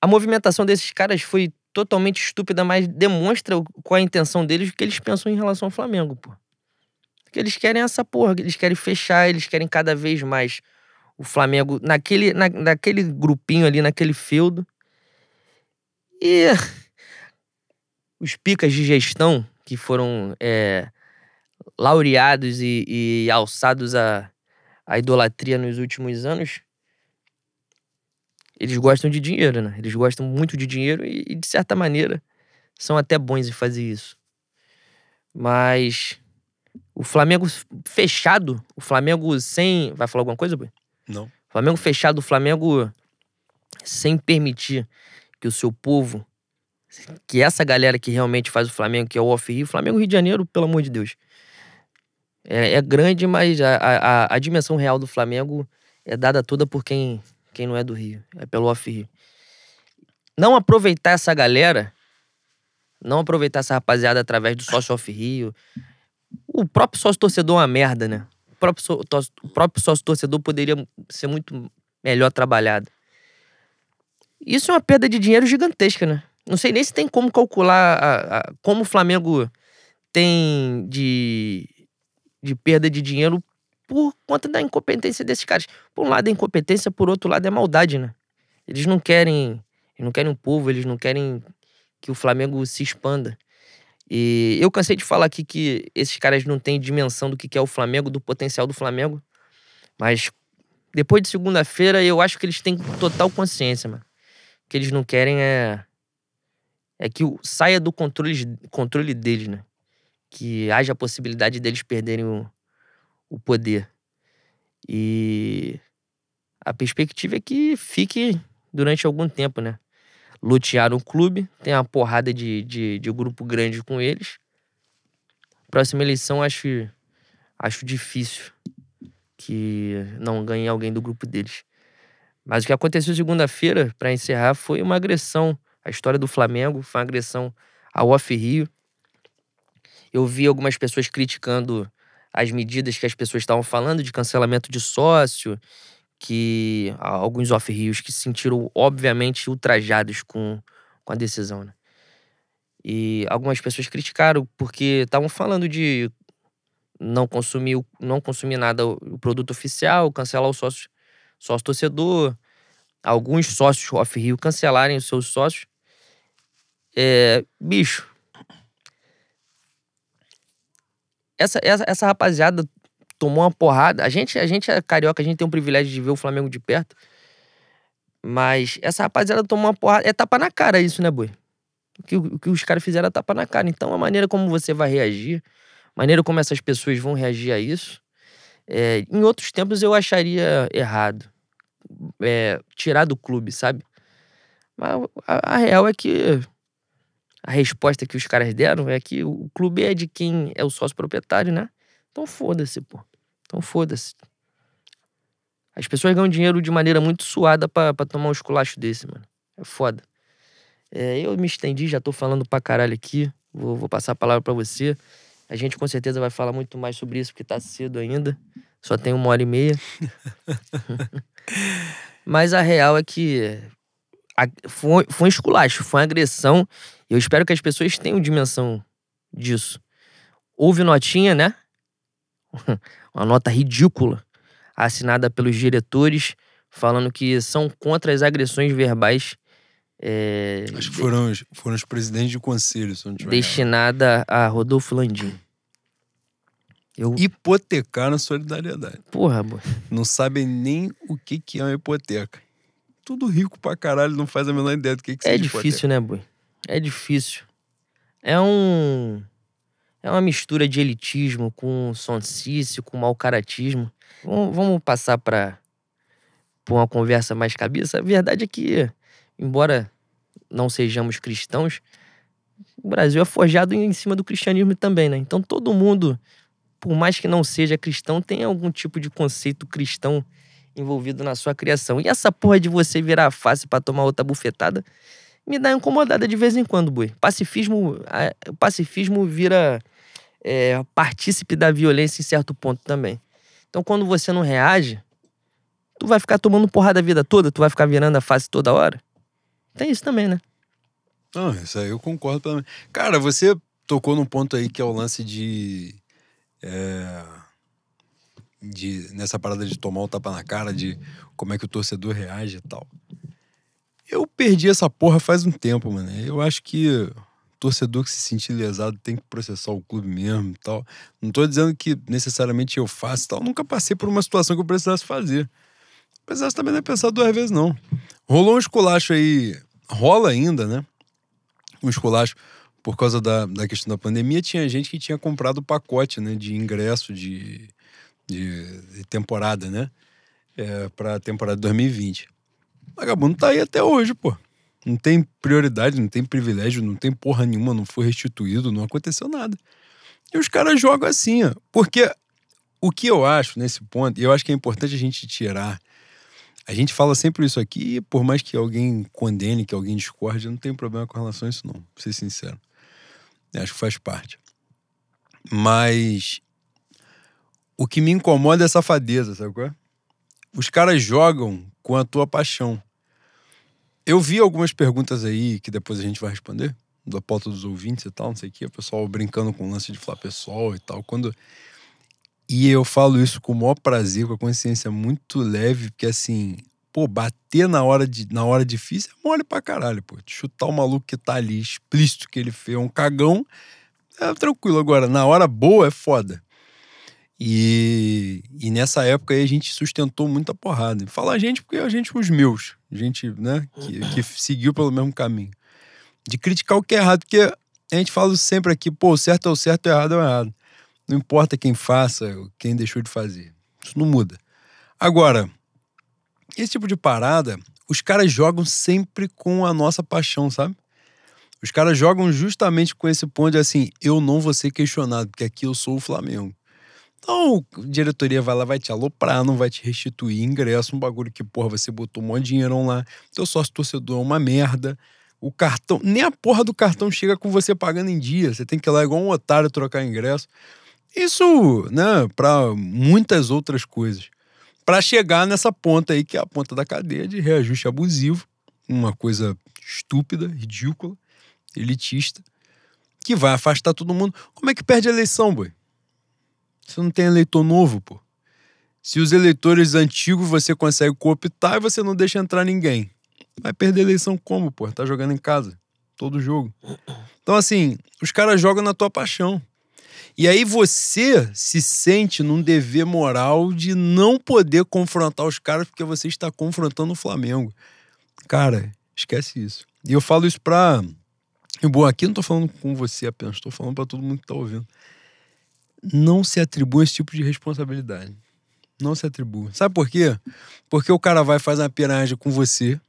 A movimentação desses caras foi totalmente estúpida, mas demonstra qual a intenção deles, o que eles pensam em relação ao Flamengo, pô. Porque eles querem essa porra, eles querem fechar, eles querem cada vez mais o Flamengo naquele, na, naquele grupinho ali, naquele feudo. E os picas de gestão que foram é, laureados e, e alçados a, a idolatria nos últimos anos, eles gostam de dinheiro, né? Eles gostam muito de dinheiro e, e de certa maneira, são até bons em fazer isso. Mas o Flamengo fechado, o Flamengo sem. Vai falar alguma coisa, Boi? Não. Flamengo fechado, o Flamengo sem permitir que o seu povo, que essa galera que realmente faz o Flamengo, que é o Off-Rio, Flamengo Rio de Janeiro, pelo amor de Deus. É, é grande, mas a, a, a, dimensão real do Flamengo é dada toda por quem, quem não é do Rio, é pelo Off-Rio. Não aproveitar essa galera, não aproveitar essa rapaziada através do sócio Off-Rio. O próprio sócio torcedor é uma merda, né? O próprio, o próprio sócio torcedor poderia ser muito melhor trabalhado. Isso é uma perda de dinheiro gigantesca, né? Não sei nem se tem como calcular a, a, como o Flamengo tem de, de perda de dinheiro por conta da incompetência desses caras. Por um lado é incompetência, por outro lado é maldade, né? Eles não querem, eles não querem um povo, eles não querem que o Flamengo se expanda. E eu cansei de falar aqui que esses caras não têm dimensão do que é o Flamengo, do potencial do Flamengo. Mas depois de segunda-feira, eu acho que eles têm total consciência, mano que eles não querem é é que saia do controle, controle deles, né? Que haja a possibilidade deles perderem o, o poder. E a perspectiva é que fique durante algum tempo, né? Lutear o clube, tem uma porrada de, de, de grupo grande com eles. Próxima eleição, acho, acho difícil que não ganhe alguém do grupo deles. Mas o que aconteceu segunda-feira, para encerrar, foi uma agressão. A história do Flamengo foi uma agressão ao Off Rio. Eu vi algumas pessoas criticando as medidas que as pessoas estavam falando de cancelamento de sócio, que alguns off-rios que se sentiram, obviamente, ultrajados com, com a decisão. Né? E algumas pessoas criticaram porque estavam falando de não consumir, não consumir nada o produto oficial, cancelar o sócio sócio torcedor, alguns sócios off-Rio cancelarem os seus sócios. É, bicho, essa, essa, essa rapaziada tomou uma porrada. A gente, a gente é carioca, a gente tem o privilégio de ver o Flamengo de perto. Mas essa rapaziada tomou uma porrada. É tapa na cara isso, né, boi? O que, o que os caras fizeram é tapa na cara. Então, a maneira como você vai reagir, a maneira como essas pessoas vão reagir a isso, é, em outros tempos eu acharia errado é, tirar do clube, sabe? Mas a, a, real é que a resposta que os caras deram é que o clube é de quem é o sócio proprietário, né? Então foda-se, pô. Então foda-se. As pessoas ganham dinheiro de maneira muito suada pra, tomar um esculacho desse, mano. É foda. É, eu me estendi, já tô falando pra caralho aqui. Vou, vou passar a palavra para você. A gente com certeza vai falar muito mais sobre isso, porque tá cedo ainda. Só tem uma hora e meia. [laughs] Mas a real é que a, foi, foi um esculacho, foi uma agressão. Eu espero que as pessoas tenham dimensão disso. Houve notinha, né? [laughs] uma nota ridícula, assinada pelos diretores, falando que são contra as agressões verbais. É, Acho que foram, os, foram os presidentes de conselho, se não tiver Destinada a Rodolfo Landim. Eu... Hipotecar na solidariedade. Porra, boy. Não sabem nem o que, que é uma hipoteca. Tudo rico pra caralho, não faz a menor ideia do que, que É difícil, né, boy? É difícil. É um. É uma mistura de elitismo com soncício, com mau caratismo. Vamos, vamos passar pra uma conversa mais cabeça. A verdade é que, embora não sejamos cristãos, o Brasil é forjado em cima do cristianismo também, né? Então todo mundo por mais que não seja cristão, tem algum tipo de conceito cristão envolvido na sua criação. E essa porra de você virar a face para tomar outra bufetada me dá incomodada de vez em quando, boi. Pacifismo, o pacifismo vira é, partícipe da violência em certo ponto também. Então, quando você não reage, tu vai ficar tomando porrada a vida toda, tu vai ficar virando a face toda hora. Tem isso também, né? Não, isso aí eu concordo plenamente. Cara, você tocou num ponto aí que é o lance de é, de, nessa parada de tomar o tapa na cara, de como é que o torcedor reage e tal. Eu perdi essa porra faz um tempo, mano. Eu acho que torcedor que se sentir lesado tem que processar o clube mesmo e tal. Não tô dizendo que necessariamente eu faço e tal. Nunca passei por uma situação que eu precisasse fazer. Precisasse também não é pensar duas vezes, não. Rolou um esculacho aí. Rola ainda, né? Um esculacho por causa da, da questão da pandemia. Tinha gente que tinha comprado o pacote, né? De ingresso de, de, de temporada, né? É, pra temporada de 2020. O vagabundo tá aí até hoje, pô. Não tem prioridade, não tem privilégio, não tem porra nenhuma, não foi restituído, não aconteceu nada. E os caras jogam assim, ó. Porque o que eu acho nesse ponto, e eu acho que é importante a gente tirar. A gente fala sempre isso aqui, por mais que alguém condene, que alguém discorde, eu não tenho problema com relação a isso, não, pra ser sincero. Eu acho que faz parte. Mas o que me incomoda é a safadeza, sabe qual é? Os caras jogam com a tua paixão. Eu vi algumas perguntas aí que depois a gente vai responder, da pauta dos ouvintes e tal, não sei o que, o pessoal brincando com o lance de falar pessoal e tal. Quando. E eu falo isso com o maior prazer, com a consciência muito leve, porque assim, pô, bater na hora, de, na hora difícil é mole pra caralho, pô. Chutar o maluco que tá ali, explícito que ele fez, um cagão, é tranquilo. Agora, na hora boa é foda. E, e nessa época aí a gente sustentou muita porrada. Fala a gente porque a gente, os meus, gente, né, que, que seguiu pelo mesmo caminho. De criticar o que é errado, porque a gente fala sempre aqui, pô, certo é o certo, o errado é o errado. Não importa quem faça, quem deixou de fazer. Isso não muda. Agora, esse tipo de parada, os caras jogam sempre com a nossa paixão, sabe? Os caras jogam justamente com esse ponto de assim, eu não vou ser questionado, porque aqui eu sou o Flamengo. Então, a diretoria vai lá, vai te aloprar, não vai te restituir ingresso, um bagulho que, porra, você botou um monte de dinheiro lá, teu sócio torcedor é uma merda. O cartão, nem a porra do cartão chega com você pagando em dia. Você tem que ir lá igual um otário trocar ingresso. Isso, né, para muitas outras coisas. Para chegar nessa ponta aí, que é a ponta da cadeia de reajuste abusivo, uma coisa estúpida, ridícula, elitista, que vai afastar todo mundo. Como é que perde a eleição, boi? Você não tem eleitor novo, pô. Se os eleitores antigos você consegue cooptar e você não deixa entrar ninguém. Vai perder eleição como, pô? Tá jogando em casa. Todo jogo. Então, assim, os caras jogam na tua paixão. E aí você se sente num dever moral de não poder confrontar os caras porque você está confrontando o Flamengo. Cara, esquece isso. E eu falo isso pra. E bom, aqui não tô falando com você apenas, tô falando para todo mundo que tá ouvindo não se atribui esse tipo de responsabilidade. Não se atribui. Sabe por quê? Porque o cara vai fazer uma piragem com você,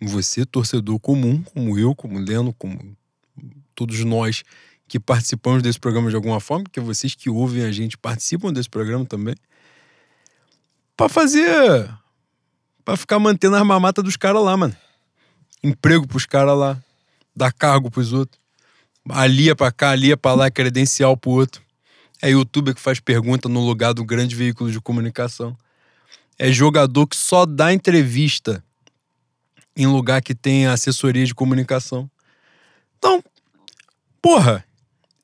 você, torcedor comum, como eu, como Leno, como todos nós que participamos desse programa de alguma forma, porque vocês que ouvem a gente participam desse programa também, para fazer. para ficar mantendo a mamata dos caras lá, mano. Emprego pros caras lá, dar cargo pros outros. Alia pra cá, alia pra lá, credencial pro outro. É youtuber que faz pergunta no lugar do grande veículo de comunicação. É jogador que só dá entrevista em lugar que tem assessoria de comunicação. Então, porra,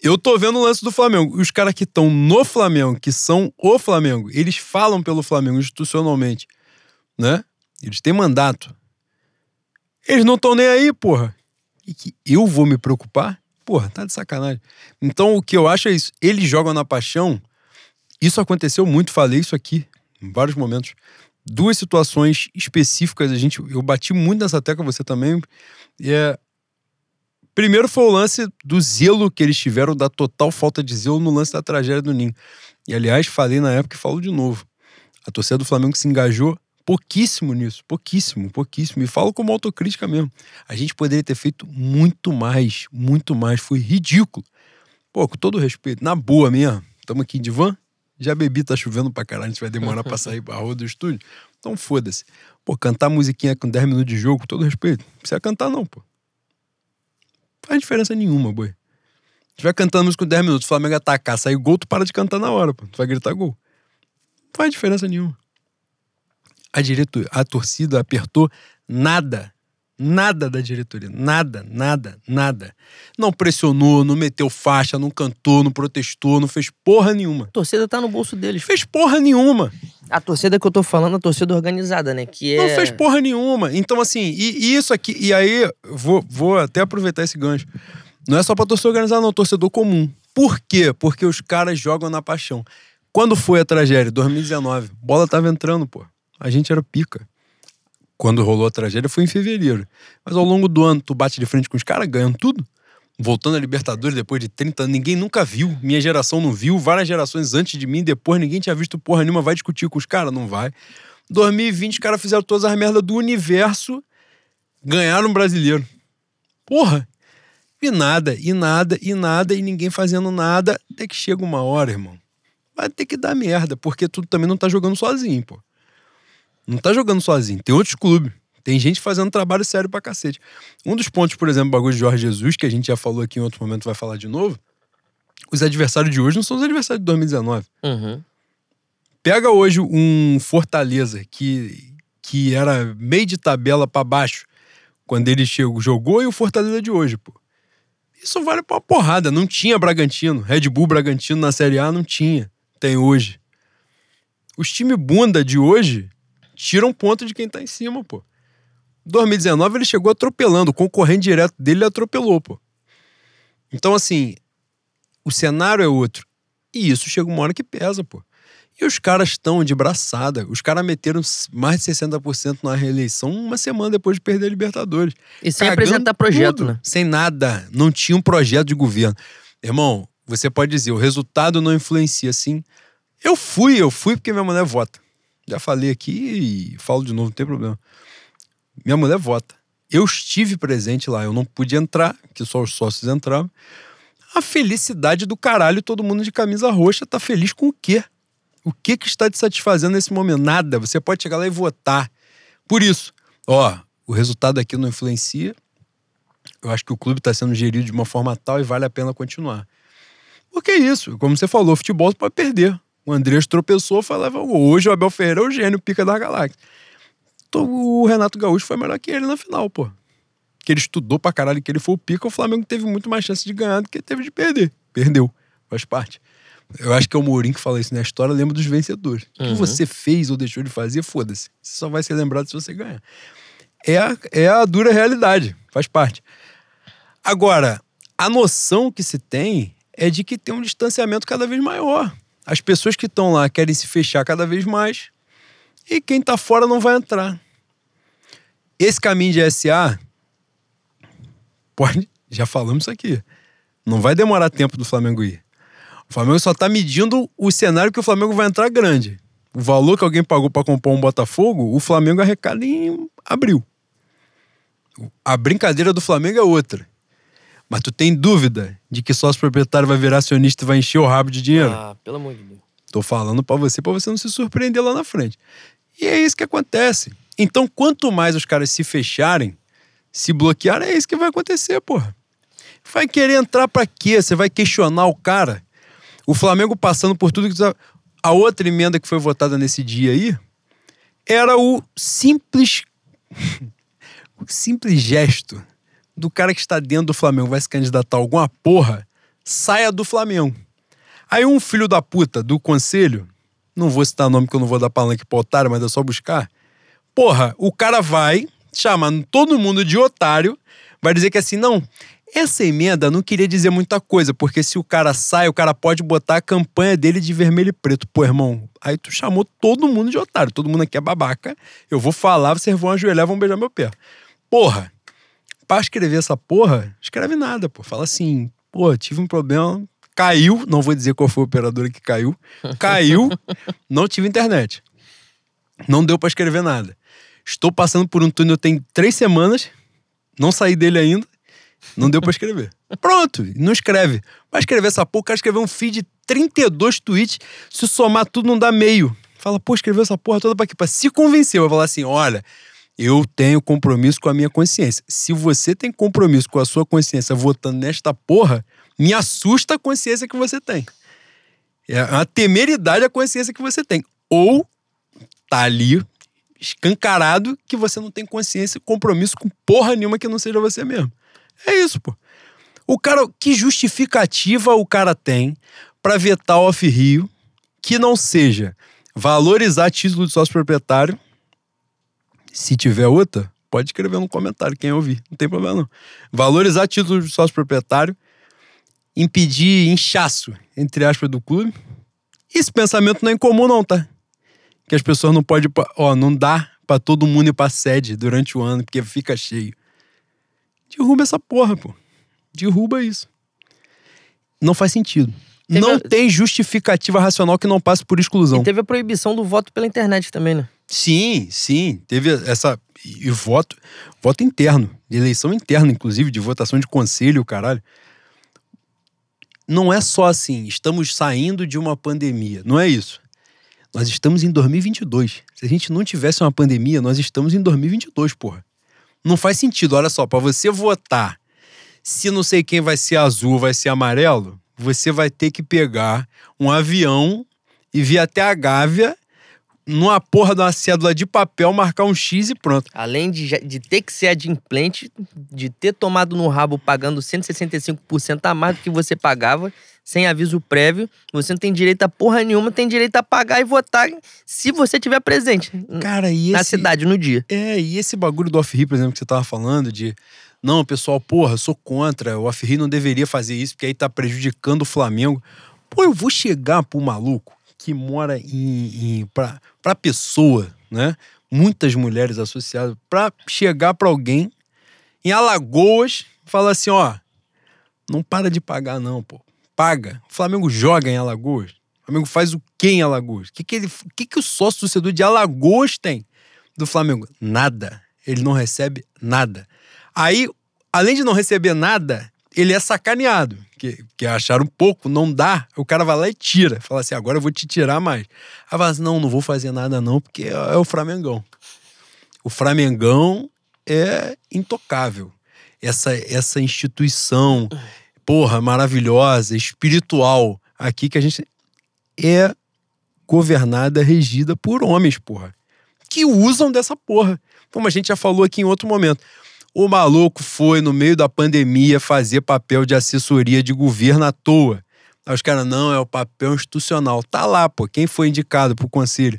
eu tô vendo o lance do Flamengo. Os caras que estão no Flamengo, que são o Flamengo, eles falam pelo Flamengo institucionalmente, né? Eles têm mandato. Eles não estão nem aí, porra. E que eu vou me preocupar? Porra, tá de sacanagem. Então o que eu acho é isso. Eles jogam na paixão. Isso aconteceu muito, falei isso aqui em vários momentos. Duas situações específicas, a gente, eu bati muito nessa tecla, você também. É, primeiro foi o lance do zelo que eles tiveram, da total falta de zelo no lance da tragédia do Ninho. E aliás, falei na época e falo de novo. A torcida do Flamengo se engajou pouquíssimo nisso, pouquíssimo, pouquíssimo. E falo como autocrítica mesmo. A gente poderia ter feito muito mais, muito mais. Foi ridículo. Pô, com todo respeito, na boa mesmo. Estamos aqui de van, já bebi, tá chovendo pra caralho, a gente vai demorar pra sair pra rua do estúdio. Então foda-se. Pô, cantar musiquinha com 10 minutos de jogo, com todo respeito. Não precisa cantar, não, pô. Não faz diferença nenhuma, boi. Se vai cantando música com 10 minutos, o Flamengo atacar, sair gol, tu para de cantar na hora, pô. Tu vai gritar gol. Não faz diferença nenhuma a diretoria, a torcida apertou nada. Nada da diretoria. Nada, nada, nada. Não pressionou, não meteu faixa, não cantou, não protestou, não fez porra nenhuma. A torcida tá no bolso deles. Fez porra nenhuma. A torcida que eu tô falando, a torcida organizada, né? Que é... Não fez porra nenhuma. Então, assim, e, e isso aqui. E aí, vou, vou até aproveitar esse gancho. Não é só pra torcedor organizado, não, torcedor comum. Por quê? Porque os caras jogam na paixão. Quando foi a tragédia? 2019. Bola tava entrando, pô. A gente era pica. Quando rolou a tragédia foi em fevereiro. Mas ao longo do ano, tu bate de frente com os caras, ganhando tudo. Voltando a Libertadores depois de 30 anos, ninguém nunca viu. Minha geração não viu. Várias gerações antes de mim, depois, ninguém tinha visto porra nenhuma. Vai discutir com os caras? Não vai. 2020, os caras fizeram todas as merdas do universo, ganharam um brasileiro. Porra! E nada, e nada, e nada, e ninguém fazendo nada. Até que chega uma hora, irmão. Vai ter que dar merda, porque tu também não tá jogando sozinho, pô. Não tá jogando sozinho. Tem outros clubes. Tem gente fazendo trabalho sério pra cacete. Um dos pontos, por exemplo, o bagulho de Jorge Jesus, que a gente já falou aqui em outro momento, vai falar de novo. Os adversários de hoje não são os adversários de 2019. Uhum. Pega hoje um Fortaleza que, que era meio de tabela pra baixo quando ele chegou, jogou e o Fortaleza de hoje, pô. Isso vale pra uma porrada. Não tinha Bragantino. Red Bull Bragantino na Série A não tinha. Tem hoje. Os times bunda de hoje tiram ponto de quem tá em cima, pô. 2019 ele chegou atropelando. O concorrente direto dele ele atropelou, pô. Então, assim, o cenário é outro. E isso chega uma hora que pesa, pô. E os caras estão de braçada. Os caras meteram mais de 60% na reeleição uma semana depois de perder a Libertadores. E sem apresentar projeto, tudo, né? Sem nada. Não tinha um projeto de governo. Irmão, você pode dizer, o resultado não influencia, sim. Eu fui, eu fui porque minha mulher vota. Já falei aqui e falo de novo, não tem problema. Minha mulher vota. Eu estive presente lá, eu não pude entrar, que só os sócios entravam. A felicidade do caralho, todo mundo de camisa roxa tá feliz com o quê? O que que está te satisfazendo nesse momento? Nada. Você pode chegar lá e votar. Por isso, ó, o resultado aqui não influencia. Eu acho que o clube está sendo gerido de uma forma tal e vale a pena continuar. Porque é isso, como você falou, futebol pode perder. O Andrés tropeçou, falava, hoje o Abel Ferreira é o gênio, pica da galáxia. Então, o Renato Gaúcho foi melhor que ele na final, pô. Que ele estudou pra caralho, que ele foi o pica, o Flamengo teve muito mais chance de ganhar do que teve de perder. Perdeu, faz parte. Eu acho que é o Mourinho que fala isso na história, lembra dos vencedores. O que Uhum. você fez ou deixou de fazer, foda-se. Você só vai ser lembrado se você ganhar. É a, é a dura realidade, faz parte. Agora, a noção que se tem é de que tem um distanciamento cada vez maior. As pessoas que estão lá querem se fechar cada vez mais e quem tá fora não vai entrar. Esse caminho de SA, pode, já falamos isso aqui, não vai demorar tempo do Flamengo ir. O Flamengo só tá medindo o cenário que o Flamengo vai entrar grande. O valor que alguém pagou para comprar um Botafogo, o Flamengo arrecada em abril. A brincadeira do Flamengo é outra. Mas tu tem dúvida de que sócio proprietário vai virar acionista e vai encher o rabo de dinheiro? Ah, pelo amor de Deus. Tô falando pra você, pra você não se surpreender lá na frente. E é isso que acontece. Então, quanto mais os caras se fecharem, se bloquearem, é isso que vai acontecer, porra. Vai querer entrar pra quê? Você vai questionar o cara? O Flamengo passando por tudo que tu- a outra emenda que foi votada nesse dia aí era o simples [laughs] o simples gesto do cara que está dentro do Flamengo vai se candidatar a alguma porra, saia do Flamengo. Aí um filho da puta do conselho, não vou citar nome que eu não vou dar palanque pro otário, mas é só buscar. Porra, o cara vai chamar todo mundo de otário, vai dizer que assim, não, essa emenda não queria dizer muita coisa, porque se o cara sai, o cara pode botar a campanha dele de vermelho e preto. Pô, irmão, aí tu chamou todo mundo de otário, todo mundo aqui é babaca, eu vou falar, vocês vão ajoelhar, vão beijar meu pé. Porra, pra escrever essa porra, escreve nada, pô. Fala assim, pô, tive um problema, caiu, não vou dizer qual foi a operadora que caiu, caiu, [laughs] não tive internet. Não deu pra escrever nada. Estou passando por um túnel tem três semanas, não saí dele ainda, não deu pra escrever. [laughs] Pronto, não escreve. Vai escrever essa porra, o cara escreveu um feed de 32 tweets, se somar tudo não dá meio. Fala, pô, escreveu essa porra toda pra quê? Pra se convencer. Vai falar assim, olha, eu tenho compromisso com a minha consciência. Se você tem compromisso com a sua consciência votando nesta porra, me assusta a consciência que você tem. É uma temeridade a consciência que você tem. Ou tá ali escancarado que você não tem consciência e compromisso com porra nenhuma que não seja você mesmo. É isso, pô. O cara, que justificativa o cara tem pra vetar o off-rio que não seja valorizar título de sócio proprietário, se tiver outra, Pode escrever no comentário quem ouvir, não tem problema não. Valorizar títulos de sócio proprietário, impedir inchaço, entre aspas, do clube. Esse pensamento não é incomum não, tá? Que as pessoas não podem, ó, não dá para todo mundo ir pra sede durante o ano, porque fica cheio. Derruba essa porra, pô. Derruba isso. Não faz sentido. Teve não a- tem justificativa racional que não passe por exclusão. E teve a proibição do voto pela internet também, né? Sim, sim. Teve essa. E voto, voto interno, eleição interna, inclusive, de votação de conselho, caralho. Não é só assim, estamos saindo de uma pandemia. Não é isso. Nós estamos em 2022. Se a gente não tivesse uma pandemia, nós estamos em 2022, porra. Não faz sentido. Olha só, para você votar, se não sei quem vai ser azul, vai ser amarelo, você vai ter que pegar um avião e vir até a Gávea numa porra de uma cédula de papel, marcar um X e pronto. Além de, de ter que ser adimplente, de ter tomado no rabo pagando 165% a mais do que você pagava, sem aviso prévio, você não tem direito a porra nenhuma, tem direito a pagar e votar se você tiver presente Cara, e na esse... cidade no dia. É, e esse bagulho do off-ri, por exemplo, que você tava falando, de não, pessoal, porra, eu sou contra, o off-ri não deveria fazer isso, porque aí tá prejudicando o Flamengo. Pô, eu vou chegar pro maluco que mora em. em pra, pra pessoa, né? Muitas mulheres associadas, pra chegar pra alguém em Alagoas e falar assim: ó, não para de pagar, não, pô. Paga. O Flamengo joga em Alagoas. O Flamengo faz o quê em Alagoas? O que, que, ele, o que, que o sócio torcedor de Alagoas tem do Flamengo? Nada. Ele não recebe nada. Aí, além de não receber nada, ele é sacaneado. Que, que acharam pouco, não dá. O cara vai lá e tira. Fala assim: agora eu vou te tirar mais. Aí fala assim: não, não vou fazer nada, não, porque é, é o Flamengão. O Flamengão é intocável. Essa, essa instituição, porra, maravilhosa, espiritual, aqui que a gente é governada, regida por homens, porra. Que usam dessa porra. Como a gente já falou aqui em outro momento. O maluco foi, no meio da pandemia, fazer papel de assessoria de governo à toa. Aí os caras, não, é o papel institucional. Tá lá, pô. Quem foi indicado pro conselho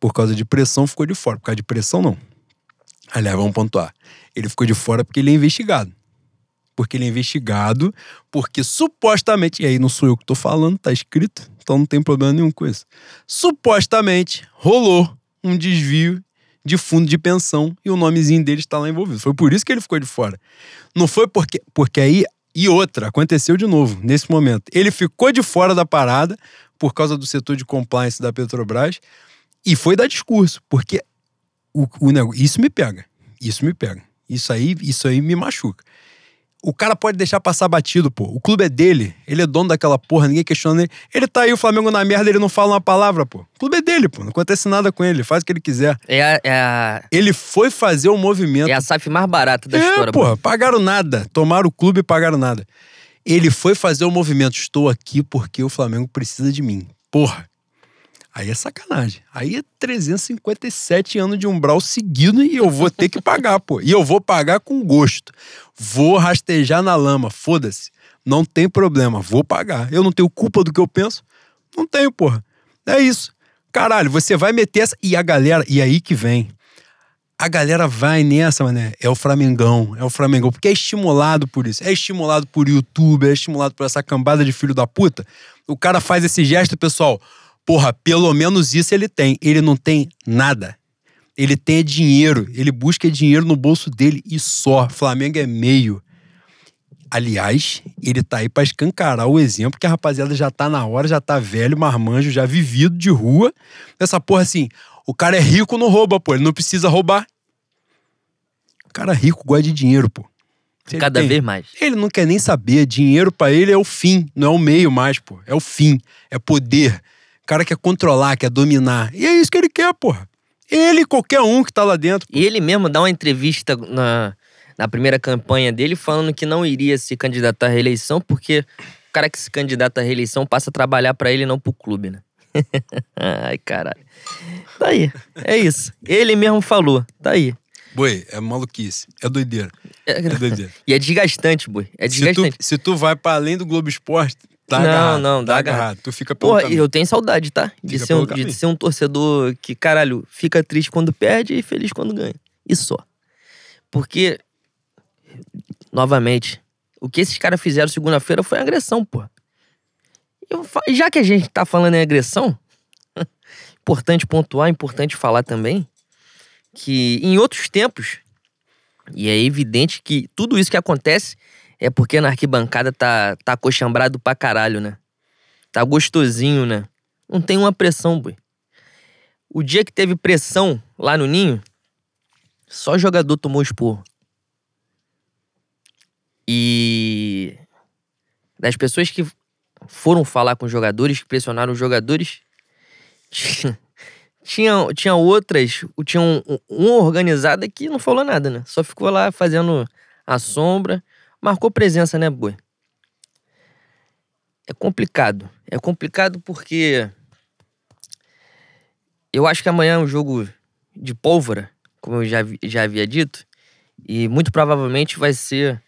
por causa de pressão ficou de fora. Por causa de pressão, não. Aliás, vamos pontuar. Ele ficou de fora porque ele é investigado. Porque ele é investigado, porque supostamente, e aí não sou eu que tô falando, tá escrito, então não tem problema nenhum com isso. Supostamente rolou um desvio de fundo de pensão e o nomezinho dele está lá envolvido. Foi por isso que ele ficou de fora. Não foi porque. Porque aí. E outra, aconteceu de novo, nesse momento. Ele ficou de fora da parada por causa do setor de compliance da Petrobras e foi dar discurso, porque o, o negócio, isso me pega. Isso me pega. Isso aí, isso aí me machuca. O cara pode deixar passar batido, pô. O clube é dele. Ele é dono daquela porra, ninguém questiona ele. Ele tá aí, o Flamengo na merda, ele não fala uma palavra, pô. O clube é dele, pô. Não acontece nada com ele, faz o que ele quiser. É a, é a, Ele foi fazer o movimento. é a SAF mais barata da É, história. porra, pagaram nada. Tomaram o clube e pagaram nada. Ele foi fazer o movimento. Estou aqui porque o Flamengo precisa de mim. Porra. Aí é sacanagem. Aí é 357 anos de umbral seguido e eu vou ter que pagar, pô. E eu vou pagar com gosto. Vou rastejar na lama, foda-se. Não tem problema, vou pagar. Eu não tenho culpa do que eu penso? Não tenho, porra. É isso. Caralho, você vai meter essa. E a galera, e aí que vem. A galera vai nessa, mané. É o Flamengão, é o Flamengão. Porque é estimulado por isso. É estimulado por YouTube, é estimulado por essa cambada de filho da puta. O cara faz esse gesto, pessoal. Porra, pelo menos isso ele tem. Ele não tem nada. Ele tem dinheiro. Ele busca dinheiro no bolso dele e só. Flamengo é meio. Aliás, ele tá aí pra escancarar o exemplo que a rapaziada já tá na hora, já tá velho, marmanjo, já vivido de rua. Essa porra assim, o cara é rico, não rouba, pô. Ele não precisa roubar. O cara rico gosta de dinheiro, pô. Ele Cada tem- vez mais. Ele não quer nem saber. Dinheiro pra ele é o fim, não é o meio mais, pô. É o fim. É poder. O cara quer controlar, quer dominar. E é isso que ele quer, porra. Ele e qualquer um que tá lá dentro. E ele mesmo dá uma entrevista na, na primeira campanha dele falando que não iria se candidatar à reeleição porque o cara que se candidata à reeleição passa a trabalhar pra ele e não pro clube, né? [laughs] Ai, caralho. Tá aí. É isso. Ele mesmo falou. Tá aí. Boi, é maluquice. É doideira. É- É doideira. [laughs] E é desgastante, boi. É se, tu, desgastante. se tu vai pra além do Globo Esporte, Não, agarrado. não, tá dá agarrado. Tu fica pelo Porra, caminho. eu tenho saudade, tá? De ser, um, de ser um torcedor que, caralho, fica triste quando perde e feliz quando ganha. E só. Porque, novamente, o que esses caras fizeram segunda-feira foi agressão, pô. Já que a gente tá falando em agressão, [laughs] importante pontuar, importante falar também, que em outros tempos, e é evidente que tudo isso que acontece é porque na arquibancada tá, tá acochambrado pra caralho, né? Tá gostosinho, né? Não tem uma pressão, boi. O dia que teve pressão lá no Ninho, só jogador tomou esporro. E das pessoas que foram falar com os jogadores, que pressionaram os jogadores, tinha, tinha, outras, tinha um, um- organizada que não falou nada, né? Só ficou lá fazendo a sombra, marcou presença, né, boi? É complicado. É complicado porque eu acho que amanhã é um jogo de pólvora, como eu já, já havia dito, e muito provavelmente vai ser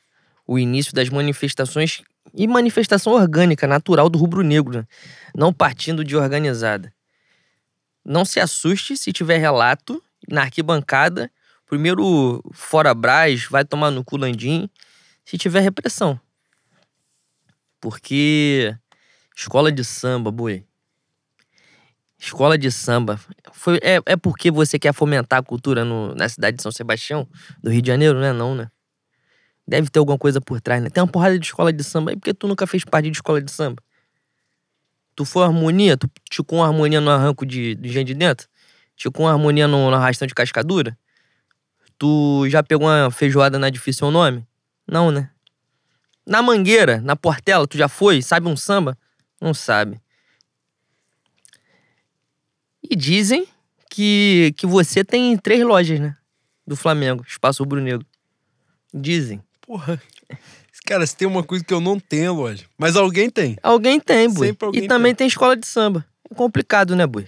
o início das manifestações e manifestação orgânica, natural do rubro-negro, né? não partindo de organizada. Não se assuste se tiver relato na arquibancada, primeiro fora Brás, vai tomar no culandim, se tiver repressão. Porque escola de samba, boi. Escola de samba. Foi, é, é porque você quer fomentar a cultura no- na cidade de São Sebastião, do Rio de Janeiro, né? Não, né? Deve ter alguma coisa por trás, né? Tem uma porrada de escola de samba aí, porque tu nunca fez parte de escola de samba. Tu foi harmonia, tu ticou uma harmonia no arranco de, de gente de dentro? Ticou uma harmonia no, no arrastão de cascadura? Tu já pegou uma feijoada na difícil nome? Não, né? Na mangueira, na portela, tu já foi? Sabe um samba? Não sabe. E dizem que, que você tem três lojas, né? Do Flamengo, Espaço Rubro Negro. Dizem. Porra. Cara, se tem uma coisa que eu não tenho, loja. Mas alguém tem. Alguém tem, boi. Sempre alguém E também tem. escola de samba. É complicado, né, boi?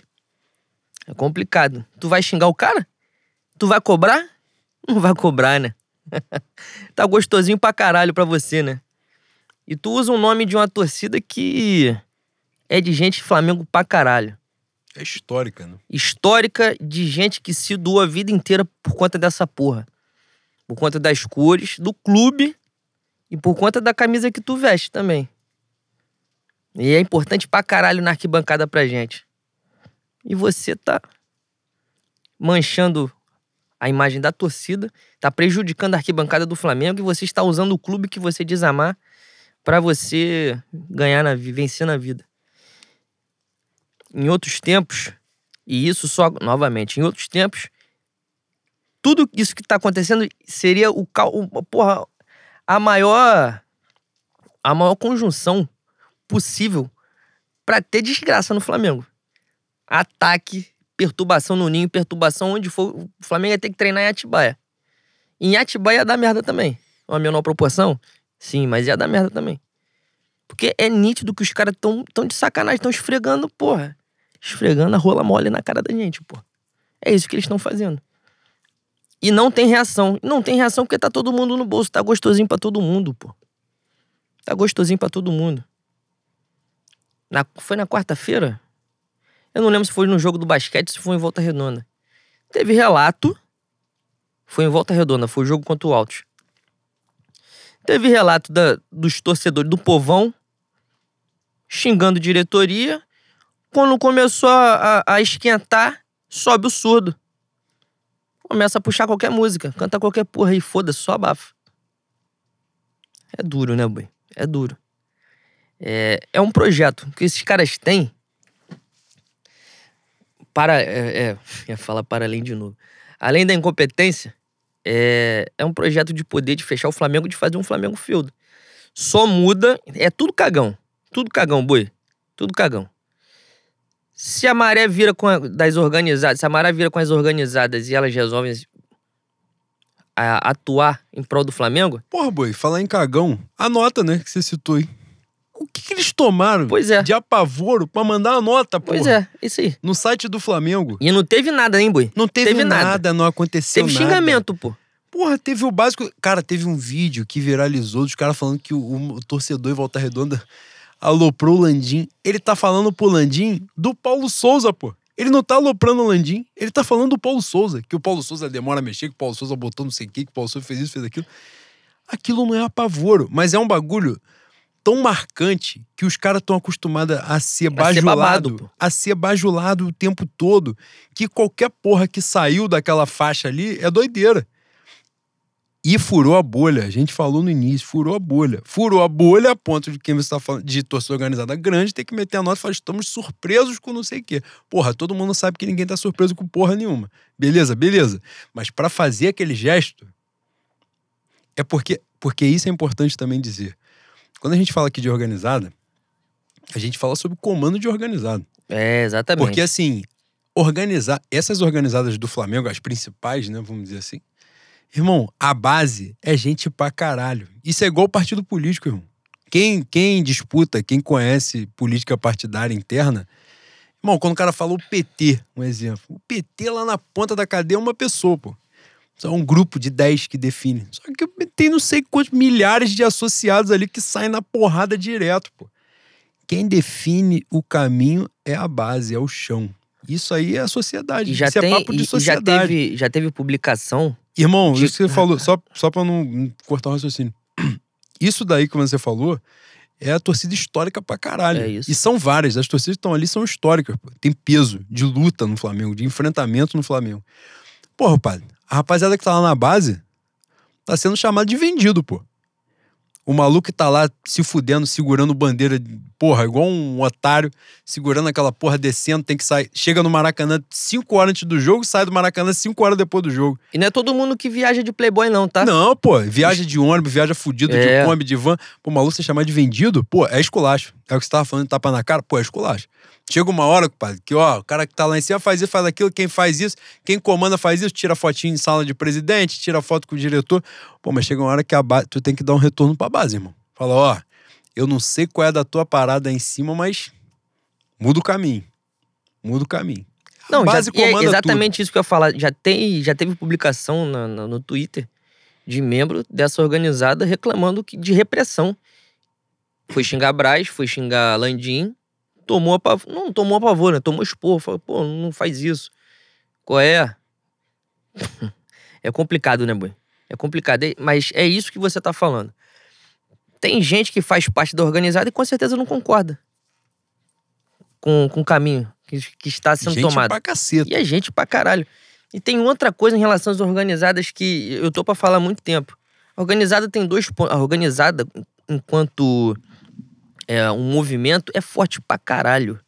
É complicado. Tu vai xingar o cara? Tu vai cobrar? Não vai cobrar, né? [laughs] tá gostosinho pra caralho pra você, né? E tu usa o nome de uma torcida que é de gente Flamengo pra caralho. É histórica, né? Histórica de gente que se doa a vida inteira por conta dessa porra. Por conta das cores, do clube e por conta da camisa que tu veste também. E é importante pra caralho na arquibancada pra gente. E você tá manchando a imagem da torcida, tá prejudicando a arquibancada do Flamengo e você está usando o clube que você diz amar pra você ganhar na vencer na vida. Em outros tempos, e isso só novamente, em outros tempos, tudo isso que tá acontecendo seria o, o porra, a maior a maior conjunção possível pra ter desgraça no Flamengo. Ataque, perturbação no ninho, perturbação onde for. O Flamengo ia ter que treinar em Atibaia. Em Atibaia ia dar merda também. Uma menor proporção? Sim, mas ia dar merda também. Porque é nítido que os caras tão, tão de sacanagem, tão esfregando, porra. Esfregando a rola mole na cara da gente, porra. É isso que eles estão fazendo. E não tem reação. Não tem reação porque tá todo mundo no bolso. Tá gostosinho pra todo mundo, pô. Tá gostosinho pra todo mundo. Na- foi na quarta-feira? Eu não lembro se foi no jogo do basquete, se foi em Volta Redonda. Teve relato. Foi em Volta Redonda, foi o jogo contra o Altos. Teve relato da- dos torcedores do povão xingando diretoria. Quando começou a, a- a esquentar, sobe o surdo. Começa a puxar qualquer música, canta qualquer porra aí, foda-se, só abafa. É duro, né, boi? É duro. É, é um projeto que esses caras têm para. É, é, ia falar para além de novo. Além da incompetência, é, é um projeto de poder de fechar o Flamengo, de fazer um Flamengo feudo. Só muda. É tudo cagão. Tudo cagão, boi. Tudo cagão. Se a maré vira com a- das organizadas, se a maré vira com as organizadas e elas resolvem a- atuar em prol do Flamengo, Porra, boi, falar em cagão, a nota, né, que você citou aí. O que, que eles tomaram pois é. de apavoro pra mandar a nota, porra? Pois é, isso aí. No site do Flamengo. E não teve nada, hein, boi? Não teve, Teve nada. nada, não aconteceu Teve nada. xingamento, pô. Porra, teve o básico. Cara, teve um vídeo que viralizou dos caras falando que o, o torcedor em Volta Redonda aloprou o Landim. Ele tá falando pro Landim do Paulo Souza, pô. Ele não tá aloprando o Landim, ele tá falando do Paulo Souza, que o Paulo Souza demora a mexer, que o Paulo Souza botou não sei o que, que o Paulo Souza fez isso, fez aquilo. Aquilo não é apavoro, mas é um bagulho tão marcante que os caras estão acostumados a ser A ser bajulado, babado, pô. a ser bajulado o tempo todo, que qualquer porra que saiu daquela faixa ali é doideira. E furou a bolha, a gente falou no início, furou a bolha. Furou a bolha a ponto de quem você está falando de torcida organizada grande ter que meter a nota e falar: estamos surpresos com não sei o quê. Porra, todo mundo sabe que ninguém tá surpreso com porra nenhuma. Beleza, beleza. Mas para fazer aquele gesto, é porque, porque isso é importante também dizer. Quando a gente fala aqui de organizada, a gente fala sobre comando de organizado. É, exatamente. Porque assim, organizar. Essas organizadas do Flamengo, as principais, né? Vamos dizer assim. Irmão, a base é gente pra caralho. Isso é igual partido político, irmão. Quem, quem disputa, quem conhece política partidária interna. Irmão, quando o cara fala o PT, um exemplo. O PT lá na ponta da cadeia é uma pessoa, pô. Só um grupo de 10 que define. Só que tem não sei quantos milhares de associados ali que saem na porrada direto, pô. Quem define o caminho é a base, é o chão. Isso aí é a sociedade. E já, Isso tem, é papo de e- e já sociedade. teve, já teve publicação. Irmão, de- isso que você falou, só, só pra não cortar o raciocínio. [clears throat] Isso daí que você falou é a torcida histórica pra caralho. É isso. E são várias. As torcidas que estão ali são históricas. Pô. Tem peso de luta no Flamengo, de enfrentamento no Flamengo. Porra, padre, a rapaziada que tá lá na base tá sendo chamada de vendido, pô. O maluco que tá lá se fudendo, segurando bandeira, porra, igual um otário, segurando aquela porra, descendo, tem que sair. Chega no Maracanã 5 horas antes do jogo, sai do Maracanã 5 horas depois do jogo. E não é todo mundo que viaja de Playboy, não, tá? Não, pô, viaja de ônibus, viaja fudido É. de Kombi, de van. Pô, maluco, você chamar de vendido, pô, é esculacho. É o que você tava falando, tapa na cara, pô, é esculacho. Chega uma hora, compadre, que ó, o cara que tá lá em cima faz isso, faz aquilo, quem faz isso, quem comanda faz isso, tira fotinho em sala de presidente, tira foto com o diretor. Pô, mas chega uma hora que a base, tu tem que dar um retorno pra base, irmão. Fala, ó, eu não sei qual é da tua parada aí em cima, mas muda o caminho. Muda o caminho. Não, já, é exatamente isso que eu ia falar. Já, tem, já teve publicação na- na- no Twitter de membro dessa organizada reclamando que, de repressão. Foi xingar Braz, foi xingar Landim, tomou a pavor. Não tomou a pavor, né? Tomou expor. Falou, pô, não faz isso. Qual é? [laughs] É complicado, né, boi? É complicado. Mas é isso que você tá falando. Tem gente que faz parte da organizada e com certeza não concorda com, com o caminho que, que está sendo Gente tomado. pra caceta. E é gente pra caralho. E tem outra coisa em relação às organizadas que eu tô pra falar há muito tempo. A organizada tem dois pontos. A organizada, enquanto é, um movimento, é forte pra caralho.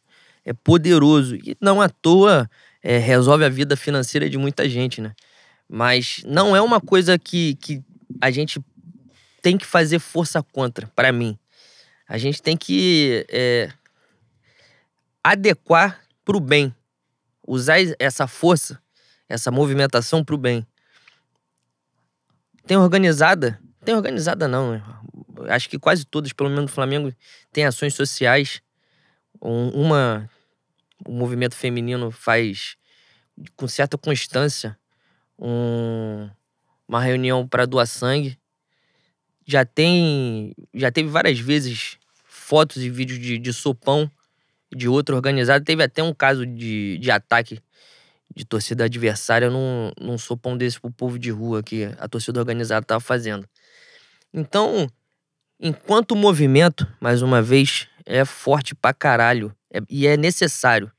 É poderoso. E não à toa é, resolve a vida financeira de muita gente, né? Mas não é uma coisa que, que a gente tem que fazer força contra, pra mim. A gente tem que é, adequar pro bem. Usar es- essa força, essa movimentação pro bem. Tem organizada? Tem organizada não? Acho que quase todas, pelo menos no Flamengo, tem ações sociais. Um- uma, o movimento feminino faz com certa constância um- uma reunião para doar sangue. Já tem, já teve várias vezes fotos e vídeos de, de sopão de outra organizada. Teve até um caso de, de ataque de torcida adversária num, num sopão desse pro povo de rua que a torcida organizada tava fazendo. Então, enquanto movimento, mais uma vez, é forte pra caralho é- e é necessário.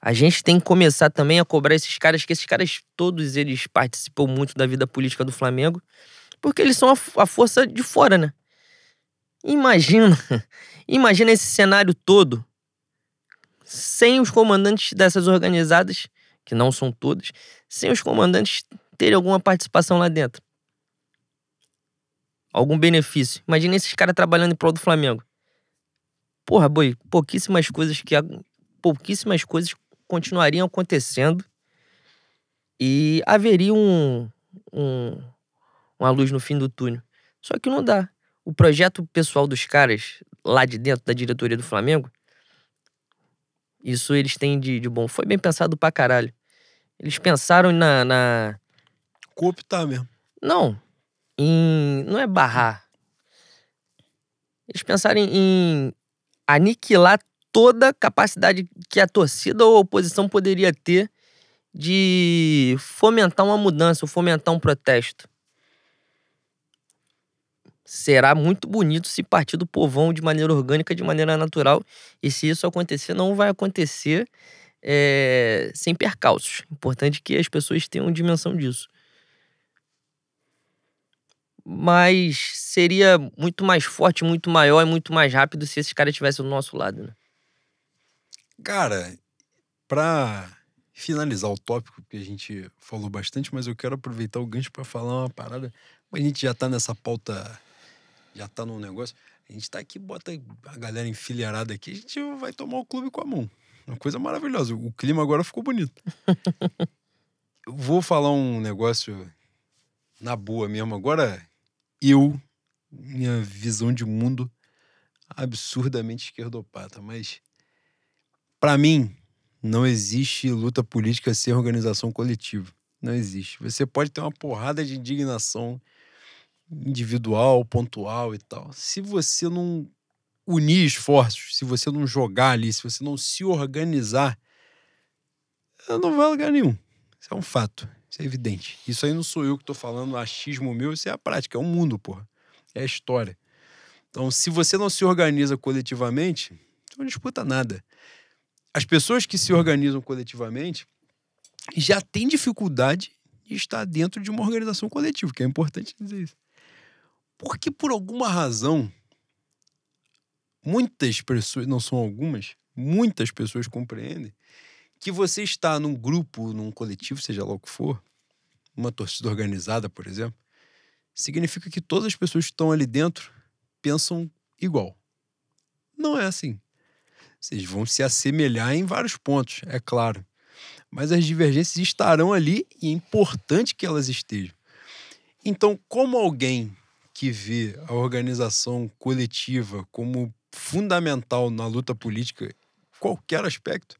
A gente tem que começar também a cobrar esses caras, que esses caras, todos eles participam muito da vida política do Flamengo, porque eles são a, a força de fora, né? Imagina, [laughs] imagina esse cenário todo sem os comandantes dessas organizadas, que não são todas, sem os comandantes terem alguma participação lá dentro. Algum benefício. Imagina esses caras trabalhando em prol do Flamengo. Porra, boi, pouquíssimas coisas que pouquíssimas coisas continuariam acontecendo e haveria um, um- uma luz no fim do túnel. Só que não dá. O projeto pessoal dos caras lá de dentro da diretoria do Flamengo isso eles têm de, de bom. Foi bem pensado pra caralho. Eles pensaram na. na- Cooptar mesmo. Não. Em. Não é barrar. Eles pensaram em, aniquilar toda a capacidade que a torcida ou a oposição poderia ter de fomentar uma mudança, ou fomentar um protesto. Será muito bonito se partir do povão de maneira orgânica, de maneira natural. E se isso acontecer, não vai acontecer é, sem percalços. Importante que as pessoas tenham dimensão disso. Mas seria muito mais forte, muito maior e muito mais rápido se esses caras estivessem do nosso lado, né? Cara, pra finalizar o tópico, que a gente falou bastante, mas eu quero aproveitar o gancho para falar uma parada. A gente já tá nessa pauta, já tá num negócio. A gente tá aqui, bota a galera enfileirada aqui, a gente vai tomar o clube com a mão. Uma coisa maravilhosa. O clima agora ficou bonito. [laughs] eu vou falar um negócio na boa mesmo. Agora, eu, minha visão de mundo absurdamente esquerdopata, mas para mim, não existe luta política sem organização coletiva. Não existe. Você pode ter uma porrada de indignação individual, pontual e tal. Se você não unir esforços, se você não jogar ali, se você não se organizar, não vai a lugar nenhum. Isso é um fato. Isso é evidente. Isso aí não sou eu que estou falando, achismo meu, isso é a prática, é o mundo, porra. É a história. Então, se você não se organiza coletivamente, você não disputa nada as pessoas que se organizam coletivamente já têm dificuldade de estar dentro de uma organização coletiva, que é importante dizer isso. Porque por alguma razão, muitas pessoas, não são algumas, muitas pessoas compreendem que você está num grupo, num coletivo, seja lá o que for, uma torcida organizada, por exemplo, significa que todas as pessoas que estão ali dentro pensam igual. Não é assim. Vocês vão se assemelhar em vários pontos, é claro. Mas as divergências estarão ali e é importante que elas estejam. Então, como alguém que vê a organização coletiva como fundamental na luta política, qualquer aspecto,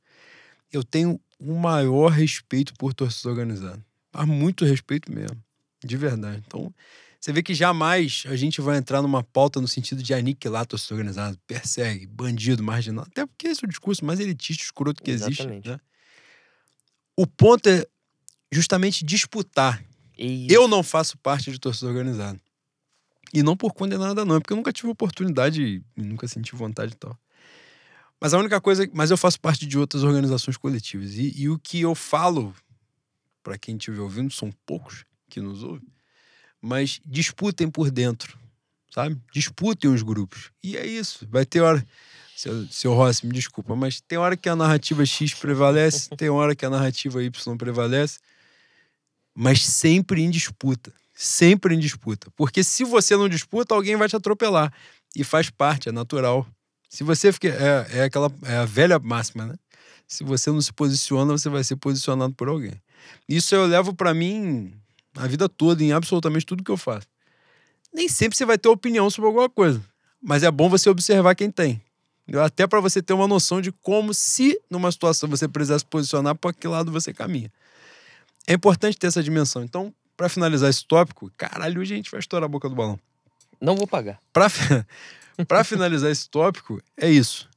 eu tenho o maior respeito por torcida organizada. Há muito respeito mesmo, de verdade. Então, você vê que jamais a gente vai entrar numa pauta no sentido de aniquilar a torcida organizada, persegue, bandido, marginal. Até porque esse é o discurso mais elitista, escroto que Exatamente. existe. Né? O ponto é justamente disputar. Isso. Eu não faço parte de torcida organizada. E não por condenada, não, é porque eu nunca tive oportunidade nunca senti vontade e tal. Mas a única coisa. Mas eu faço parte de outras organizações coletivas. E, e o que eu falo, para quem estiver ouvindo, são poucos que nos ouvem mas disputem por dentro, sabe? Disputem os grupos. E é isso. Vai ter hora. Seu, seu Rossi, me desculpa, mas tem hora que a narrativa X prevalece, tem hora que a narrativa Y prevalece, mas sempre em disputa. Sempre em disputa. Porque se você não disputa, alguém vai te atropelar. E faz parte, é natural. Se você fica. É, é aquela. É a velha máxima, né? Se você não se posiciona, você vai ser posicionado por alguém. Isso eu levo para mim a vida toda, em absolutamente tudo que eu faço. Nem sempre você vai ter opinião sobre alguma coisa, mas é bom você observar quem tem. Até para você ter uma noção de como, se numa situação você precisar se posicionar, para que lado você caminha. É importante ter essa dimensão. Então, para finalizar esse tópico, caralho, hoje a gente vai estourar a boca do balão. Não vou pagar. Para [laughs] finalizar esse tópico, é isso.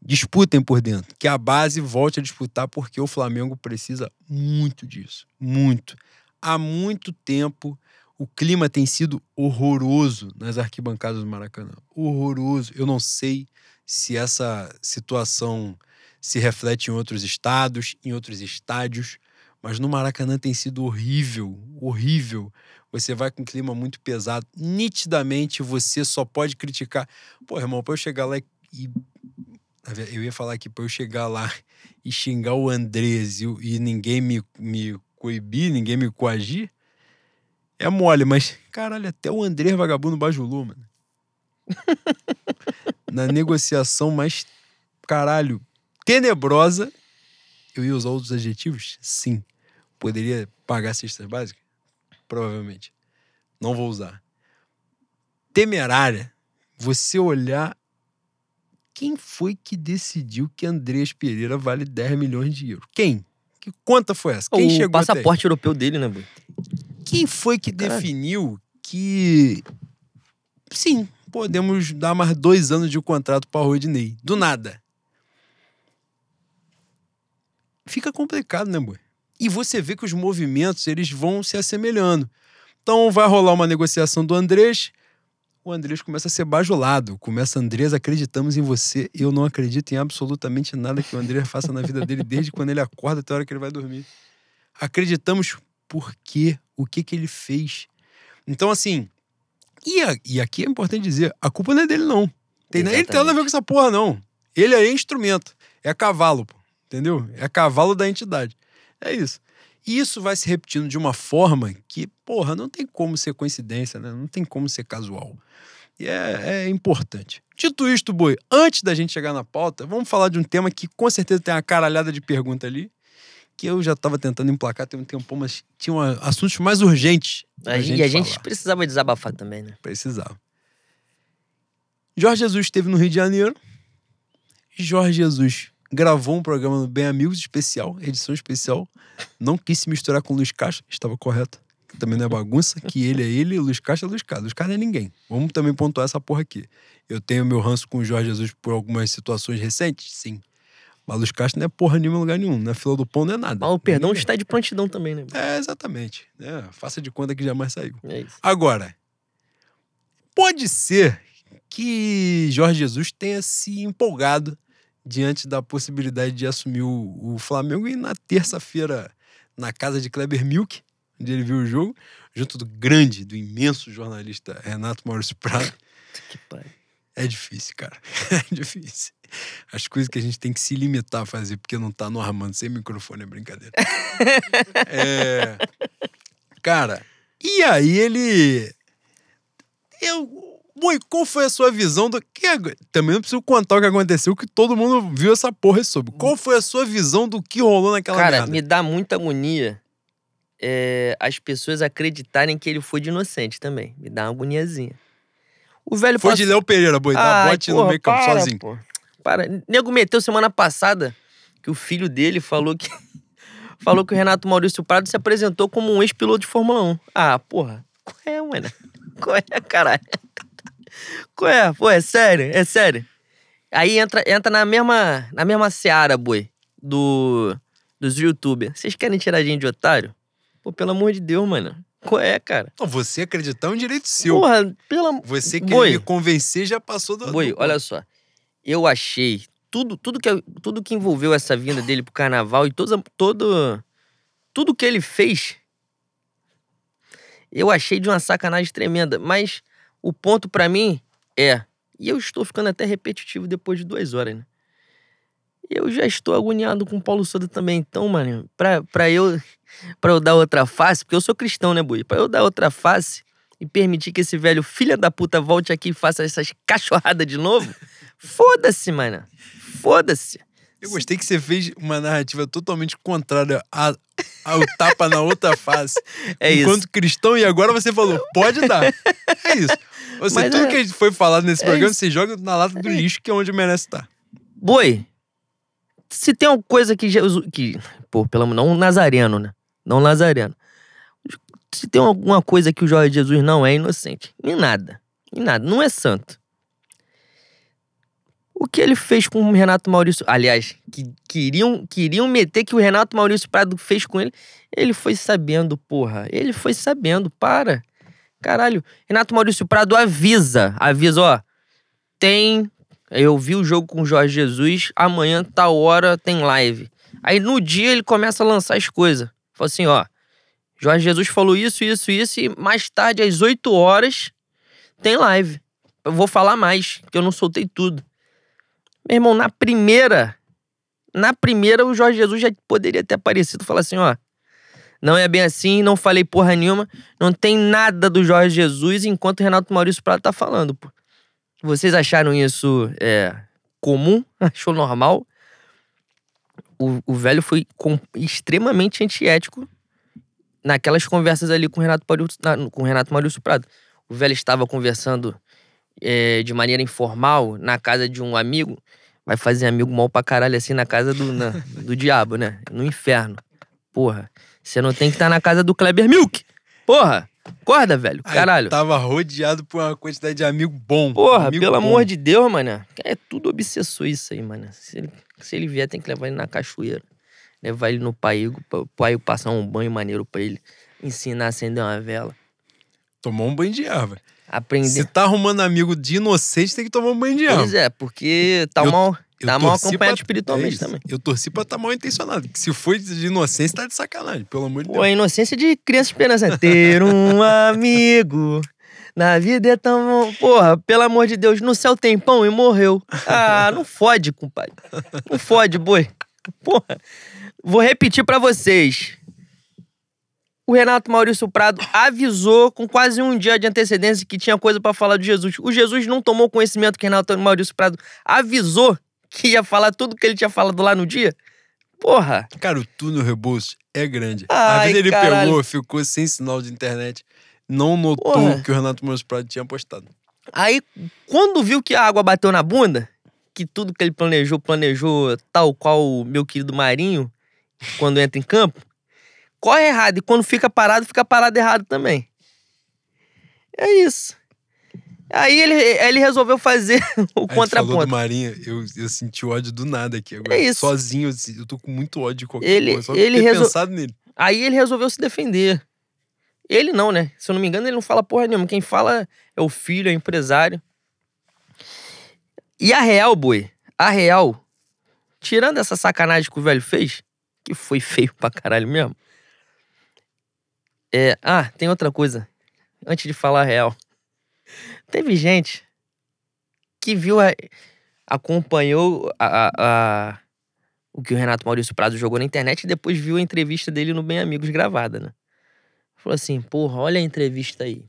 Disputem por dentro. Que a base volte a disputar, porque o Flamengo precisa muito disso. Muito há muito tempo o clima tem sido horroroso nas arquibancadas do Maracanã. Horroroso. Eu não sei se essa situação se reflete em outros estados, em outros estádios, mas no Maracanã tem sido horrível, horrível. Você vai com um clima muito pesado. Nitidamente você só pode criticar. Pô, irmão, para eu chegar lá e. Eu ia falar aqui, para eu chegar lá e xingar o Andrés e, e ninguém me, me coibir, ninguém me coagir, é mole, mas caralho, até o André Vagabundo Bajulu, mano. [laughs] Na negociação mais, caralho, tenebrosa, eu ia usar outros adjetivos? Sim. Poderia pagar cestas básicas? Provavelmente. Não vou usar. Temerária, você olhar quem foi que decidiu que Andrés Pereira vale 10 milhões de euros? Quem? Que conta foi essa? Quem o chegou passaporte europeu dele, né, Bui? Quem foi que definiu que sim, podemos dar mais dois anos de contrato para o Rodinei? Do nada. fica complicado, né, boi? E você vê que os movimentos eles vão se assemelhando. Então vai rolar uma negociação do Andrés, o Andrés começa a ser bajulado. Começa, Andrés, acreditamos em você. Eu não acredito em absolutamente nada que o Andrés faça na vida dele, desde quando ele acorda até a hora que ele vai dormir. Acreditamos por quê? O que que ele fez? Então, assim, e, a, e aqui é importante dizer, a culpa não é dele, não. Tem, ele tem nada a ver com essa porra, não. Ele é instrumento. É cavalo, pô. Entendeu? É cavalo da entidade. É isso. E isso vai se repetindo de uma forma que, porra, não tem como ser coincidência, né? Não tem como ser casual. E é, é importante. Dito isto, Boi, antes da gente chegar na pauta, vamos falar de um tema que com certeza tem uma caralhada de pergunta ali, que eu já estava tentando emplacar tem um tempo, mas tinha assuntos mais urgentes. A gente, e a gente precisava desabafar também, né? Precisava. Jorge Jesus esteve no Rio de Janeiro. Jorge Jesus gravou um programa no Bem Amigos especial, edição especial. Não quis se misturar com o Luiz Caixa, estava correto. Que também não é bagunça, que ele é ele, Luiz Caixa é Luiz Caixa. Luiz Caixa é ninguém. Vamos também pontuar essa porra aqui. Eu tenho meu ranço com o Jorge Jesus por algumas situações recentes? Sim. Mas Luiz Castro não é porra nenhuma em lugar nenhum. Na é fila do pão não é nada. Mas o perdão está de prontidão também, né? É, exatamente. É, faça de conta que jamais saiu. É isso. Agora, pode ser que Jorge Jesus tenha se empolgado diante da possibilidade de assumir o, o Flamengo e na terça-feira, na casa de Kleber Milk, onde ele viu o jogo, junto do grande, do imenso jornalista Renato Maurício Prado. [laughs] que pai. É difícil, cara. [laughs] É difícil. As coisas que a gente tem que se limitar a fazer, porque não tá no Armando sem microfone, é brincadeira. [laughs] é... Cara, e aí ele. Eu Boi, qual foi a sua visão do que também não preciso contar o que aconteceu, que todo mundo viu essa porra sobre. Qual foi a sua visão do que rolou naquela Cara, merda? me dá muita agonia é, as pessoas acreditarem que ele foi de inocente também. Me dá uma agoniazinha. O velho Foi de Léo Pereira, boi, dá bote porra, no meio campo sozinho. Pô. Para. Nego meteu semana passada que o filho dele falou que [laughs] falou que o Renato Maurício Prado se apresentou como um ex-piloto de Fórmula 1. Ah, porra. Qual é, mano? Qual é, caralho? Qual é? Pô, é sério? É sério? Aí entra, entra na mesma, na mesma seara, boi, do, dos youtubers. Vocês querem tirar a gente de otário? Pô, pelo amor de Deus, mano. Qual é, cara? Não, você acreditar é um direito seu. Porra, pela... Você querer boi, me convencer já passou do... Boi, olha só. Eu achei tudo, tudo, que, tudo que envolveu essa vinda dele pro carnaval e todo, todo, tudo que ele fez, eu achei de uma sacanagem tremenda. Mas o ponto para mim é, e eu estou ficando até repetitivo depois de duas horas, né? Eu já estou agoniado com o Paulo Souza também. Então, mano, pra, pra, eu, pra eu dar outra face, porque eu sou cristão, né, Bui? Pra eu dar outra face e permitir que esse velho filho da puta volte aqui e faça essas cachorradas de novo, [laughs] foda-se, mano. Foda-se. Eu gostei que você fez uma narrativa totalmente contrária a, ao tapa na outra face. [laughs] É Enquanto isso. cristão, e agora você falou, pode dar. É isso. Você, Mas tudo é... que foi falado nesse é programa, isso. você joga na lata do é lixo, que é onde merece estar. Boi, se tem uma coisa que Jesus. Que, pô, pelo menos, não um nazareno, né? Não um nazareno. Se tem alguma coisa que o Jorge Jesus não é inocente. Em nada. Em nada. Não é santo. O que ele fez com o Renato Maurício. Aliás, que queriam, queriam meter que o Renato Maurício Prado fez com ele. Ele foi sabendo, porra. Ele foi sabendo. Para. Caralho, Renato Maurício Prado avisa, avisa, ó, tem, eu vi o jogo com o Jorge Jesus, amanhã, tal hora, tem live. Aí no dia ele começa a lançar as coisas. Fala assim, ó, Jorge Jesus falou isso, isso, isso, e mais tarde, às 8 horas, tem live. Eu vou falar mais, que eu não soltei tudo. Meu irmão, na primeira, na primeira, o Jorge Jesus já poderia ter aparecido e falar assim, ó, não é bem assim, não falei porra nenhuma. Não tem nada do Jorge Jesus enquanto o Renato Maurício Prado tá falando, pô. Vocês acharam isso é, comum? [laughs] Achou normal? O, o velho foi com, extremamente antiético naquelas conversas ali com o Renato, Maurício, Renato Maurício Prado. O velho estava conversando é, de maneira informal na casa de um amigo. Vai fazer amigo mal pra caralho assim na casa do, na, do diabo, né? No inferno. Porra. Você não tem que estar tá na casa do Kleber Milk. Porra! Acorda, velho. Caralho. Aí, tava rodeado por uma quantidade de amigo bom. Porra, amigo pelo bom. amor de Deus, mano. É tudo obsessor isso aí, mano. Se ele, se ele vier, tem que levar ele na cachoeira. Levar ele no paigo, o pai passar um banho maneiro pra ele. Ensinar a acender uma vela. Tomar um banho de erva. Aprender. Se tá arrumando amigo de inocente, tem que tomar um banho de erva. Pois é, porque tá Eu- mal, Eu tá mal acompanhado pra- espiritualmente é também. Eu torci pra estar mal intencionado. Se foi de inocência, tá de sacanagem, pelo amor de Pô, Deus. a inocência de criança esperança. né? Ter um [laughs] amigo. Na vida é tão. Porra, pelo amor de Deus, no céu tem pão e morreu. Ah, não fode, compadre. Não fode, boi. Porra. Vou repetir pra vocês. O Renato Maurício Prado avisou com quase um dia de antecedência que tinha coisa pra falar de Jesus. O Jesus não tomou conhecimento que o Renato Maurício Prado avisou que ia falar tudo que ele tinha falado lá no dia. Porra. Cara, o túnel Rebouças é grande. Ai, Às vezes ele caralho. pegou, ficou sem sinal de internet, não notou Porra. que o Renato Maurício Prado tinha postado. Aí, quando viu que a água bateu na bunda, que tudo que ele planejou, planejou tal qual o meu querido Marinho, quando entra em campo, corre errado. E quando fica parado, fica parado errado também. É isso. Aí ele, ele resolveu fazer [laughs] o Aí tu falou do contraponto. Marinha, eu, eu senti ódio do nada aqui agora. É isso. Sozinho, eu, eu tô com muito ódio de qualquer Ele- coisa. Só ele resol- pensado nele. Aí ele resolveu se defender. Ele não, né? Se eu não me engano, ele não fala porra nenhuma. Quem fala é o filho, é o empresário. E a real, boi, a real, tirando essa sacanagem que o velho fez, que foi feio pra caralho mesmo. É, ah, tem outra coisa. Antes de falar a real. Teve gente que viu, a- acompanhou a- a- o que o Renato Maurício Prado jogou na internet e depois viu a entrevista dele no Bem Amigos gravada, né? Falou assim, porra, olha a entrevista aí.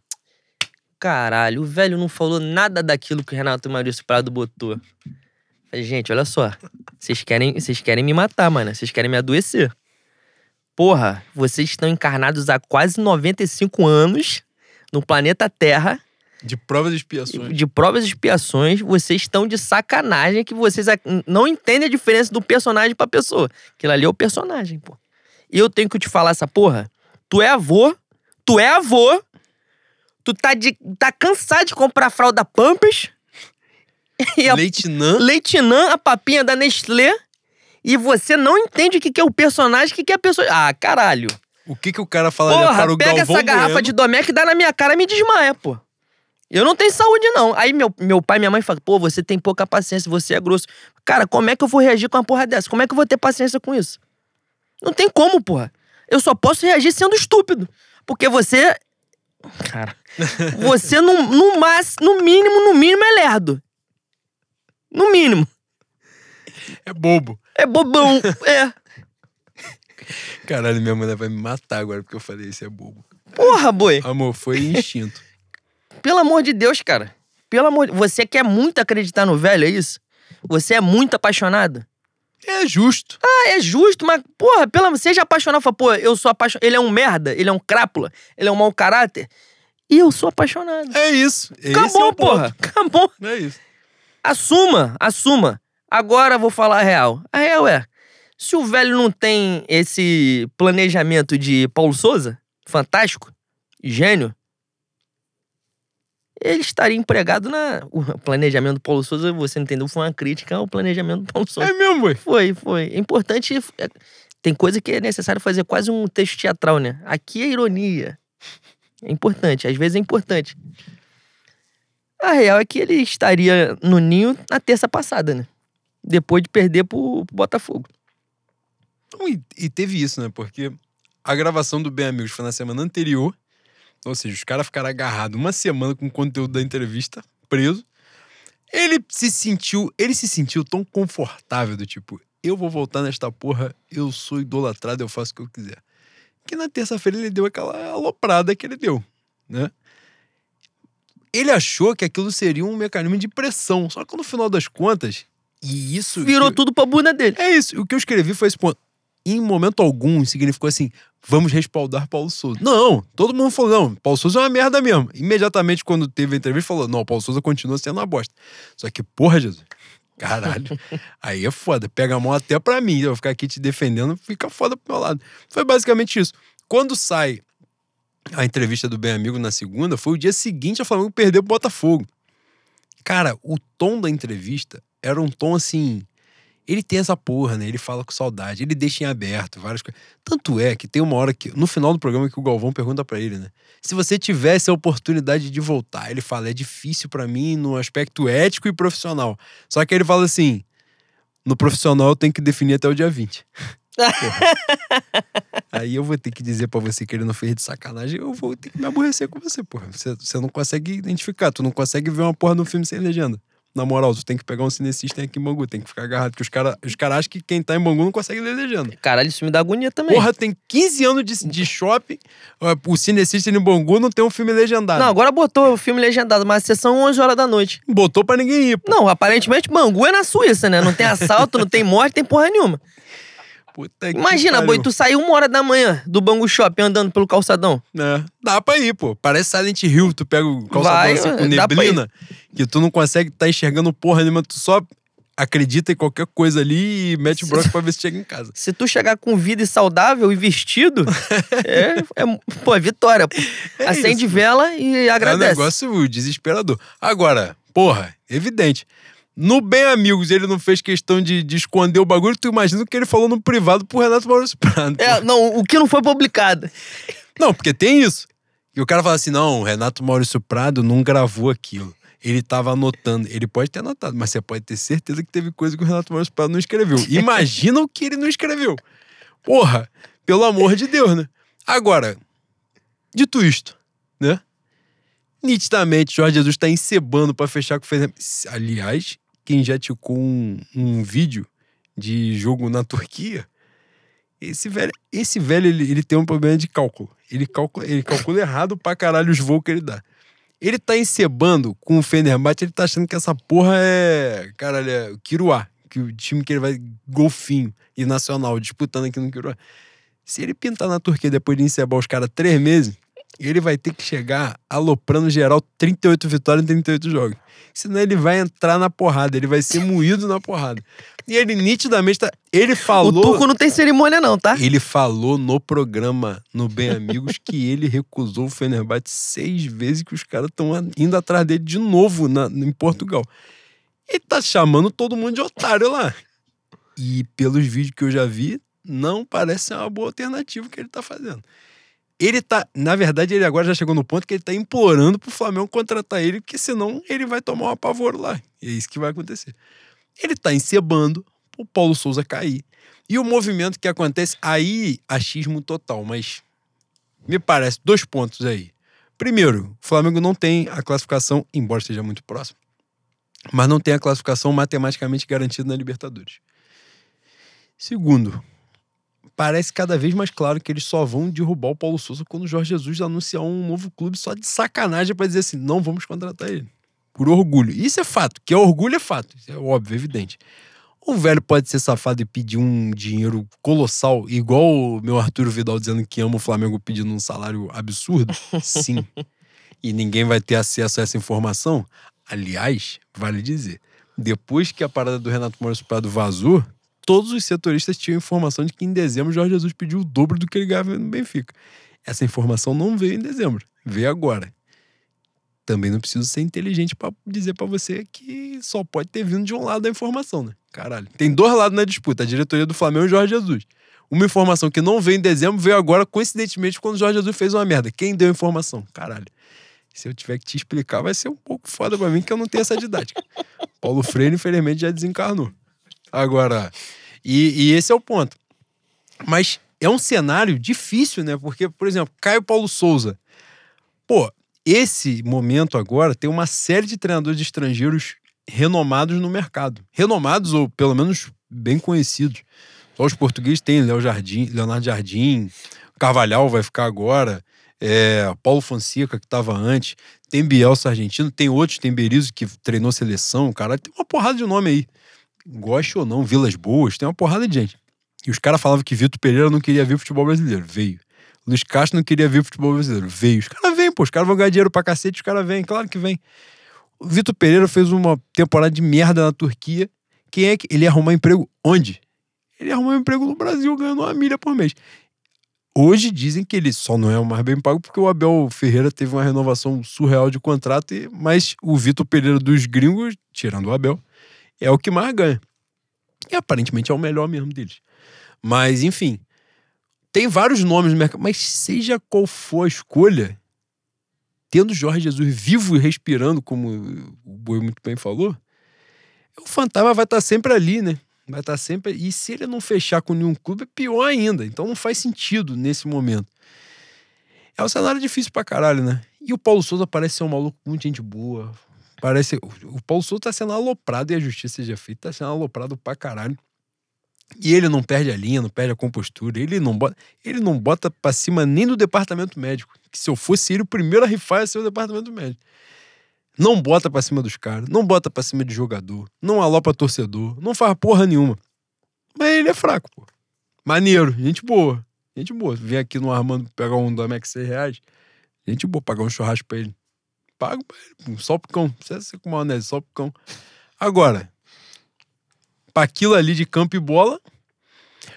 Caralho, o velho não falou nada daquilo que o Renato Maurício Prado botou. Falei, gente, olha só. Vocês querem, vocês querem me matar, mano. Vocês querem me adoecer. Porra, vocês estão encarnados há quase 95 anos no planeta Terra De provas e expiações. de provas e expiações, vocês estão de sacanagem que vocês não entendem a diferença do personagem pra pessoa. Aquilo ali é o personagem, pô. E eu tenho que te falar essa porra. Tu é avô, tu é avô, tu tá, de, tá cansado de comprar fralda Pampers [laughs] a Leitinã. Leitinã, a papinha da Nestlé, e você não entende o que, que é o personagem, o que, que é a pessoa. Ah, caralho. O que que o cara falaria para o pega Galvão essa garrafa Bueno? de Domec e dá na minha cara e me desmaia, pô. Eu não tenho saúde, não. Aí meu, meu pai e minha mãe falam, pô, você tem pouca paciência, você é grosso. Cara, como é que eu vou reagir com uma porra dessa? Como é que eu vou ter paciência com isso? Não tem como, porra. Eu só posso reagir sendo estúpido. Porque você. Cara. [laughs] Você, no, no, mas, no mínimo, no mínimo, é lerdo. No mínimo. É bobo. É bobão. é. Caralho, minha mulher vai me matar agora porque eu falei isso é bobo. Porra, boi. Amor, foi instinto. Pelo amor de Deus, cara. Pelo amor de... Você quer muito acreditar no velho, é isso? Você é muito apaixonado? É justo. Ah, é justo, mas, porra, pelo amor... Seja apaixonado, fala, pô, eu sou apaixonado. Ele é um merda, ele é um crápula, ele é um mau caráter. E eu sou apaixonado. É isso. Esse é Acabou, ponto. porra. Acabou. É isso. Assuma, assuma. Agora eu vou falar a real. A real é, se o velho não tem esse planejamento de Paulo Souza, fantástico, gênio, ele estaria empregado na... O planejamento do Paulo Souza, você entendeu, foi uma crítica ao planejamento do Paulo Souza. É mesmo, ué. Foi, foi. É importante... é, Tem coisa que é necessário fazer quase um texto teatral, né? Aqui é ironia. É importante, às vezes é importante. A real é que ele estaria no ninho na terça passada, né? Depois de perder pro, pro Botafogo. E, e teve isso, né? Porque a gravação do Bem Amigos foi na semana anterior. Ou seja, os caras ficaram agarrados uma semana com o conteúdo da entrevista, preso. Ele se sentiu, ele se sentiu tão confortável do tipo, eu vou voltar nesta porra, eu sou idolatrado, eu faço o que eu quiser. Que na terça-feira ele deu aquela aloprada que ele deu, né? Ele achou que aquilo seria um mecanismo de pressão, só que no final das contas, e isso Virou que- tudo pra bunda dele. é isso. O que eu escrevi foi esse ponto. Em momento algum significou assim: vamos respaldar Paulo Souza. Não, todo mundo falou: não, Paulo Souza é uma merda mesmo. Imediatamente, quando teve a entrevista, falou: não, Paulo Souza continua sendo uma bosta. Só que, porra, Jesus. Caralho. [laughs] aí é foda. Pega a mão até pra mim. Eu vou ficar aqui te defendendo, fica foda pro meu lado. Foi basicamente isso. Quando sai a entrevista do Bem Amigo na segunda, foi o dia seguinte a Flamengo perdeu pro Botafogo. Cara, o tom da entrevista era um tom assim Ele tem essa porra, né? Ele fala com saudade, ele deixa em aberto várias coisas. Tanto é que tem uma hora que, no final do programa, que o Galvão pergunta para ele, né? Se você tivesse a oportunidade de voltar, ele fala: é difícil para mim no aspecto ético e profissional. Só que ele fala assim: no profissional eu tenho que definir até o dia 20. [laughs] Aí eu vou ter que dizer para você que ele não fez de sacanagem, eu vou ter que me aborrecer com você, porra. Você, você não consegue identificar, tu não consegue ver uma porra no filme sem legenda. Na moral, tu tem que pegar um cinecista aqui em Bangu, tem que ficar agarrado, porque os caras os cara acham que quem tá em Bangu não consegue ler legenda. Caralho, isso me dá agonia também. Porra, tem 15 anos de, de shopping, o cinecista em Bangu não tem um filme legendado. Não, agora botou o filme legendado, mas a sessão 11 horas da noite. Botou pra ninguém ir, pô. Não, aparentemente Bangu é na Suíça, né? Não tem assalto, não tem morte, tem porra nenhuma. Puta Imagina, boi, tu sair uma hora da manhã do Bangu Shopping andando pelo calçadão. É, dá pra ir, pô. Parece Silent Hill, tu pega o calçadão Vai, assim, com neblina, que tu não consegue tá enxergando porra nenhuma, tu só acredita em qualquer coisa ali e mete o broco pra ver se chega em casa. Se tu chegar com vida e saudável e vestido, [laughs] é, é, pô, é vitória. Pô. É Acende isso. vela e agradece. É um negócio desesperador. Agora, porra, evidente. No Bem Amigos, ele não fez questão de, de esconder o bagulho. Tu imagina o que ele falou no privado pro Renato Maurício Prado. É, não, o que não foi publicado. Não, porque tem isso. E o cara fala assim: não, o Renato Maurício Prado não gravou aquilo. Ele tava anotando. Ele pode ter anotado, mas você pode ter certeza que teve coisa que o Renato Maurício Prado não escreveu. Imagina o que ele não escreveu. Porra, pelo amor de Deus, né? Agora, dito isto, né? Nitidamente, Jorge Jesus tá encebando para fechar com o Fernando. Aliás, quem já ticou um, um vídeo de jogo na Turquia, esse velho, esse velho ele, ele tem um problema de cálculo. Ele calcula, ele calcula errado pra caralho os voos que ele dá. Ele tá encebando com o Fenerbahçe, ele tá achando que essa porra é, caralho, é o Kiruá, que o time que ele vai golfinho e nacional disputando aqui no Kiruá. Se ele pintar na Turquia depois de encebar os caras três meses, ele vai ter que chegar aloprando geral 38 vitórias em 38 jogos. Senão ele vai entrar na porrada, ele vai ser moído na porrada. E ele nitidamente tá. Ele falou. O Tuco não tem cerimônia, não, tá? Ele falou no programa, no Bem Amigos, que ele recusou o Fenerbahçe seis vezes que os caras estão indo atrás dele de novo na, em Portugal. Ele tá chamando todo mundo de otário lá. E pelos vídeos que eu já vi, não parece ser uma boa alternativa que ele tá fazendo. Ele tá, na verdade, ele agora já chegou no ponto que ele tá implorando pro Flamengo contratar ele, porque senão ele vai tomar um apavoro lá. E é isso que vai acontecer. Ele tá encebando o Paulo Souza cair. E o movimento que acontece, aí, achismo total, mas me parece dois pontos aí. Primeiro, o Flamengo não tem a classificação, embora esteja muito próximo, mas não tem a classificação matematicamente garantida na Libertadores. Segundo, parece cada vez mais claro que eles só vão derrubar o Paulo Souza quando o Jorge Jesus anunciar um novo clube só de sacanagem para dizer assim: não vamos contratar ele. Por orgulho. Isso é fato. Que é orgulho é fato. Isso é óbvio, evidente. O velho pode ser safado e pedir um dinheiro colossal, igual o meu Arthur Vidal dizendo que ama o Flamengo pedindo um salário absurdo? Sim. e ninguém vai ter acesso a essa informação? Aliás, vale dizer, depois que a parada do Renato Maurício Prado vazou, todos os setoristas tinham informação de que em dezembro Jorge Jesus pediu o dobro do que ele ganhava no Benfica. Essa informação não veio em dezembro, veio agora. Também não preciso ser inteligente para dizer para você que só pode ter vindo de um lado da informação, né? Caralho. Tem dois lados na disputa, a diretoria do Flamengo e Jorge Jesus. Uma informação que não veio em dezembro veio agora, coincidentemente, quando o Jorge Jesus fez uma merda. Quem deu a informação? Caralho. Se eu tiver que te explicar, vai ser um pouco foda pra mim, que eu não tenho essa didática. [laughs] Paulo Freire, infelizmente, já desencarnou. Agora, e, e esse é o ponto. Mas é um cenário difícil, né? Porque, por exemplo, Caio Paulo Souza. Pô, esse momento agora tem uma série de treinadores estrangeiros renomados no mercado. Renomados ou pelo menos bem conhecidos. Só os portugueses têm Léo Jardim, Leonardo Jardim, Carvalhal vai ficar agora, é, Paulo Fonseca, que estava antes, tem Bielsa argentino, tem outros, tem Berizzo que treinou seleção, cara, tem uma porrada de nome aí goste ou não, Vilas Boas, tem uma porrada de gente. E os caras falavam que Vitor Pereira não queria ver o futebol brasileiro. Veio. Luiz Castro não queria ver o futebol brasileiro. Veio. Os caras vêm, pô. Os caras vão ganhar dinheiro pra cacete, os caras vêm. Claro que vem. O Vitor Pereira fez uma temporada de merda na Turquia. Quem é que. Ele ia arrumar emprego onde? Ele ia arrumar emprego no Brasil, ganhando uma milha por mês. Hoje dizem que ele só não é o mais bem pago porque o Abel Ferreira teve uma renovação surreal de contrato, mas o Vitor Pereira dos gringos, tirando o Abel, é o que mais ganha. E aparentemente é o melhor mesmo deles. Mas, enfim. Tem vários nomes no mercado, mas seja qual for a escolha, tendo Jorge Jesus vivo e respirando, como o Boi muito bem falou, o fantasma vai estar sempre ali, né? Vai estar sempre. E se ele não fechar com nenhum clube, é pior ainda. Então não faz sentido nesse momento. É um cenário difícil pra caralho, né? E o Paulo Souza parece ser um maluco muito gente boa. Parece. O Paulo Souza tá sendo aloprado e a justiça seja feita, tá sendo aloprado pra caralho. E ele não perde a linha, não perde a compostura. Ele não bota, ele não bota pra cima nem do departamento médico. Que se eu fosse ele, o primeiro a rifar ia ser o departamento médico. Não bota pra cima dos caras, não bota pra cima de jogador, não alopa torcedor, não faz porra nenhuma. Mas ele é fraco, pô. Maneiro, gente boa. Gente boa. Vem aqui no Armando pegar um do Amex 6 reais. Gente boa, pagar um churrasco pra ele. Pago só pro cão. Precisa ser com maionese, só pro cão. Agora, pra aquilo ali de campo e bola,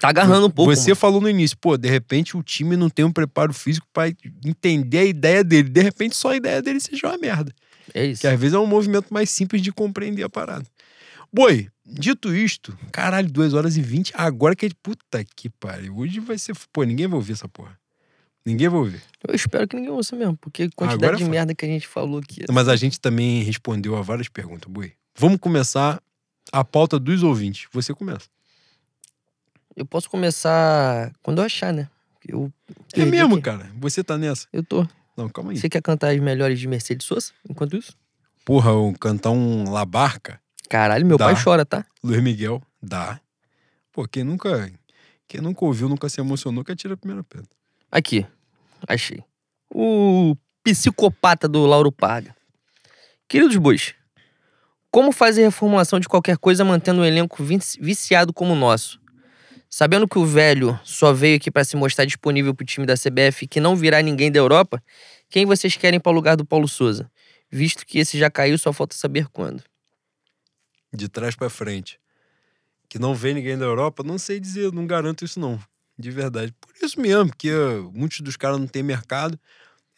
Tá agarrando um pouco. você falou no início, pô, de repente o time não tem um preparo físico pra entender a ideia dele. De repente só a ideia dele seja uma merda. mano. É isso. Que às vezes é um movimento mais simples de compreender a parada. Boi, dito isto, caralho, 2 horas e 20. Agora que é. Puta que pariu. Hoje vai ser. Pô, ninguém vai ouvir essa porra. Ninguém vai ouvir. Eu espero que ninguém ouça mesmo, porque a quantidade Agora de merda que a gente falou aqui. Mas a gente também respondeu a várias perguntas, Boi. Vamos começar a pauta dos ouvintes. Você começa. Eu posso começar quando eu achar, né? Eu É mesmo, aqui. cara. Você tá nessa. Eu tô. Não, calma aí. Você quer cantar as melhores de Mercedes Sosa enquanto isso? Porra, eu cantar um Labarca, Caralho, meu Dá. pai chora, tá? Luiz Miguel, dá. Pô, quem nunca. Quem nunca ouviu, nunca se emocionou, que atira a primeira pedra. Aqui. Achei. O psicopata do Lauro Paga. Queridos bois, como fazer reformulação de qualquer coisa mantendo um elenco vici- viciado como o nosso? Sabendo que o velho só veio aqui pra se mostrar disponível pro time da CBF e que não virá ninguém da Europa, quem vocês querem para o lugar do Paulo Souza? Visto que esse já caiu, só falta saber quando. De trás pra frente. Que não vem ninguém da Europa, não sei dizer, não garanto isso não. De verdade. Por isso mesmo, porque uh, muitos dos caras não têm mercado.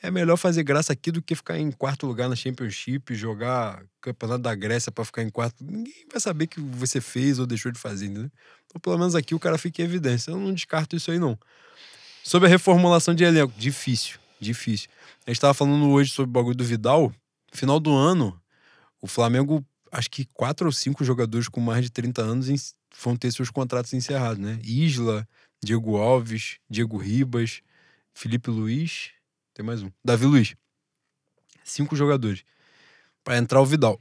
É melhor fazer graça aqui do que ficar em quarto lugar na Championship, jogar campeonato da Grécia pra ficar em quarto. Ninguém vai saber que você fez ou deixou de fazer, entendeu? Então, pelo menos aqui o cara fica em evidência. Eu não descarto isso aí, não. Sobre a reformulação de elenco, difícil, difícil. A gente tava falando hoje sobre o bagulho do Vidal. Final do ano, o Flamengo, acho que quatro ou cinco jogadores com mais de 30 anos vão ter seus contratos encerrados, né? Isla, Diego Alves, Diego Ribas, Felipe Luiz, tem mais um, Davi Luiz. Cinco jogadores. Para entrar o Vidal.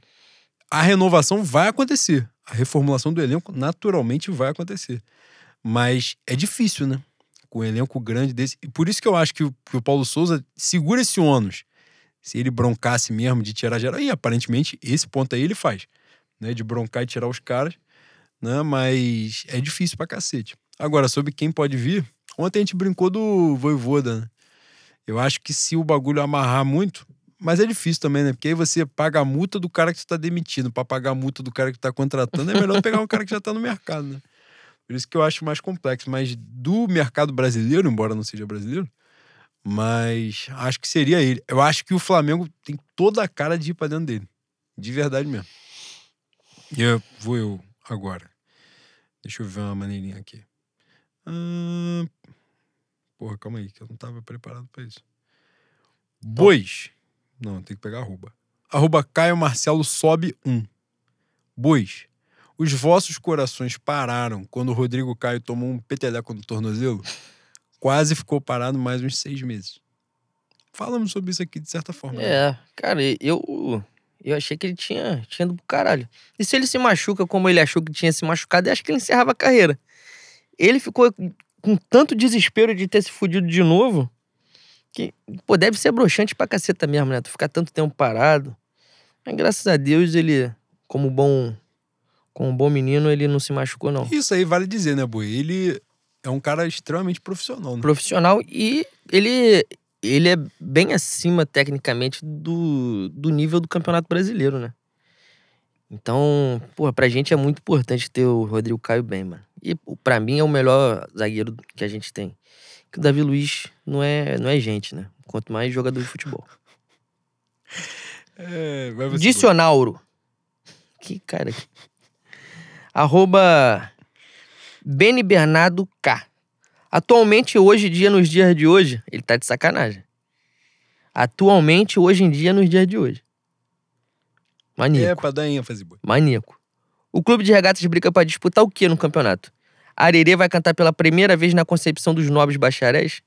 A renovação vai acontecer. A reformulação do elenco naturalmente vai acontecer. Mas é difícil, né? Com um elenco grande desse. E por isso que eu acho que o, Paulo Souza segura esse ônus. Se ele broncasse mesmo de tirar geral. E aparentemente esse ponto aí ele faz. Né? De broncar e tirar os caras. Né? Mas é difícil pra cacete. Agora, sobre quem pode vir. Ontem a gente brincou do Voivoda, né? Eu acho que se o bagulho amarrar muito. Mas é difícil também, né? Porque aí você paga a multa do cara que você tá demitindo. Pra pagar a multa do cara que tá contratando, é melhor [laughs] pegar um cara que já tá no mercado, né? Por isso que eu acho mais complexo. Mas do mercado brasileiro, embora não seja brasileiro, mas acho que seria ele. Eu acho que o Flamengo tem toda a cara de ir pra dentro dele. De verdade mesmo. E eu vou eu agora. Deixa eu ver uma maneirinha aqui. Porra, calma aí, que eu não tava preparado pra isso. Bois. Não, tem que pegar arroba. Arroba Caio Marcelo sobe um. Bois. Os vossos corações pararam quando o Rodrigo Caio tomou um peteleco no tornozelo? Quase ficou parado mais uns seis meses. Falamos sobre isso aqui de certa forma. né? É, cara, eu. Eu achei que ele tinha, tinha ido pro caralho. E se ele se machuca como ele achou que tinha se machucado, eu acho que ele encerrava a carreira. Ele ficou com tanto desespero de ter se fudido de novo que, pô, deve ser broxante pra caceta mesmo, né? Tu ficar tanto tempo parado. Mas graças a Deus ele, como bom, como bom menino, ele não se machucou, não. Isso aí vale dizer, né, Boi? Ele é um cara extremamente profissional, né? Profissional e ele, ele é bem acima, tecnicamente, do, do nível do Campeonato Brasileiro, né? Então, porra, pra gente é muito importante ter o Rodrigo Caio bem, mano. E pô, pra mim é o melhor zagueiro que a gente tem. Que o Davi Luiz não é, não é gente, né? Quanto mais jogador de futebol. [laughs] É. Dicionauro. Que cara. Arroba Beni Bernardo K. Atualmente, hoje em dia, nos dias de hoje, ele tá de sacanagem. Atualmente, hoje em dia, nos dias de hoje. É, Maníaco. pra dar ênfase, boy. Maníaco. O clube de regatas briga pra disputar o que no campeonato? Arerê vai cantar pela primeira vez na concepção dos nobres bacharéis?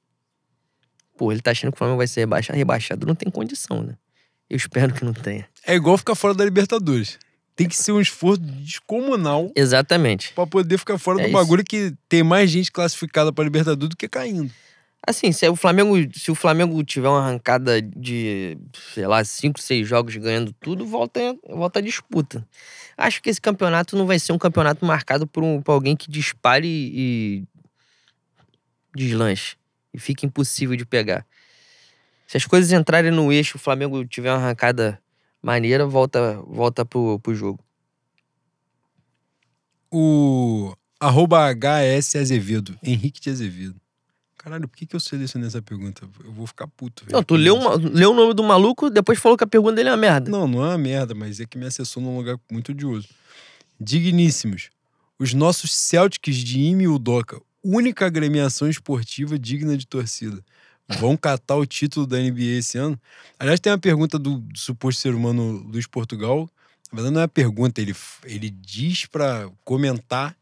Pô, ele tá achando que o Flamengo vai ser rebaixado. Rebaixado não tem condição, né? Eu espero que não tenha. É igual ficar fora da Libertadores. Tem que ser um esforço descomunal Exatamente. pra poder ficar fora É do isso. bagulho que tem mais gente classificada pra Libertadores do que caindo. Assim, se o Flamengo, se o Flamengo tiver uma arrancada de, sei lá, cinco, seis jogos ganhando tudo, volta, volta a disputa. Acho que esse campeonato não vai ser um campeonato marcado por, um, por alguém que dispare e deslanche. E fica impossível de pegar. Se as coisas entrarem no eixo, o Flamengo tiver uma arrancada maneira, volta, volta pro, pro jogo. O arroba HS Azevedo, Henrique de Azevedo. Caralho, por que, que eu selecionei essa pergunta? Eu vou ficar puto. velho, Não, tu leu, uma- leu o nome do maluco, depois falou que a pergunta dele é uma merda. Não, não é uma merda, mas é que me acessou num lugar muito odioso. Digníssimos. Os nossos Celtics de Ime e Udoca, única agremiação esportiva digna de torcida. Vão catar o título da NBA esse ano? Aliás, tem uma pergunta do, do suposto ser humano Luiz Portugal. Na verdade, não é uma pergunta, ele, ele diz pra comentar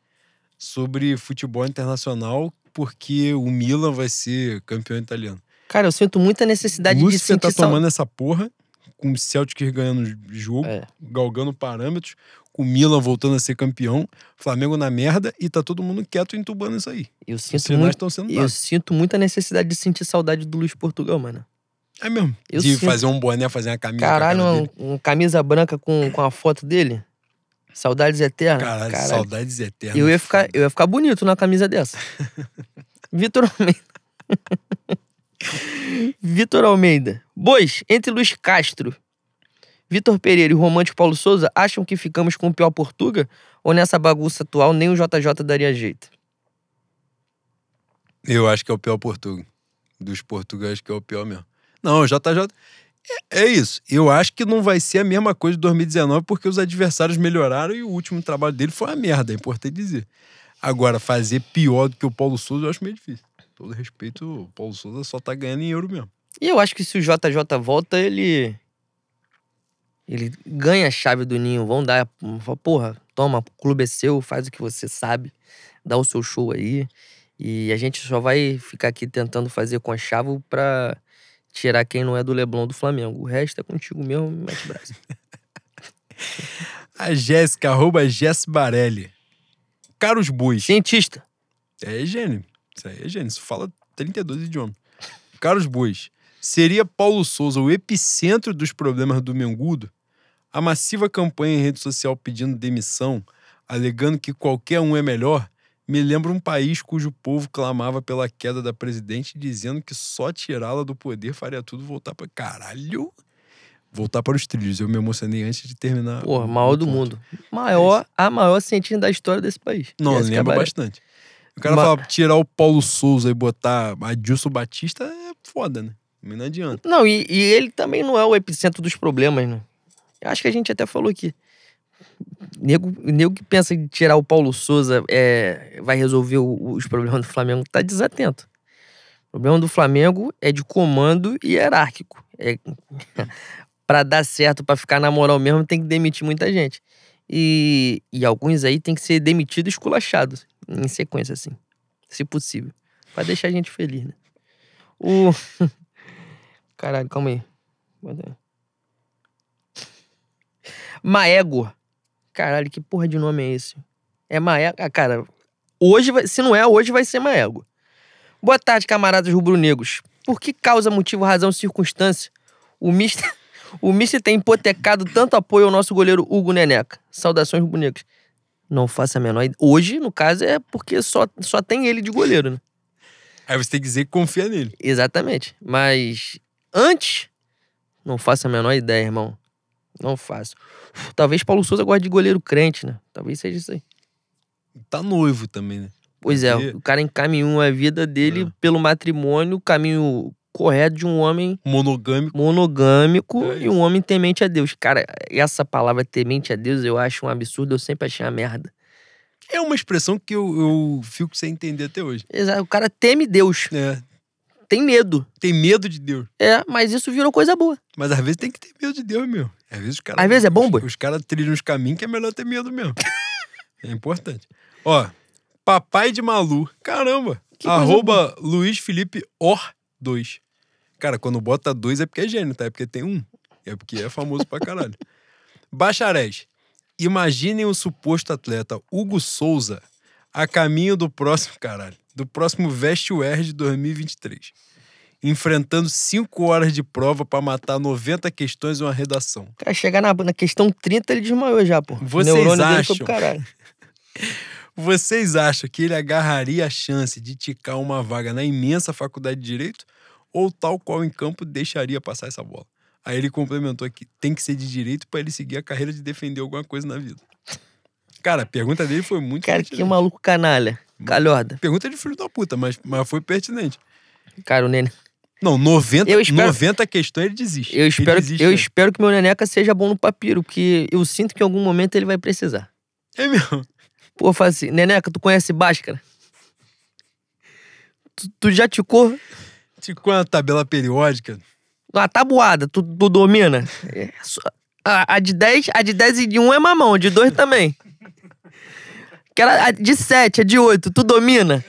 sobre futebol internacional porque o Milan vai ser campeão italiano. Cara, eu sinto muita necessidade de Lúcifer sentir tá tomando essa porra, com o Celtics ganhando jogo, É. galgando parâmetros, com o Milan voltando a ser campeão, Flamengo na merda e tá todo mundo quieto entubando isso aí. Eu sinto, muito, estão sendo eu sinto muita necessidade de sentir saudade do Luiz Portugal, mano. É mesmo. Eu de sinto. fazer um boné, fazer uma camisa. Caralho, cara uma, uma camisa branca com, com a foto dele. Saudades eternas. Caralho, Caralho. saudades eternas. Eu ia, ficar, eu ia ficar bonito na camisa dessa. [laughs] Vitor Almeida. Vitor Almeida. Bois, entre Luiz Castro, Vitor Pereira e o romântico Paulo Souza, acham que ficamos com o pior Portuga? Ou nessa bagunça atual nem o JJ daria jeito? Eu acho que é o pior Portugal. Dos portugueses que é o pior mesmo. Não, o JJ. É, é isso. Eu acho que não vai ser a mesma coisa de 2019 porque os adversários melhoraram e o último trabalho dele foi uma merda, é importante dizer. Agora, fazer pior do que o Paulo Souza eu acho meio difícil. Todo respeito, o Paulo Souza só tá ganhando em euro mesmo. E eu acho que se o JJ volta, ele. Ele ganha a chave do ninho. Vão dar. Porra, toma, o clube é seu, faz o que você sabe, dá o seu show aí. E a gente só vai ficar aqui tentando fazer com a chave pra tirar quem não é do Leblon do Flamengo. O resto é contigo mesmo, mete braço. [laughs] A Jéssica, arroba Jess Barelli. Caros bois. Cientista. É gênio. Isso aí é gênio. Isso fala 32 idiomas. Caros bois, seria Paulo Souza o epicentro dos problemas do Mengudo? A massiva campanha em rede social pedindo demissão, alegando que qualquer um é melhor, me lembra um país cujo povo clamava pela queda da presidente, dizendo que só tirá-la do poder faria tudo voltar para Caralho! Voltar para os trilhos. Eu me emocionei antes de terminar. Porra, maior do ponto. mundo. Maior, a maior cientista da história desse país. Não, lembra bastante. O cara fala, tirar o Paulo Souza e botar Adilson Batista é foda, né? Mas não adianta. Não, e, e ele também não é o epicentro dos problemas, né? Acho que a gente até falou aqui. Nego, nego que pensa em tirar o Paulo Souza é, vai resolver o- os problemas do Flamengo tá desatento. O problema do Flamengo é de comando e hierárquico. É, [laughs] para dar certo, para ficar na moral mesmo, tem que demitir muita gente. E, e alguns aí tem que ser demitidos e esculachados, em sequência, assim. Se possível. Pra deixar a gente feliz, né? O. [laughs] Caralho, calma aí. Aí. Maego. Caralho, que porra de nome é esse? É Maego. Ah, cara, hoje, se não é hoje, vai ser Maego. Boa tarde, camaradas rubro-negros. Por que causa, motivo, razão, circunstância? O Mister, [laughs] o Mister tem hipotecado tanto apoio ao nosso goleiro Hugo Neneca. Saudações rubro-negros. Não faço a menor ideia. Hoje, no caso, é porque só, só tem ele de goleiro, né? Aí você tem que dizer que confia nele. Exatamente. Mas antes, não faço a menor ideia, irmão. Não faço. Talvez Paulo Souza goste de goleiro crente, né? Talvez seja isso aí. Tá noivo também, né? Pois é, Porque- o cara encaminhou a vida dele É. pelo matrimônio, o caminho correto de um homem Monogâmico. monogâmico É e um homem temente a Deus. Cara, essa palavra temente a Deus eu acho um absurdo, eu sempre achei uma merda. É uma expressão que eu, eu fico sem entender até hoje. Exato. O cara teme Deus, É, tem medo. tem medo de Deus. É, mas isso virou coisa boa. Mas às vezes tem que ter medo de Deus mesmo. Às vezes, os cara, Às vezes é bom, os, boy. os caras trilham uns caminhos que é melhor ter medo mesmo. [laughs] é importante. Ó, Papai de Malu. Caramba. Que arroba Luiz Felipe Or 2. Cara, quando bota dois é porque é gênio, tá? É porque tem um. É porque é famoso pra caralho. [laughs] Bacharéis. Imaginem o suposto atleta Hugo Souza a caminho do próximo, caralho, do próximo Veste UR de 2023. Enfrentando cinco horas de prova pra matar 90 questões em uma redação. Cara chegar na, na questão 30, ele desmaiou já, pô. Vocês neurônio acham? [laughs] Vocês acham que ele agarraria a chance de ticar uma vaga na imensa faculdade de Direito? Ou tal qual em campo deixaria passar essa bola? Aí ele complementou aqui: tem que ser de direito pra ele seguir a carreira de defender alguma coisa na vida. Cara, a pergunta dele foi muito Cara, que maluco canalha. Calhorda. Pergunta de filho da puta, mas, mas foi pertinente. Cara, o Nenê. Não, 90, Eu espero- 90 questões ele desiste. Eu Ele espero, desiste, eu né? espero que meu Neneca seja bom no papiro, porque eu sinto que em algum momento ele vai precisar. É mesmo. Pô, falo assim, Neneca, tu conhece Bhaskara? Tu, tu já ticou? Ticou uma tabela periódica. Uma tabuada, tu, tu domina? É, só- a, a de 10, a de 10 e de 1 é mamão, de 2 também. Aquela, a de 7, a de 8, tu domina?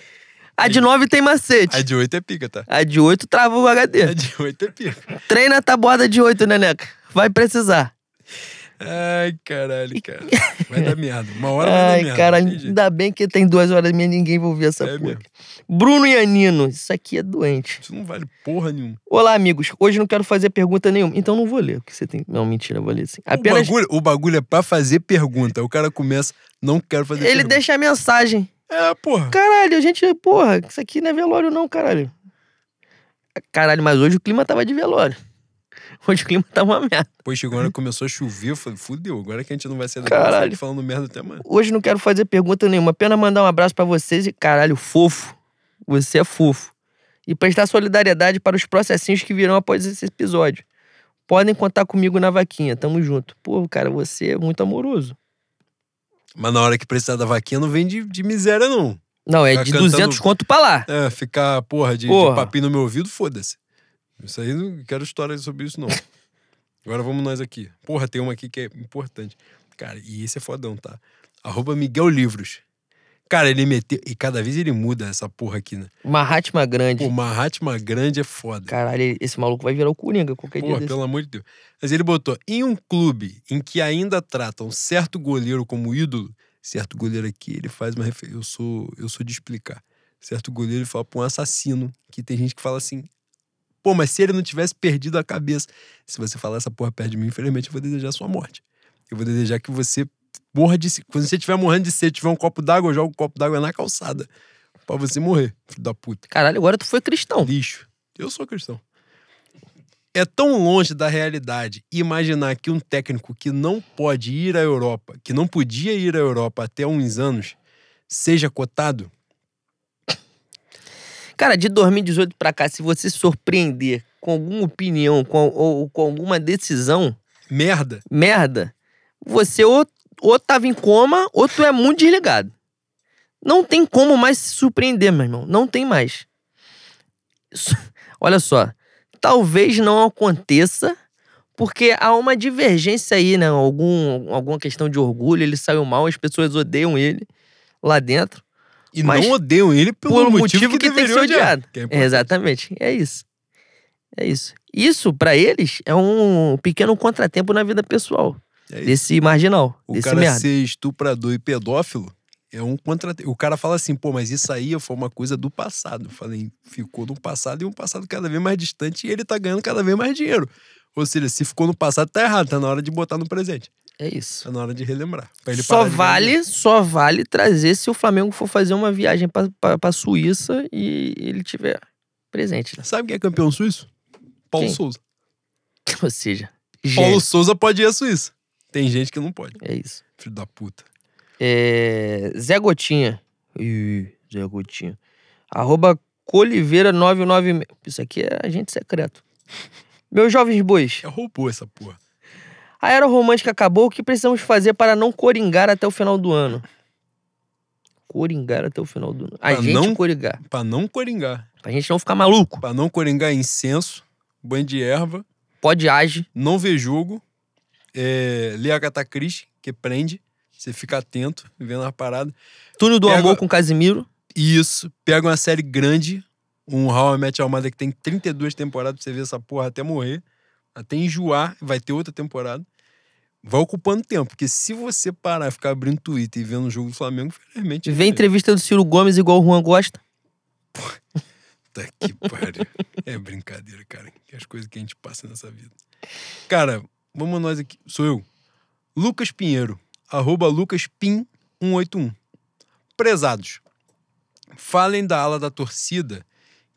A de 9 tem macete. A de 8 é pica, tá? A de 8 trava o HD. A de 8 é pica. Treina a tabuada de 8, Neneca. Vai precisar. Ai, caralho, cara. [laughs] Vai dar merda. Uma hora vai dar Ai, merda. cara, não tem jeito. ainda bem que tem duas horas minha ninguém vai ouvir essa É porra. mesmo. Bruno Ianino, isso aqui é doente. Isso não vale porra nenhuma. Olá, amigos. Hoje não quero fazer pergunta nenhuma. Então não vou ler. O que você tem? Não, mentira, vou ler sim. O, Apenas. bagulho, o bagulho é pra fazer pergunta. O cara começa, não quero fazer Ele pergunta. deixa a mensagem. É, porra. Caralho, a gente. Porra, isso aqui não é velório, não, caralho. Caralho, mas hoje o clima tava de velório. [laughs] Hoje o clima tá uma merda. Depois chegou a hora que começou a chover, eu falei, fudeu, agora que a gente não vai ser legal, Caralho. falando merda até amanhã. Hoje não quero fazer pergunta nenhuma. Apenas mandar um abraço pra vocês e, caralho, fofo. Você é fofo. E prestar solidariedade para os processinhos que virão após esse episódio. Podem contar comigo na vaquinha. Tamo junto. Pô, cara, você é muito amoroso. Mas na hora que precisar da vaquinha, não vem de, de miséria, não. Não, é Ficar de cantando- 200 conto pra lá. É, ficar, porra, de, de Porra. papinho no meu ouvido, foda-se. Isso aí, não quero história sobre isso, não. [laughs] Agora vamos nós aqui. Porra, tem uma aqui que é importante. Cara, e esse é fodão, tá? Arroba Miguel Livros. Cara, ele meteu. E cada vez ele muda essa porra aqui, né? Mahatma grande. Pô, Mahatma grande é foda. Caralho, esse maluco vai virar o Coringa qualquer dia Porra, pelo amor de Deus. Mas ele botou: em um clube em que ainda tratam certo goleiro como ídolo, certo goleiro aqui, ele faz uma referência. Eu sou, eu sou de explicar. Certo goleiro, ele fala pra um assassino, que tem gente que fala assim. Pô, mas se ele não tivesse perdido a cabeça, se você falar essa porra perto de mim, infelizmente eu vou desejar sua morte. Eu vou desejar que você morra de. Quando você estiver morrendo de sede, tiver um copo d'água, eu jogo um copo d'água na calçada. Pra você morrer, filho da puta Caralho, agora tu foi cristão. lixo. Eu sou cristão. É tão longe da realidade imaginar que um técnico que não pode ir à Europa, que não podia ir à Europa até uns anos, seja cotado? Cara, de 2018 pra cá, se você se surpreender com alguma opinião com, ou com alguma decisão, Merda. merda, você ou, ou tava em coma ou tu é muito desligado. Não tem como mais se surpreender, meu irmão. Não tem mais. Isso- Olha só. Talvez não aconteça, porque há uma divergência aí, né? Algum, alguma questão de orgulho, ele saiu mal, as pessoas odeiam ele lá dentro. E Mas não odeiam ele pelo por um motivo, motivo que, tem que ser odiado. que é. Exatamente. É isso. É isso. Isso, pra eles, é um pequeno contratempo na vida pessoal. É desse marginal. O desse cara merda. ser estuprador e pedófilo é um contratempo. O cara fala assim, pô, mas isso aí foi uma coisa do passado. Eu falei, ficou no passado e um passado cada vez mais distante e ele tá ganhando cada vez mais dinheiro. Ou seja, se ficou no passado, tá errado, tá na hora de botar no presente. É isso. Tá na hora de relembrar. Só vale, só vale trazer se o Flamengo for fazer uma viagem pra, pra, pra Suíça e ele tiver presente. Sabe quem é campeão suíço? Paulo Quem? Souza. [laughs] Ou seja, Paulo. Souza pode ir à Suíça. Tem gente que não pode. É isso. Filho da puta. É... Zé Gotinha. Ih, Zé Gotinha. Arroba Coliveira996. Isso aqui é agente secreto. Meus jovens bois, É robô essa porra. A era romântica acabou. O que precisamos fazer para não coringar até o final do ano? coringar até o final do. A Pra gente não- coringar. Pra não coringar. Pra gente não ficar maluco. Pra não coringar incenso, banho de erva, Pode age. não ver jogo, é, ler Agatha Christie, que prende. Você fica atento, vendo a parada. Túnel do Pega- amor com Casimiro. Isso, pega uma série grande, um How I Met Your Mother que tem 32 temporadas pra você ver essa porra até morrer, até enjoar, vai ter outra temporada. Vai ocupando tempo, porque se você parar e ficar abrindo Twitter e vendo o jogo do Flamengo, infelizmente. Vê entrevista do Ciro Gomes igual o Juan gosta. Puta que pariu. É brincadeira, cara. Que as coisas que a gente passa nessa vida. Cara, vamos nós aqui. Sou eu. Lucas Pinheiro. Arroba LucasPin181. Prezados. Falem da ala da torcida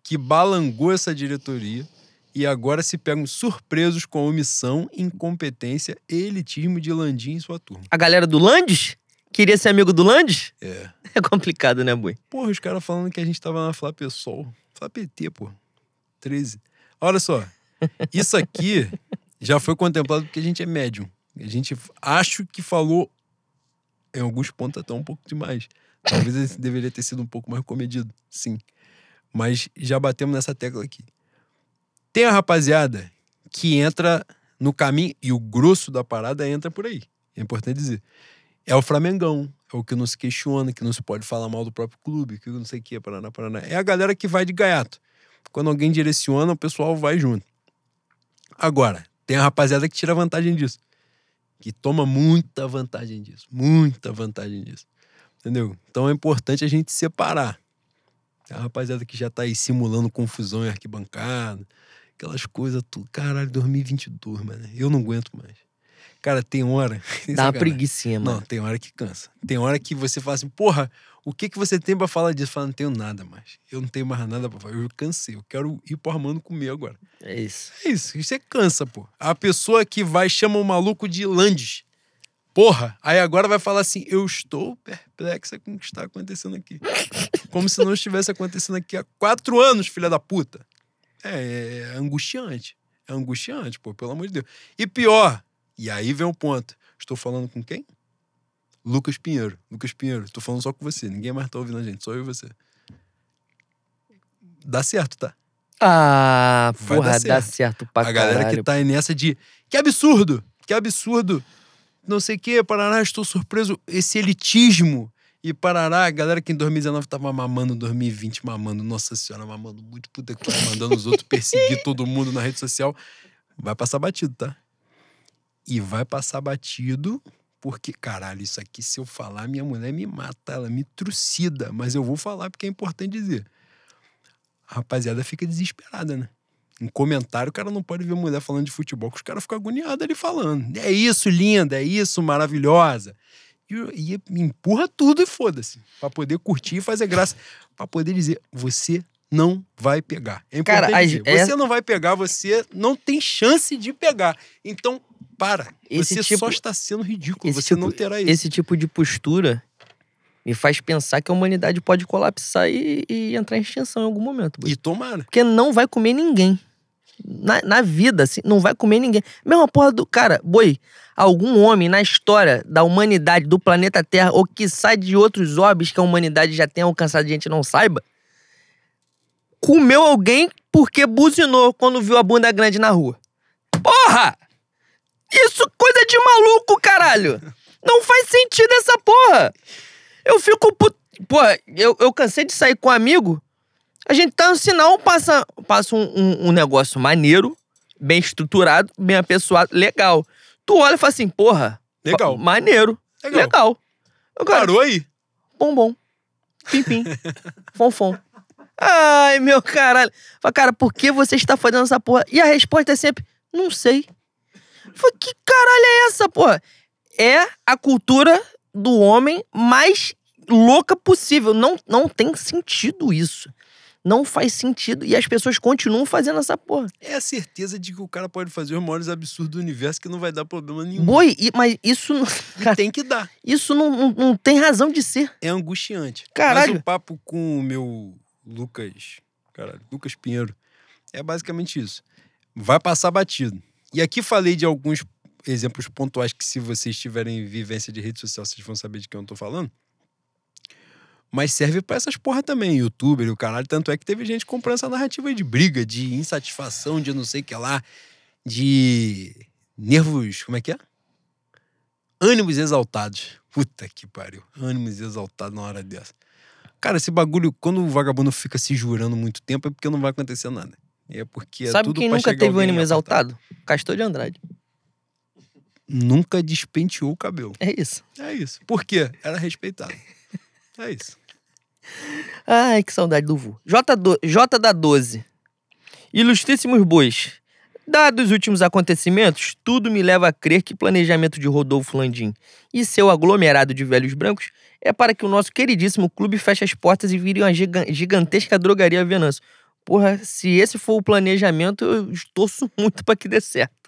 que balangou essa diretoria e agora se pegam surpresos com a omissão, incompetência e elitismo de Landim e sua turma. A galera do Landes queria ser amigo do Landes? É. [laughs] É complicado, né, boi? Porra, os caras falando que a gente tava na Flá Pessoal. Flá PT, pô. 13. Olha só. Isso aqui já foi contemplado porque a gente é médium. A gente acho que falou em alguns pontos até um pouco demais. Talvez esse deveria ter sido um pouco mais comedido, sim. Mas já batemos nessa tecla aqui. Tem a rapaziada que entra no caminho, e o grosso da parada entra por aí. É importante dizer. É o Flamengão, é o que não se questiona, que não se pode falar mal do próprio clube, que não sei o que, Paraná, Paraná. É a galera que vai de gaiato. Quando alguém direciona, o pessoal vai junto. Agora, tem a rapaziada que tira vantagem disso. Que toma muita vantagem disso. Muita vantagem disso. Entendeu? Então é importante a gente separar. A rapaziada que já tá aí simulando confusão em arquibancada, aquelas coisas, tudo. Caralho, 2022, mano. Eu não aguento mais. Cara, tem hora. [laughs] Dá uma sacanagem. preguicinha, mano. Não, tem hora que cansa. Tem hora que você fala assim, porra, o que que você tem pra falar disso? Fala, não tenho nada mais. Eu não tenho mais nada pra falar. Eu cansei. Eu quero ir pro Armando comer agora. É isso. É isso. Você cansa, pô. A pessoa que vai chama o maluco de Landes. Porra, aí agora vai falar assim: eu estou perplexa com o que está acontecendo aqui. Como se não estivesse acontecendo aqui há quatro anos, filha da puta. É, é angustiante. É angustiante, pô, pelo amor de Deus. E pior, e aí vem o ponto. Estou falando com quem? Lucas Pinheiro. Lucas Pinheiro, estou falando só com você. Ninguém mais tá ouvindo a gente, só eu e você. Dá certo, tá? Ah, Vai porra, dar dá certo. certo pra a galera caralho. que tá aí nessa de que absurdo, que absurdo, não sei o que, Paraná, estou surpreso, esse elitismo. E Parará, a galera que em 2019 tava mamando, 2020 mamando, nossa senhora, mamando muito, puta que pariu, mandando os outros perseguir [laughs] todo mundo na rede social, vai passar batido, tá? E vai passar batido, porque, caralho, isso aqui, se eu falar, minha mulher me mata, ela me trucida, mas eu vou falar porque é importante dizer. A rapaziada fica desesperada, né? Em comentário, o cara não pode ver mulher falando de futebol, que os caras ficam agoniados ali falando. É isso, linda, é isso, maravilhosa. E, empurra tudo e foda-se. Pra poder curtir e fazer graça. Pra poder dizer, você não vai pegar. É importante Cara, dizer, é- você não vai pegar, você não tem chance de pegar. Então, para. Esse você tipo- só está sendo ridículo. esse Você tipo- não terá isso. Esse tipo de postura me faz pensar que a humanidade pode colapsar e, e entrar em extinção em algum momento. E tomara. Porque não vai comer ninguém. Na, na vida, assim, não vai comer ninguém. Mesma porra do. Cara, boi, algum homem na história da humanidade, do planeta Terra, ou que sai de outros orbes que a humanidade já tenha alcançado e a gente não saiba, comeu alguém porque buzinou quando viu a bunda grande na rua. Porra! Isso coisa de maluco, caralho! Não faz sentido essa porra! Eu fico puto. Porra, eu, eu cansei de sair com um amigo. A gente tá no sinal, passa, passa um, um- um negócio maneiro, bem estruturado, bem apessoado, legal. Tu olha e fala assim, porra. Legal. Maneiro. Legal. Legal. Parou aí. bombom. Pim-pim. Fonfom. [laughs] Ai, meu caralho. Fala, cara, por que você está fazendo essa porra? E a resposta é sempre, não sei. Fala, que caralho é essa, porra? É a cultura do homem mais louca possível. Não, não tem sentido isso. Não faz sentido. E as pessoas continuam fazendo essa porra. É a certeza de que o cara pode fazer os maiores absurdos do universo que não vai dar problema nenhum. Boi, e- mas isso, não- E cara, tem que dar. isso não, não, não tem razão de ser. É angustiante. Caralho. Mas o papo com o meu Lucas, caralho, Lucas Pinheiro, é basicamente isso. Vai passar batido. E aqui falei de alguns exemplos pontuais que se vocês tiverem vivência de rede social, vocês vão saber de quem eu tô falando. Mas serve pra essas porra também, youtuber e o caralho. Tanto é que teve gente comprando essa narrativa aí de briga, de insatisfação, de não sei o que lá, de nervos. Como é que é? Ânimos exaltados. Puta que pariu. Ânimos exaltados na hora dessa. Cara, esse bagulho, quando o vagabundo fica se jurando muito tempo, é porque não vai acontecer nada. É porque é Sabe tudo quem nunca teve o ânimo exaltado? Castor de Andrade. Nunca despenteou o cabelo. É isso. É isso. Por quê? Era respeitado. É isso. Ai, que saudade do vô. J, do... J da 12. Ilustríssimos bois. Dados os últimos acontecimentos, tudo me leva a crer que planejamento de Rodolfo Landim e seu aglomerado de velhos brancos é para que o nosso queridíssimo clube feche as portas e vire uma giga- gigantesca drogaria Venâncio. Porra, se esse for o planejamento, eu torço muito para que dê certo.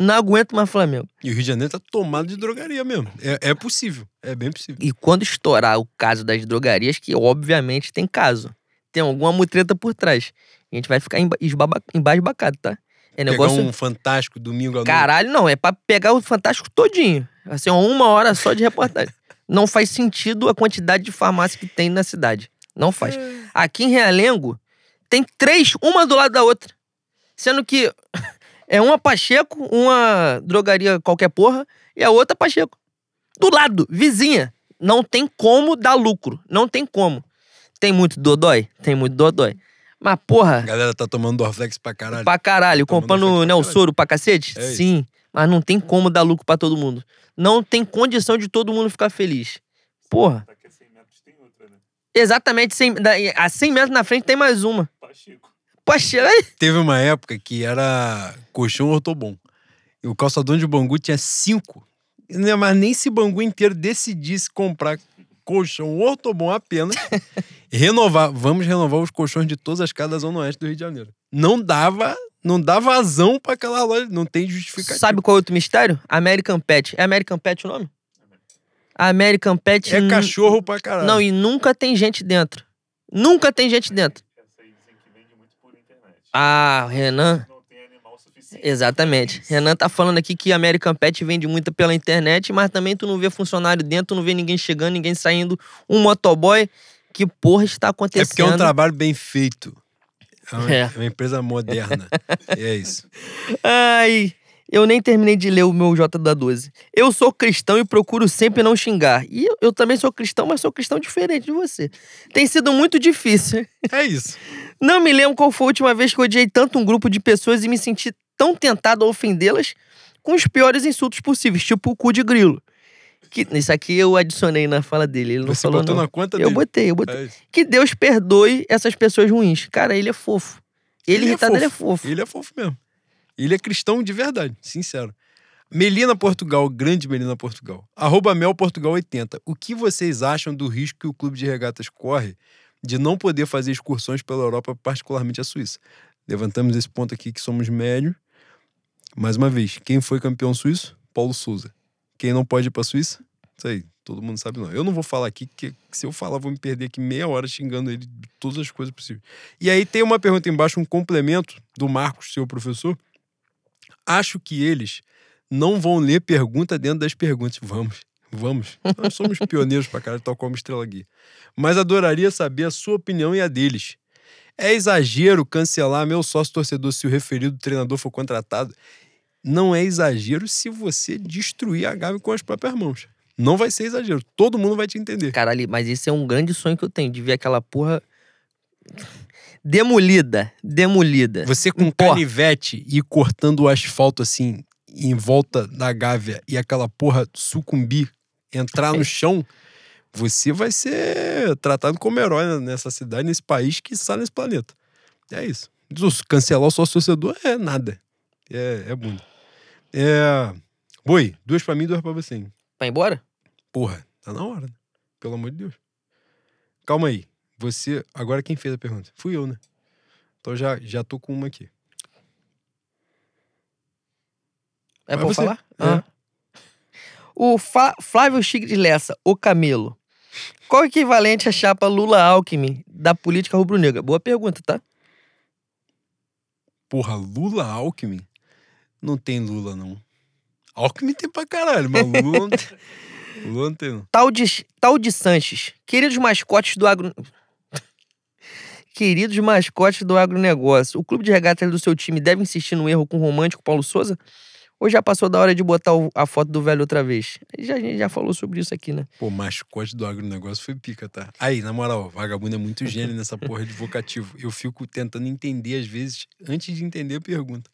Não aguento mais Flamengo. E o Rio de Janeiro tá tomado de drogaria mesmo. É, é possível. É bem possível. E quando estourar o caso das drogarias, que obviamente tem caso, tem alguma mutreta por trás. A gente vai ficar embasbacado, tá? É Pegar negócio. um fantástico domingo à. Caralho, não, é pra pegar o Fantástico todinho. Assim, uma hora só de reportagem. Não faz sentido a quantidade de farmácia que tem na cidade. Não faz. Aqui em Realengo, tem três, uma do lado da outra. Sendo que é uma Pacheco, uma drogaria qualquer porra, e a outra Pacheco. Do lado, vizinha. Não tem como dar lucro. Não tem como. Tem muito dodói? Tem muito dodói. Mas, porra, A galera tá tomando Dorflex pra caralho. Pra caralho, Tomando comprando né, o soro pra cacete? É. Sim. Mas não tem como dar lucro pra todo mundo. Não tem condição de todo mundo ficar feliz. Porra. Daqui a 100 metros tem outra, né? Exatamente, 100, da- a 100 metros na frente tem mais uma. Pacheco. Aí. Teve uma época que era colchão ortobom. E o calçadão de Bangu tinha cinco. Mas nem se Bangu inteiro decidisse comprar colchão ortobom apenas, [laughs] renovar, vamos renovar os colchões de todas as casas da Zona Oeste do Rio de Janeiro. Não dava, não dá vazão pra aquela loja, não tem justificativa. Sabe qual é outro mistério? American Pet. É American Pet o nome? American Pet. É cachorro pra caralho. Não, e nunca tem gente dentro. Nunca tem gente dentro. Essa aí dizem que vende muito por internet. Ah, Renan. Não tem animal suficiente. Exatamente. Renan tá falando aqui que American Pet vende muito pela internet, mas também tu não vê funcionário dentro, tu não vê ninguém chegando, ninguém saindo. Um motoboy. Que porra está é acontecendo? porque é um trabalho bem feito. É uma, É. é uma empresa moderna. [laughs] é isso. Ai, eu nem terminei de ler o meu J da 12. Eu sou cristão e procuro sempre não xingar. E eu, eu também sou cristão, mas sou cristão diferente de você. Tem sido muito difícil. [laughs] É isso. [laughs] Não me lembro qual foi a última vez que eu odiei tanto um grupo de pessoas e me senti tão tentado a ofendê-las com os piores insultos possíveis, tipo o cu de grilo. Que, isso aqui eu adicionei na fala dele, ele não Você falou botou não. na conta Eu dele. botei, eu botei. É. Que Deus perdoe essas pessoas ruins. Cara, ele é fofo. Ele, irritado, ele é fofo. Ele é fofo mesmo. Ele é cristão de verdade, sincero. Melina Portugal, grande Melina Portugal. Arroba Mel Portugal 80. O que vocês acham do risco que o clube de regatas corre de não poder fazer excursões pela Europa, particularmente a Suíça? Levantamos esse ponto aqui que somos médios. Mais uma vez, quem foi campeão suíço? Paulo Souza. Quem não pode ir pra Suíça? Isso aí, todo mundo sabe não. Eu não vou falar aqui, que se eu falar, vou me perder aqui meia hora xingando ele de todas as coisas possíveis. E aí tem uma pergunta embaixo, um complemento do Marcos, seu professor. Acho que eles não vão ler pergunta dentro das perguntas. Vamos, vamos. Nós somos [laughs] pioneiros pra caralho, tal como Estrela Guia. Mas adoraria saber a sua opinião e a deles. É exagero cancelar meu sócio torcedor se o referido treinador for contratado? Não é exagero se você destruir a Gávea com as próprias mãos. Não vai ser exagero. Todo mundo vai te entender. Caralho, mas esse é um grande sonho que eu tenho, de ver aquela porra demolida, demolida. Você com Um canivete e cortando o asfalto assim em volta da Gávea e aquela porra sucumbir, entrar no chão, você vai ser tratado como herói nessa cidade, nesse país que está nesse planeta. É isso. Cancelar o sócio torcedor é nada. É, é bunda. É. Boi, duas pra mim, duas pra você. hein? Vai embora? Porra, tá na hora, né? Pelo amor de Deus. Calma aí. Você. Agora quem fez a pergunta? Fui eu, né? Então já, já tô com uma aqui. É pra eu você. falar? É. Ah. O Fa- Flávio Chico de Lessa, o Camelo. Qual o equivalente à chapa Lula-Alckmin da política rubro-negra? Boa pergunta, tá? Porra, Lula Alckmin? Não tem Lula, não. Alckmin tem pra caralho, mas Lula não tem. [laughs] O Luan tem não. Tal de, tal de Sanches. Queridos mascotes do agro... Queridos mascotes do agronegócio, o clube de regatas do seu time deve insistir no erro com o romântico Paulo Souza? Ou já passou da hora de botar a foto do velho outra vez? Já, a gente já falou sobre isso aqui, né? Pô, mascote do agronegócio foi pica, tá? Aí, na moral, vagabundo é muito gênio nessa porra de vocativo. Eu fico tentando entender, às vezes, antes de entender a pergunta.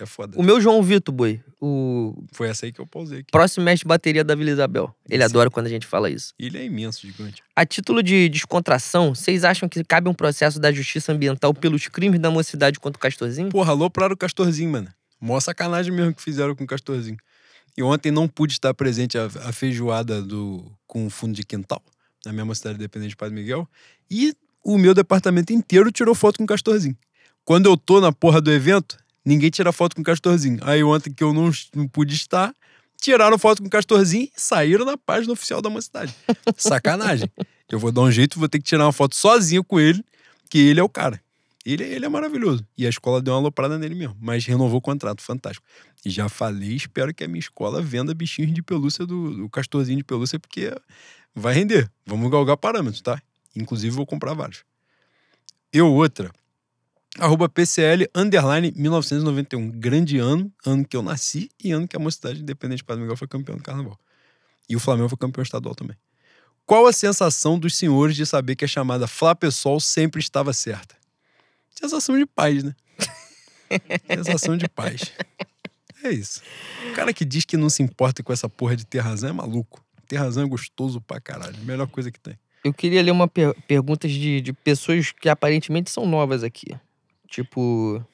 É foda. O meu João Vitor, boi, o Foi essa aí que eu pausei aqui. próximo mestre de bateria da Vila Isabel. Ele Sim. adora quando a gente fala isso. Ele é imenso, gigante. A título de descontração, vocês acham que cabe um processo da justiça ambiental pelos crimes da mocidade contra o Castorzinho? Porra, alopraram o Castorzinho, mano. Mó sacanagem mesmo que fizeram com o Castorzinho. E ontem não pude estar presente a, a feijoada do, com o fundo de quintal, na mesma cidade dependente de Padre Miguel. E o meu departamento inteiro tirou foto com o Castorzinho. Quando eu tô na porra do evento, ninguém tira foto com o Castorzinho. Aí ontem que eu não, não pude estar, tiraram foto com o Castorzinho e saíram na página oficial da mocidade. [laughs] Sacanagem. Eu vou dar um jeito, vou ter que tirar uma foto sozinho com ele, que ele é o cara. Ele, ele é maravilhoso. E a escola deu uma aloprada nele mesmo. Mas renovou o contrato, fantástico. E já falei, espero que a minha escola venda bichinhos de pelúcia do, do castorzinho de pelúcia, porque vai render. Vamos galgar parâmetros, tá? Inclusive, vou comprar vários. Eu, outra. Arroba PCL, underline 1991. Grande ano, ano que eu nasci e ano que a Mocidade Independente de Padre Miguel foi campeão do Carnaval. E o Flamengo foi campeão estadual também. Qual a sensação dos senhores de saber que a chamada Flá Pessoal sempre estava certa? Sensação de paz, né? [laughs] Sensação de paz. É isso. O cara que diz que não se importa com essa porra de ter razão é maluco. Ter razão é gostoso pra caralho. Melhor coisa que tem. Eu queria ler uma per perguntas de, de pessoas que aparentemente são novas aqui. Tipo.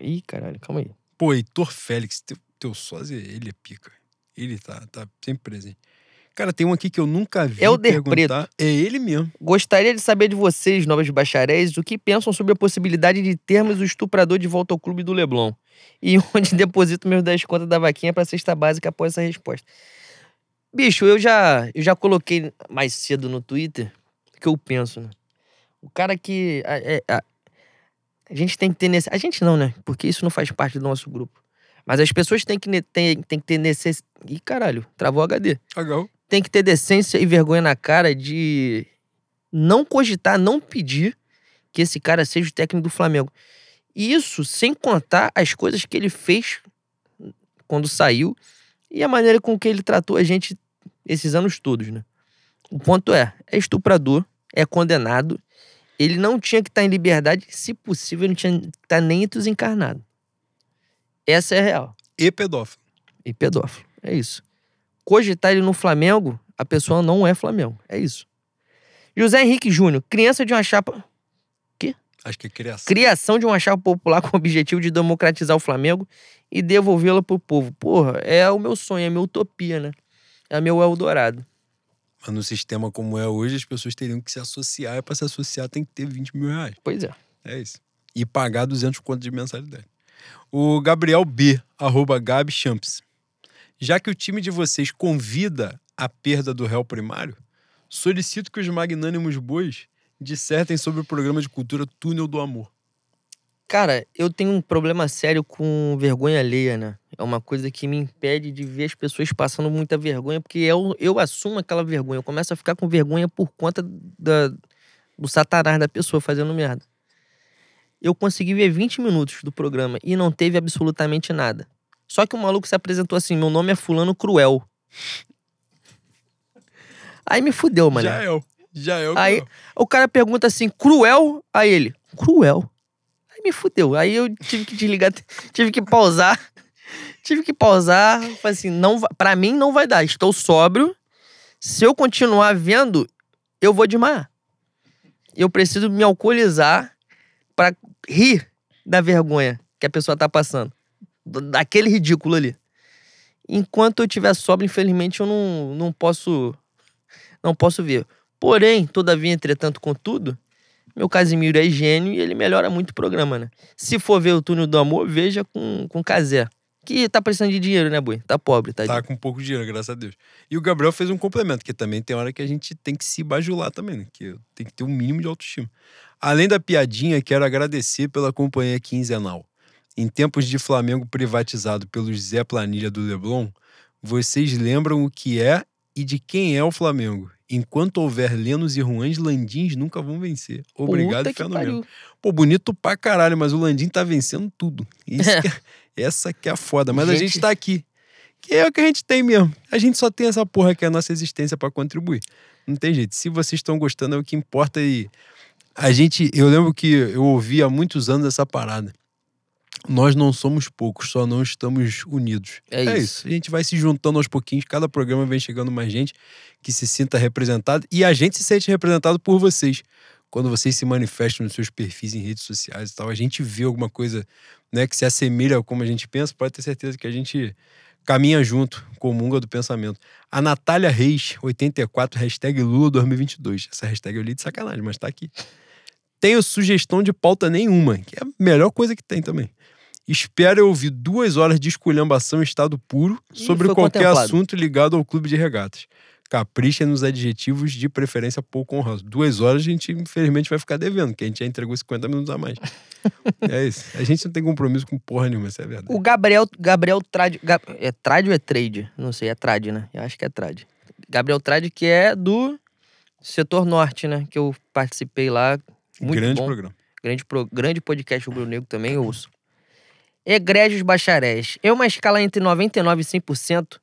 Ih, caralho, calma aí. Pô, Heitor Félix, teu, teu sósia, ele é pica. Ele tá, tá sempre presente. Cara, tem um aqui que eu nunca vi Helder perguntar. É ele mesmo. Gostaria de saber de vocês, novos bacharéis, o que pensam sobre a possibilidade de termos o estuprador de volta ao clube do Leblon. E [laughs] onde deposito meus 10 contas da vaquinha pra cesta básica após essa resposta. Bicho, eu já, eu já coloquei mais cedo no Twitter o que eu penso, né? O cara que. A, é- a- a gente tem que ter. Nesse, a gente não, né? Porque isso não faz parte do nosso grupo. Mas as pessoas têm que, têm, têm que ter necessidade. Ih, caralho, travou o HD Legal. tem que ter decência e vergonha na cara de não cogitar, não pedir que esse cara seja o técnico do Flamengo. E isso sem contar as coisas que ele fez quando saiu e a maneira com que ele tratou a gente esses anos todos, né? O ponto é, é estuprador, é condenado, ele não tinha que estar em liberdade, se possível, ele não tinha que estar nem entre os encarnados. Essa é a real E pedófilo. e pedófilo. É isso. Cogitar ele no Flamengo, a pessoa não é Flamengo. É isso. José Henrique Júnior, criança de uma chapa. Acho que é criação. Criação de uma chapa popular com o objetivo de democratizar o Flamengo e devolvê-la pro povo. Porra, é o meu sonho, é a minha utopia, né? É meu Eldorado. No sistema como é hoje, as pessoas teriam que se associar. E pra se associar tem que ter 20 mil reais. Pois é. É isso. E pagar 200 contos de mensalidade. O Gabriel B, arroba Gabi Champs. Já que o time de vocês convida a perda do réu primário, solicito que os magnânimos bois dissertem sobre o programa de cultura Túnel do Amor. Cara, eu tenho um problema sério com vergonha alheia, né? É uma coisa que me impede de ver as pessoas passando muita vergonha, porque eu, eu assumo aquela vergonha. Eu começo a ficar com vergonha por conta da, do satanás da pessoa fazendo merda. Eu consegui ver 20 minutos do programa e não teve absolutamente nada. Só que o maluco se apresentou assim: meu nome é Fulano Cruel. Aí me fudeu, mano. Já é o. Já é o. Aí-. O cara pergunta assim, cruel? Aí ele, cruel. Me fudeu. Aí eu tive que desligar, [laughs] tive que pausar. [laughs] Tive que pausar. Falei assim, não, pra mim não vai dar. Estou sóbrio. Se eu continuar vendo, eu vou desmaiar. Eu preciso me alcoolizar pra rir da vergonha que a pessoa tá passando. Do- Daquele ridículo ali. Enquanto eu estiver sóbrio, infelizmente, eu não, não posso não posso ver. Porém, todavia, entretanto, contudo, meu Casimiro é gênio e ele melhora muito o programa, né? Se for ver o Túnel do Amor, veja com, com Casé. Que tá precisando de dinheiro, né, Boi? Tá pobre, tá? Tá com pouco dinheiro, graças a Deus. E o Gabriel fez um complemento, que também tem hora que a gente tem que se bajular também, né? Que tem que ter um mínimo de autoestima. Além da piadinha, quero agradecer pela companhia quinzenal. Em tempos de Flamengo privatizado pelos Zé Planilha do Leblon, vocês lembram o que é e de quem é o Flamengo. Enquanto houver Lenos e Juans, Landins nunca vão vencer. Obrigado, Puta Fenômeno. Pô, bonito pra caralho, mas o Landim tá vencendo tudo. Isso que é- essa que é a foda. Mas a Gente- gente tá aqui. Que é o que a gente tem mesmo. A gente só tem essa porra que é a nossa existência pra contribuir. Não tem jeito. Se vocês estão gostando, é o que importa. E a gente. Eu lembro que eu ouvi há muitos anos essa parada. Nós não somos poucos, só não estamos unidos. É isso. A gente vai se juntando aos pouquinhos, cada programa vem chegando mais gente que se sinta representado e a gente se sente representado por vocês. Quando vocês se manifestam nos seus perfis em redes sociais e tal, a gente vê alguma coisa né, que se assemelha a como a gente pensa, pode ter certeza que a gente caminha junto, comunga do pensamento. A Natália Reis, 84, hashtag Lula 2022. Essa hashtag eu li de sacanagem, mas tá aqui. Tenho sugestão de pauta nenhuma, que é a melhor coisa que tem também. Espero eu ouvir duas horas de esculhambação em estado puro sobre qualquer contemplado. assunto ligado ao clube de regatas. Capricha nos adjetivos de preferência pouco honrosos. Duas horas a gente, infelizmente, vai ficar devendo, que a gente já entregou 50 minutos a mais. [laughs] é isso. A gente não tem compromisso com porra nenhuma, isso é verdade. O Gabriel, Gabriel Trade. Ga- É Trade ou é Trade? Não sei, é Trade, né? Eu acho que é Trade. Gabriel Trade, que é do setor norte, né? Que eu participei lá. Muito Grande bom. programa. Grande, pro- grande podcast Rubro Negro também, ouço. Egrégios bacharéis. Em uma escala entre 99% e 100%,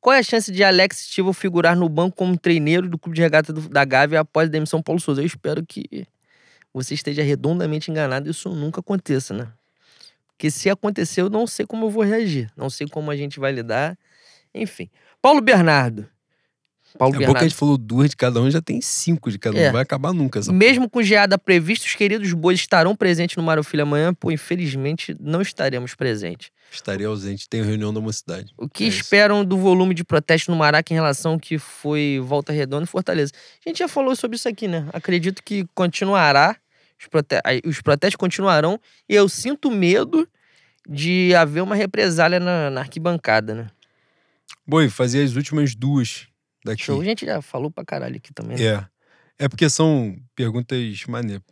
qual é a chance de Alex Stivel figurar no banco como treineiro do clube de regata do- da Gávea após a demissão Paulo Souza? Eu espero que você esteja redondamente enganado e isso nunca aconteça, né? Porque se acontecer, eu não sei como eu vou reagir. Não sei como a gente vai lidar. Enfim. Paulo Bernardo. Paulo É bom que a Bernardo. gente falou duas de cada um, já tem cinco de cada um. É. Não vai acabar nunca Mesmo com geada prevista, os queridos bois estarão presentes no Mário Filho amanhã, pô, infelizmente não estaremos presentes. porra. Estaria ausente, tem reunião da mocidade. O que É isso. esperam do volume de protesto no Maraca em relação ao que foi Volta Redonda e Fortaleza? A gente já falou sobre isso aqui, né? Acredito que continuará, os, prote- os protestos continuarão, e eu sinto medo de haver uma represália na, na arquibancada, né? Boi, fazia as últimas duas daqui. Show. A gente já falou pra caralho aqui também. né? É. É porque são perguntas maneiras.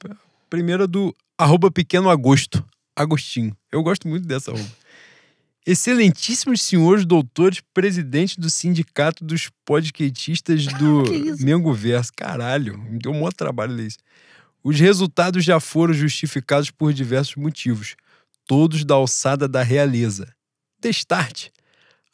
Primeira do arroba pequeno agosto. Agostinho. Eu gosto muito dessa arroba. Excelentíssimos senhores doutores, presidente do sindicato dos podcatistas [laughs] do? Mengo Verso. Caralho, me deu um maior trabalho ler isso. Os resultados já foram justificados por diversos motivos, todos da alçada da realeza. Destarte.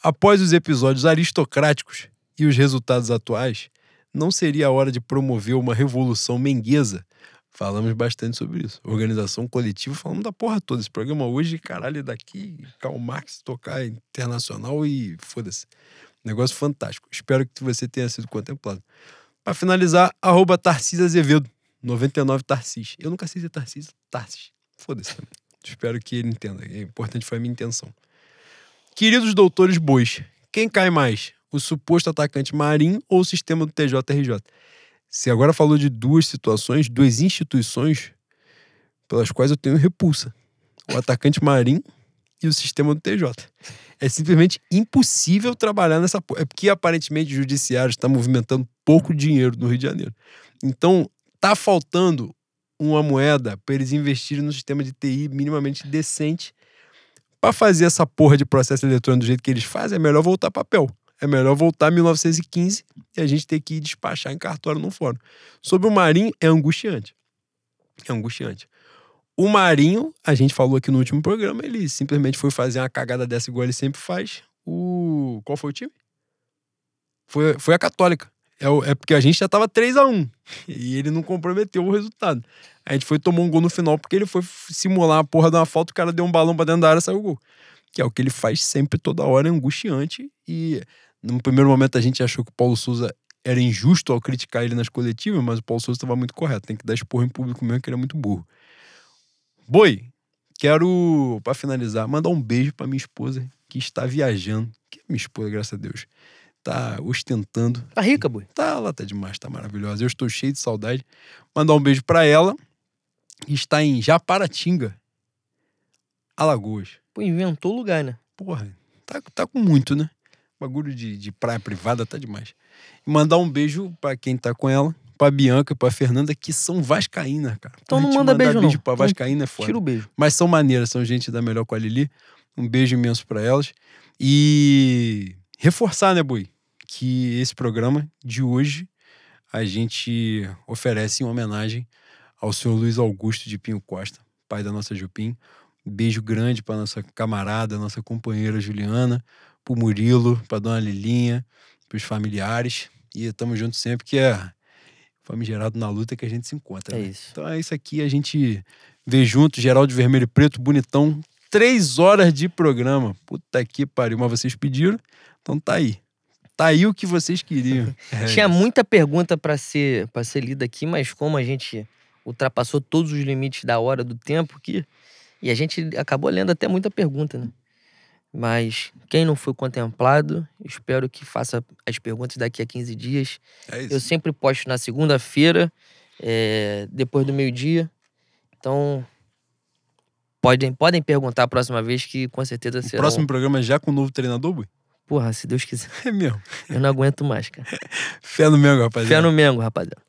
Após os episódios aristocráticos e os resultados atuais, não seria a hora de promover uma revolução menguesa? Falamos bastante sobre isso. Organização coletiva, falamos da porra toda. Esse programa hoje, caralho, é daqui, Karl Marx tocar internacional e foda-se. Negócio fantástico. Espero que você tenha sido contemplado. Para finalizar, arroba Azevedo, 99 Tarcís. Eu nunca sei se é Tarcís, Tarcís. Foda-se. [laughs] Espero que ele entenda. É importante foi a minha intenção. Queridos doutores bois, quem cai mais? O suposto atacante Marinho ou o sistema do TJRJ? Você agora falou de duas situações, duas instituições pelas quais eu tenho repulsa. O atacante Marinho e o sistema do TJ. É simplesmente impossível trabalhar nessa. É porque aparentemente o judiciário está movimentando pouco dinheiro no Rio de Janeiro. Então, tá faltando uma moeda para eles investirem no sistema de TI minimamente decente para fazer essa porra de processo eletrônico do jeito que eles fazem, é melhor voltar papel. É melhor voltar a 1915 e a gente ter que ir despachar em cartório no fórum. Sobre o Marinho, é angustiante. É angustiante. O Marinho, a gente falou aqui no último programa, ele simplesmente foi fazer uma cagada dessa igual ele sempre faz. O. Qual foi o time? Foi, foi a Católica. É, é porque a gente já tava 3 a 1 [laughs] E ele não comprometeu o resultado. A gente foi tomar um gol no final porque ele foi simular a porra de uma falta, o cara deu um balão pra dentro da área e saiu o gol. Que é o que ele faz sempre, toda hora, é angustiante. E no primeiro momento a gente achou que o Paulo Souza era injusto ao criticar ele nas coletivas, mas o Paulo Souza estava muito correto. Tem que dar esporro em público mesmo, que ele é muito burro. Boi, quero, pra finalizar, mandar um beijo pra minha esposa que está viajando. Que é minha esposa, graças a Deus. Tá ostentando. Tá rica, boi. Tá, ela tá demais, tá maravilhosa. Eu estou cheio de saudade. Mandar um beijo pra ela. que Está em Japaratinga, Alagoas. Pô, inventou o lugar, né? Porra, tá, tá com muito, né? Bagulho de, de praia privada tá demais. E mandar um beijo pra quem tá com ela, pra Bianca, pra Fernanda, que são vascaínas, cara. Então não manda mandar beijo, não. pra Então vascaína é foda. Tira o beijo. Mas são maneiras, são gente da melhor com a Lili. Um beijo imenso pra elas. E reforçar, né, Bui? Que esse programa de hoje a gente oferece em homenagem ao senhor Luiz Augusto de Pinho Costa, pai da nossa Jupim. Beijo grande para nossa camarada, nossa companheira Juliana, pro Murilo, pra dona Lilinha, pros familiares. E estamos juntos sempre, que é famigerado na luta que a gente se encontra. É né? isso. Então é isso aqui, a gente vê junto, geral de vermelho e preto, bonitão. Três horas de programa. Puta que pariu, mas vocês pediram, então tá aí. Tá aí o que vocês queriam. [laughs] É Tinha isso. muita pergunta pra ser, pra ser lida aqui, mas como a gente ultrapassou todos os limites da hora do tempo aqui, e a gente acabou lendo até muita pergunta, né? Mas quem não foi contemplado, espero que faça as perguntas daqui a 15 dias. É isso. Eu sempre posto na segunda-feira, é, depois do meio-dia. Então, podem, podem perguntar a próxima vez que com certeza O será. próximo programa já com o novo treinador, Bui? Porra, se Deus quiser. [laughs] É mesmo. Eu não aguento mais, cara. Fé no Mengo, rapaziada. Fé no Mengo, rapaziada.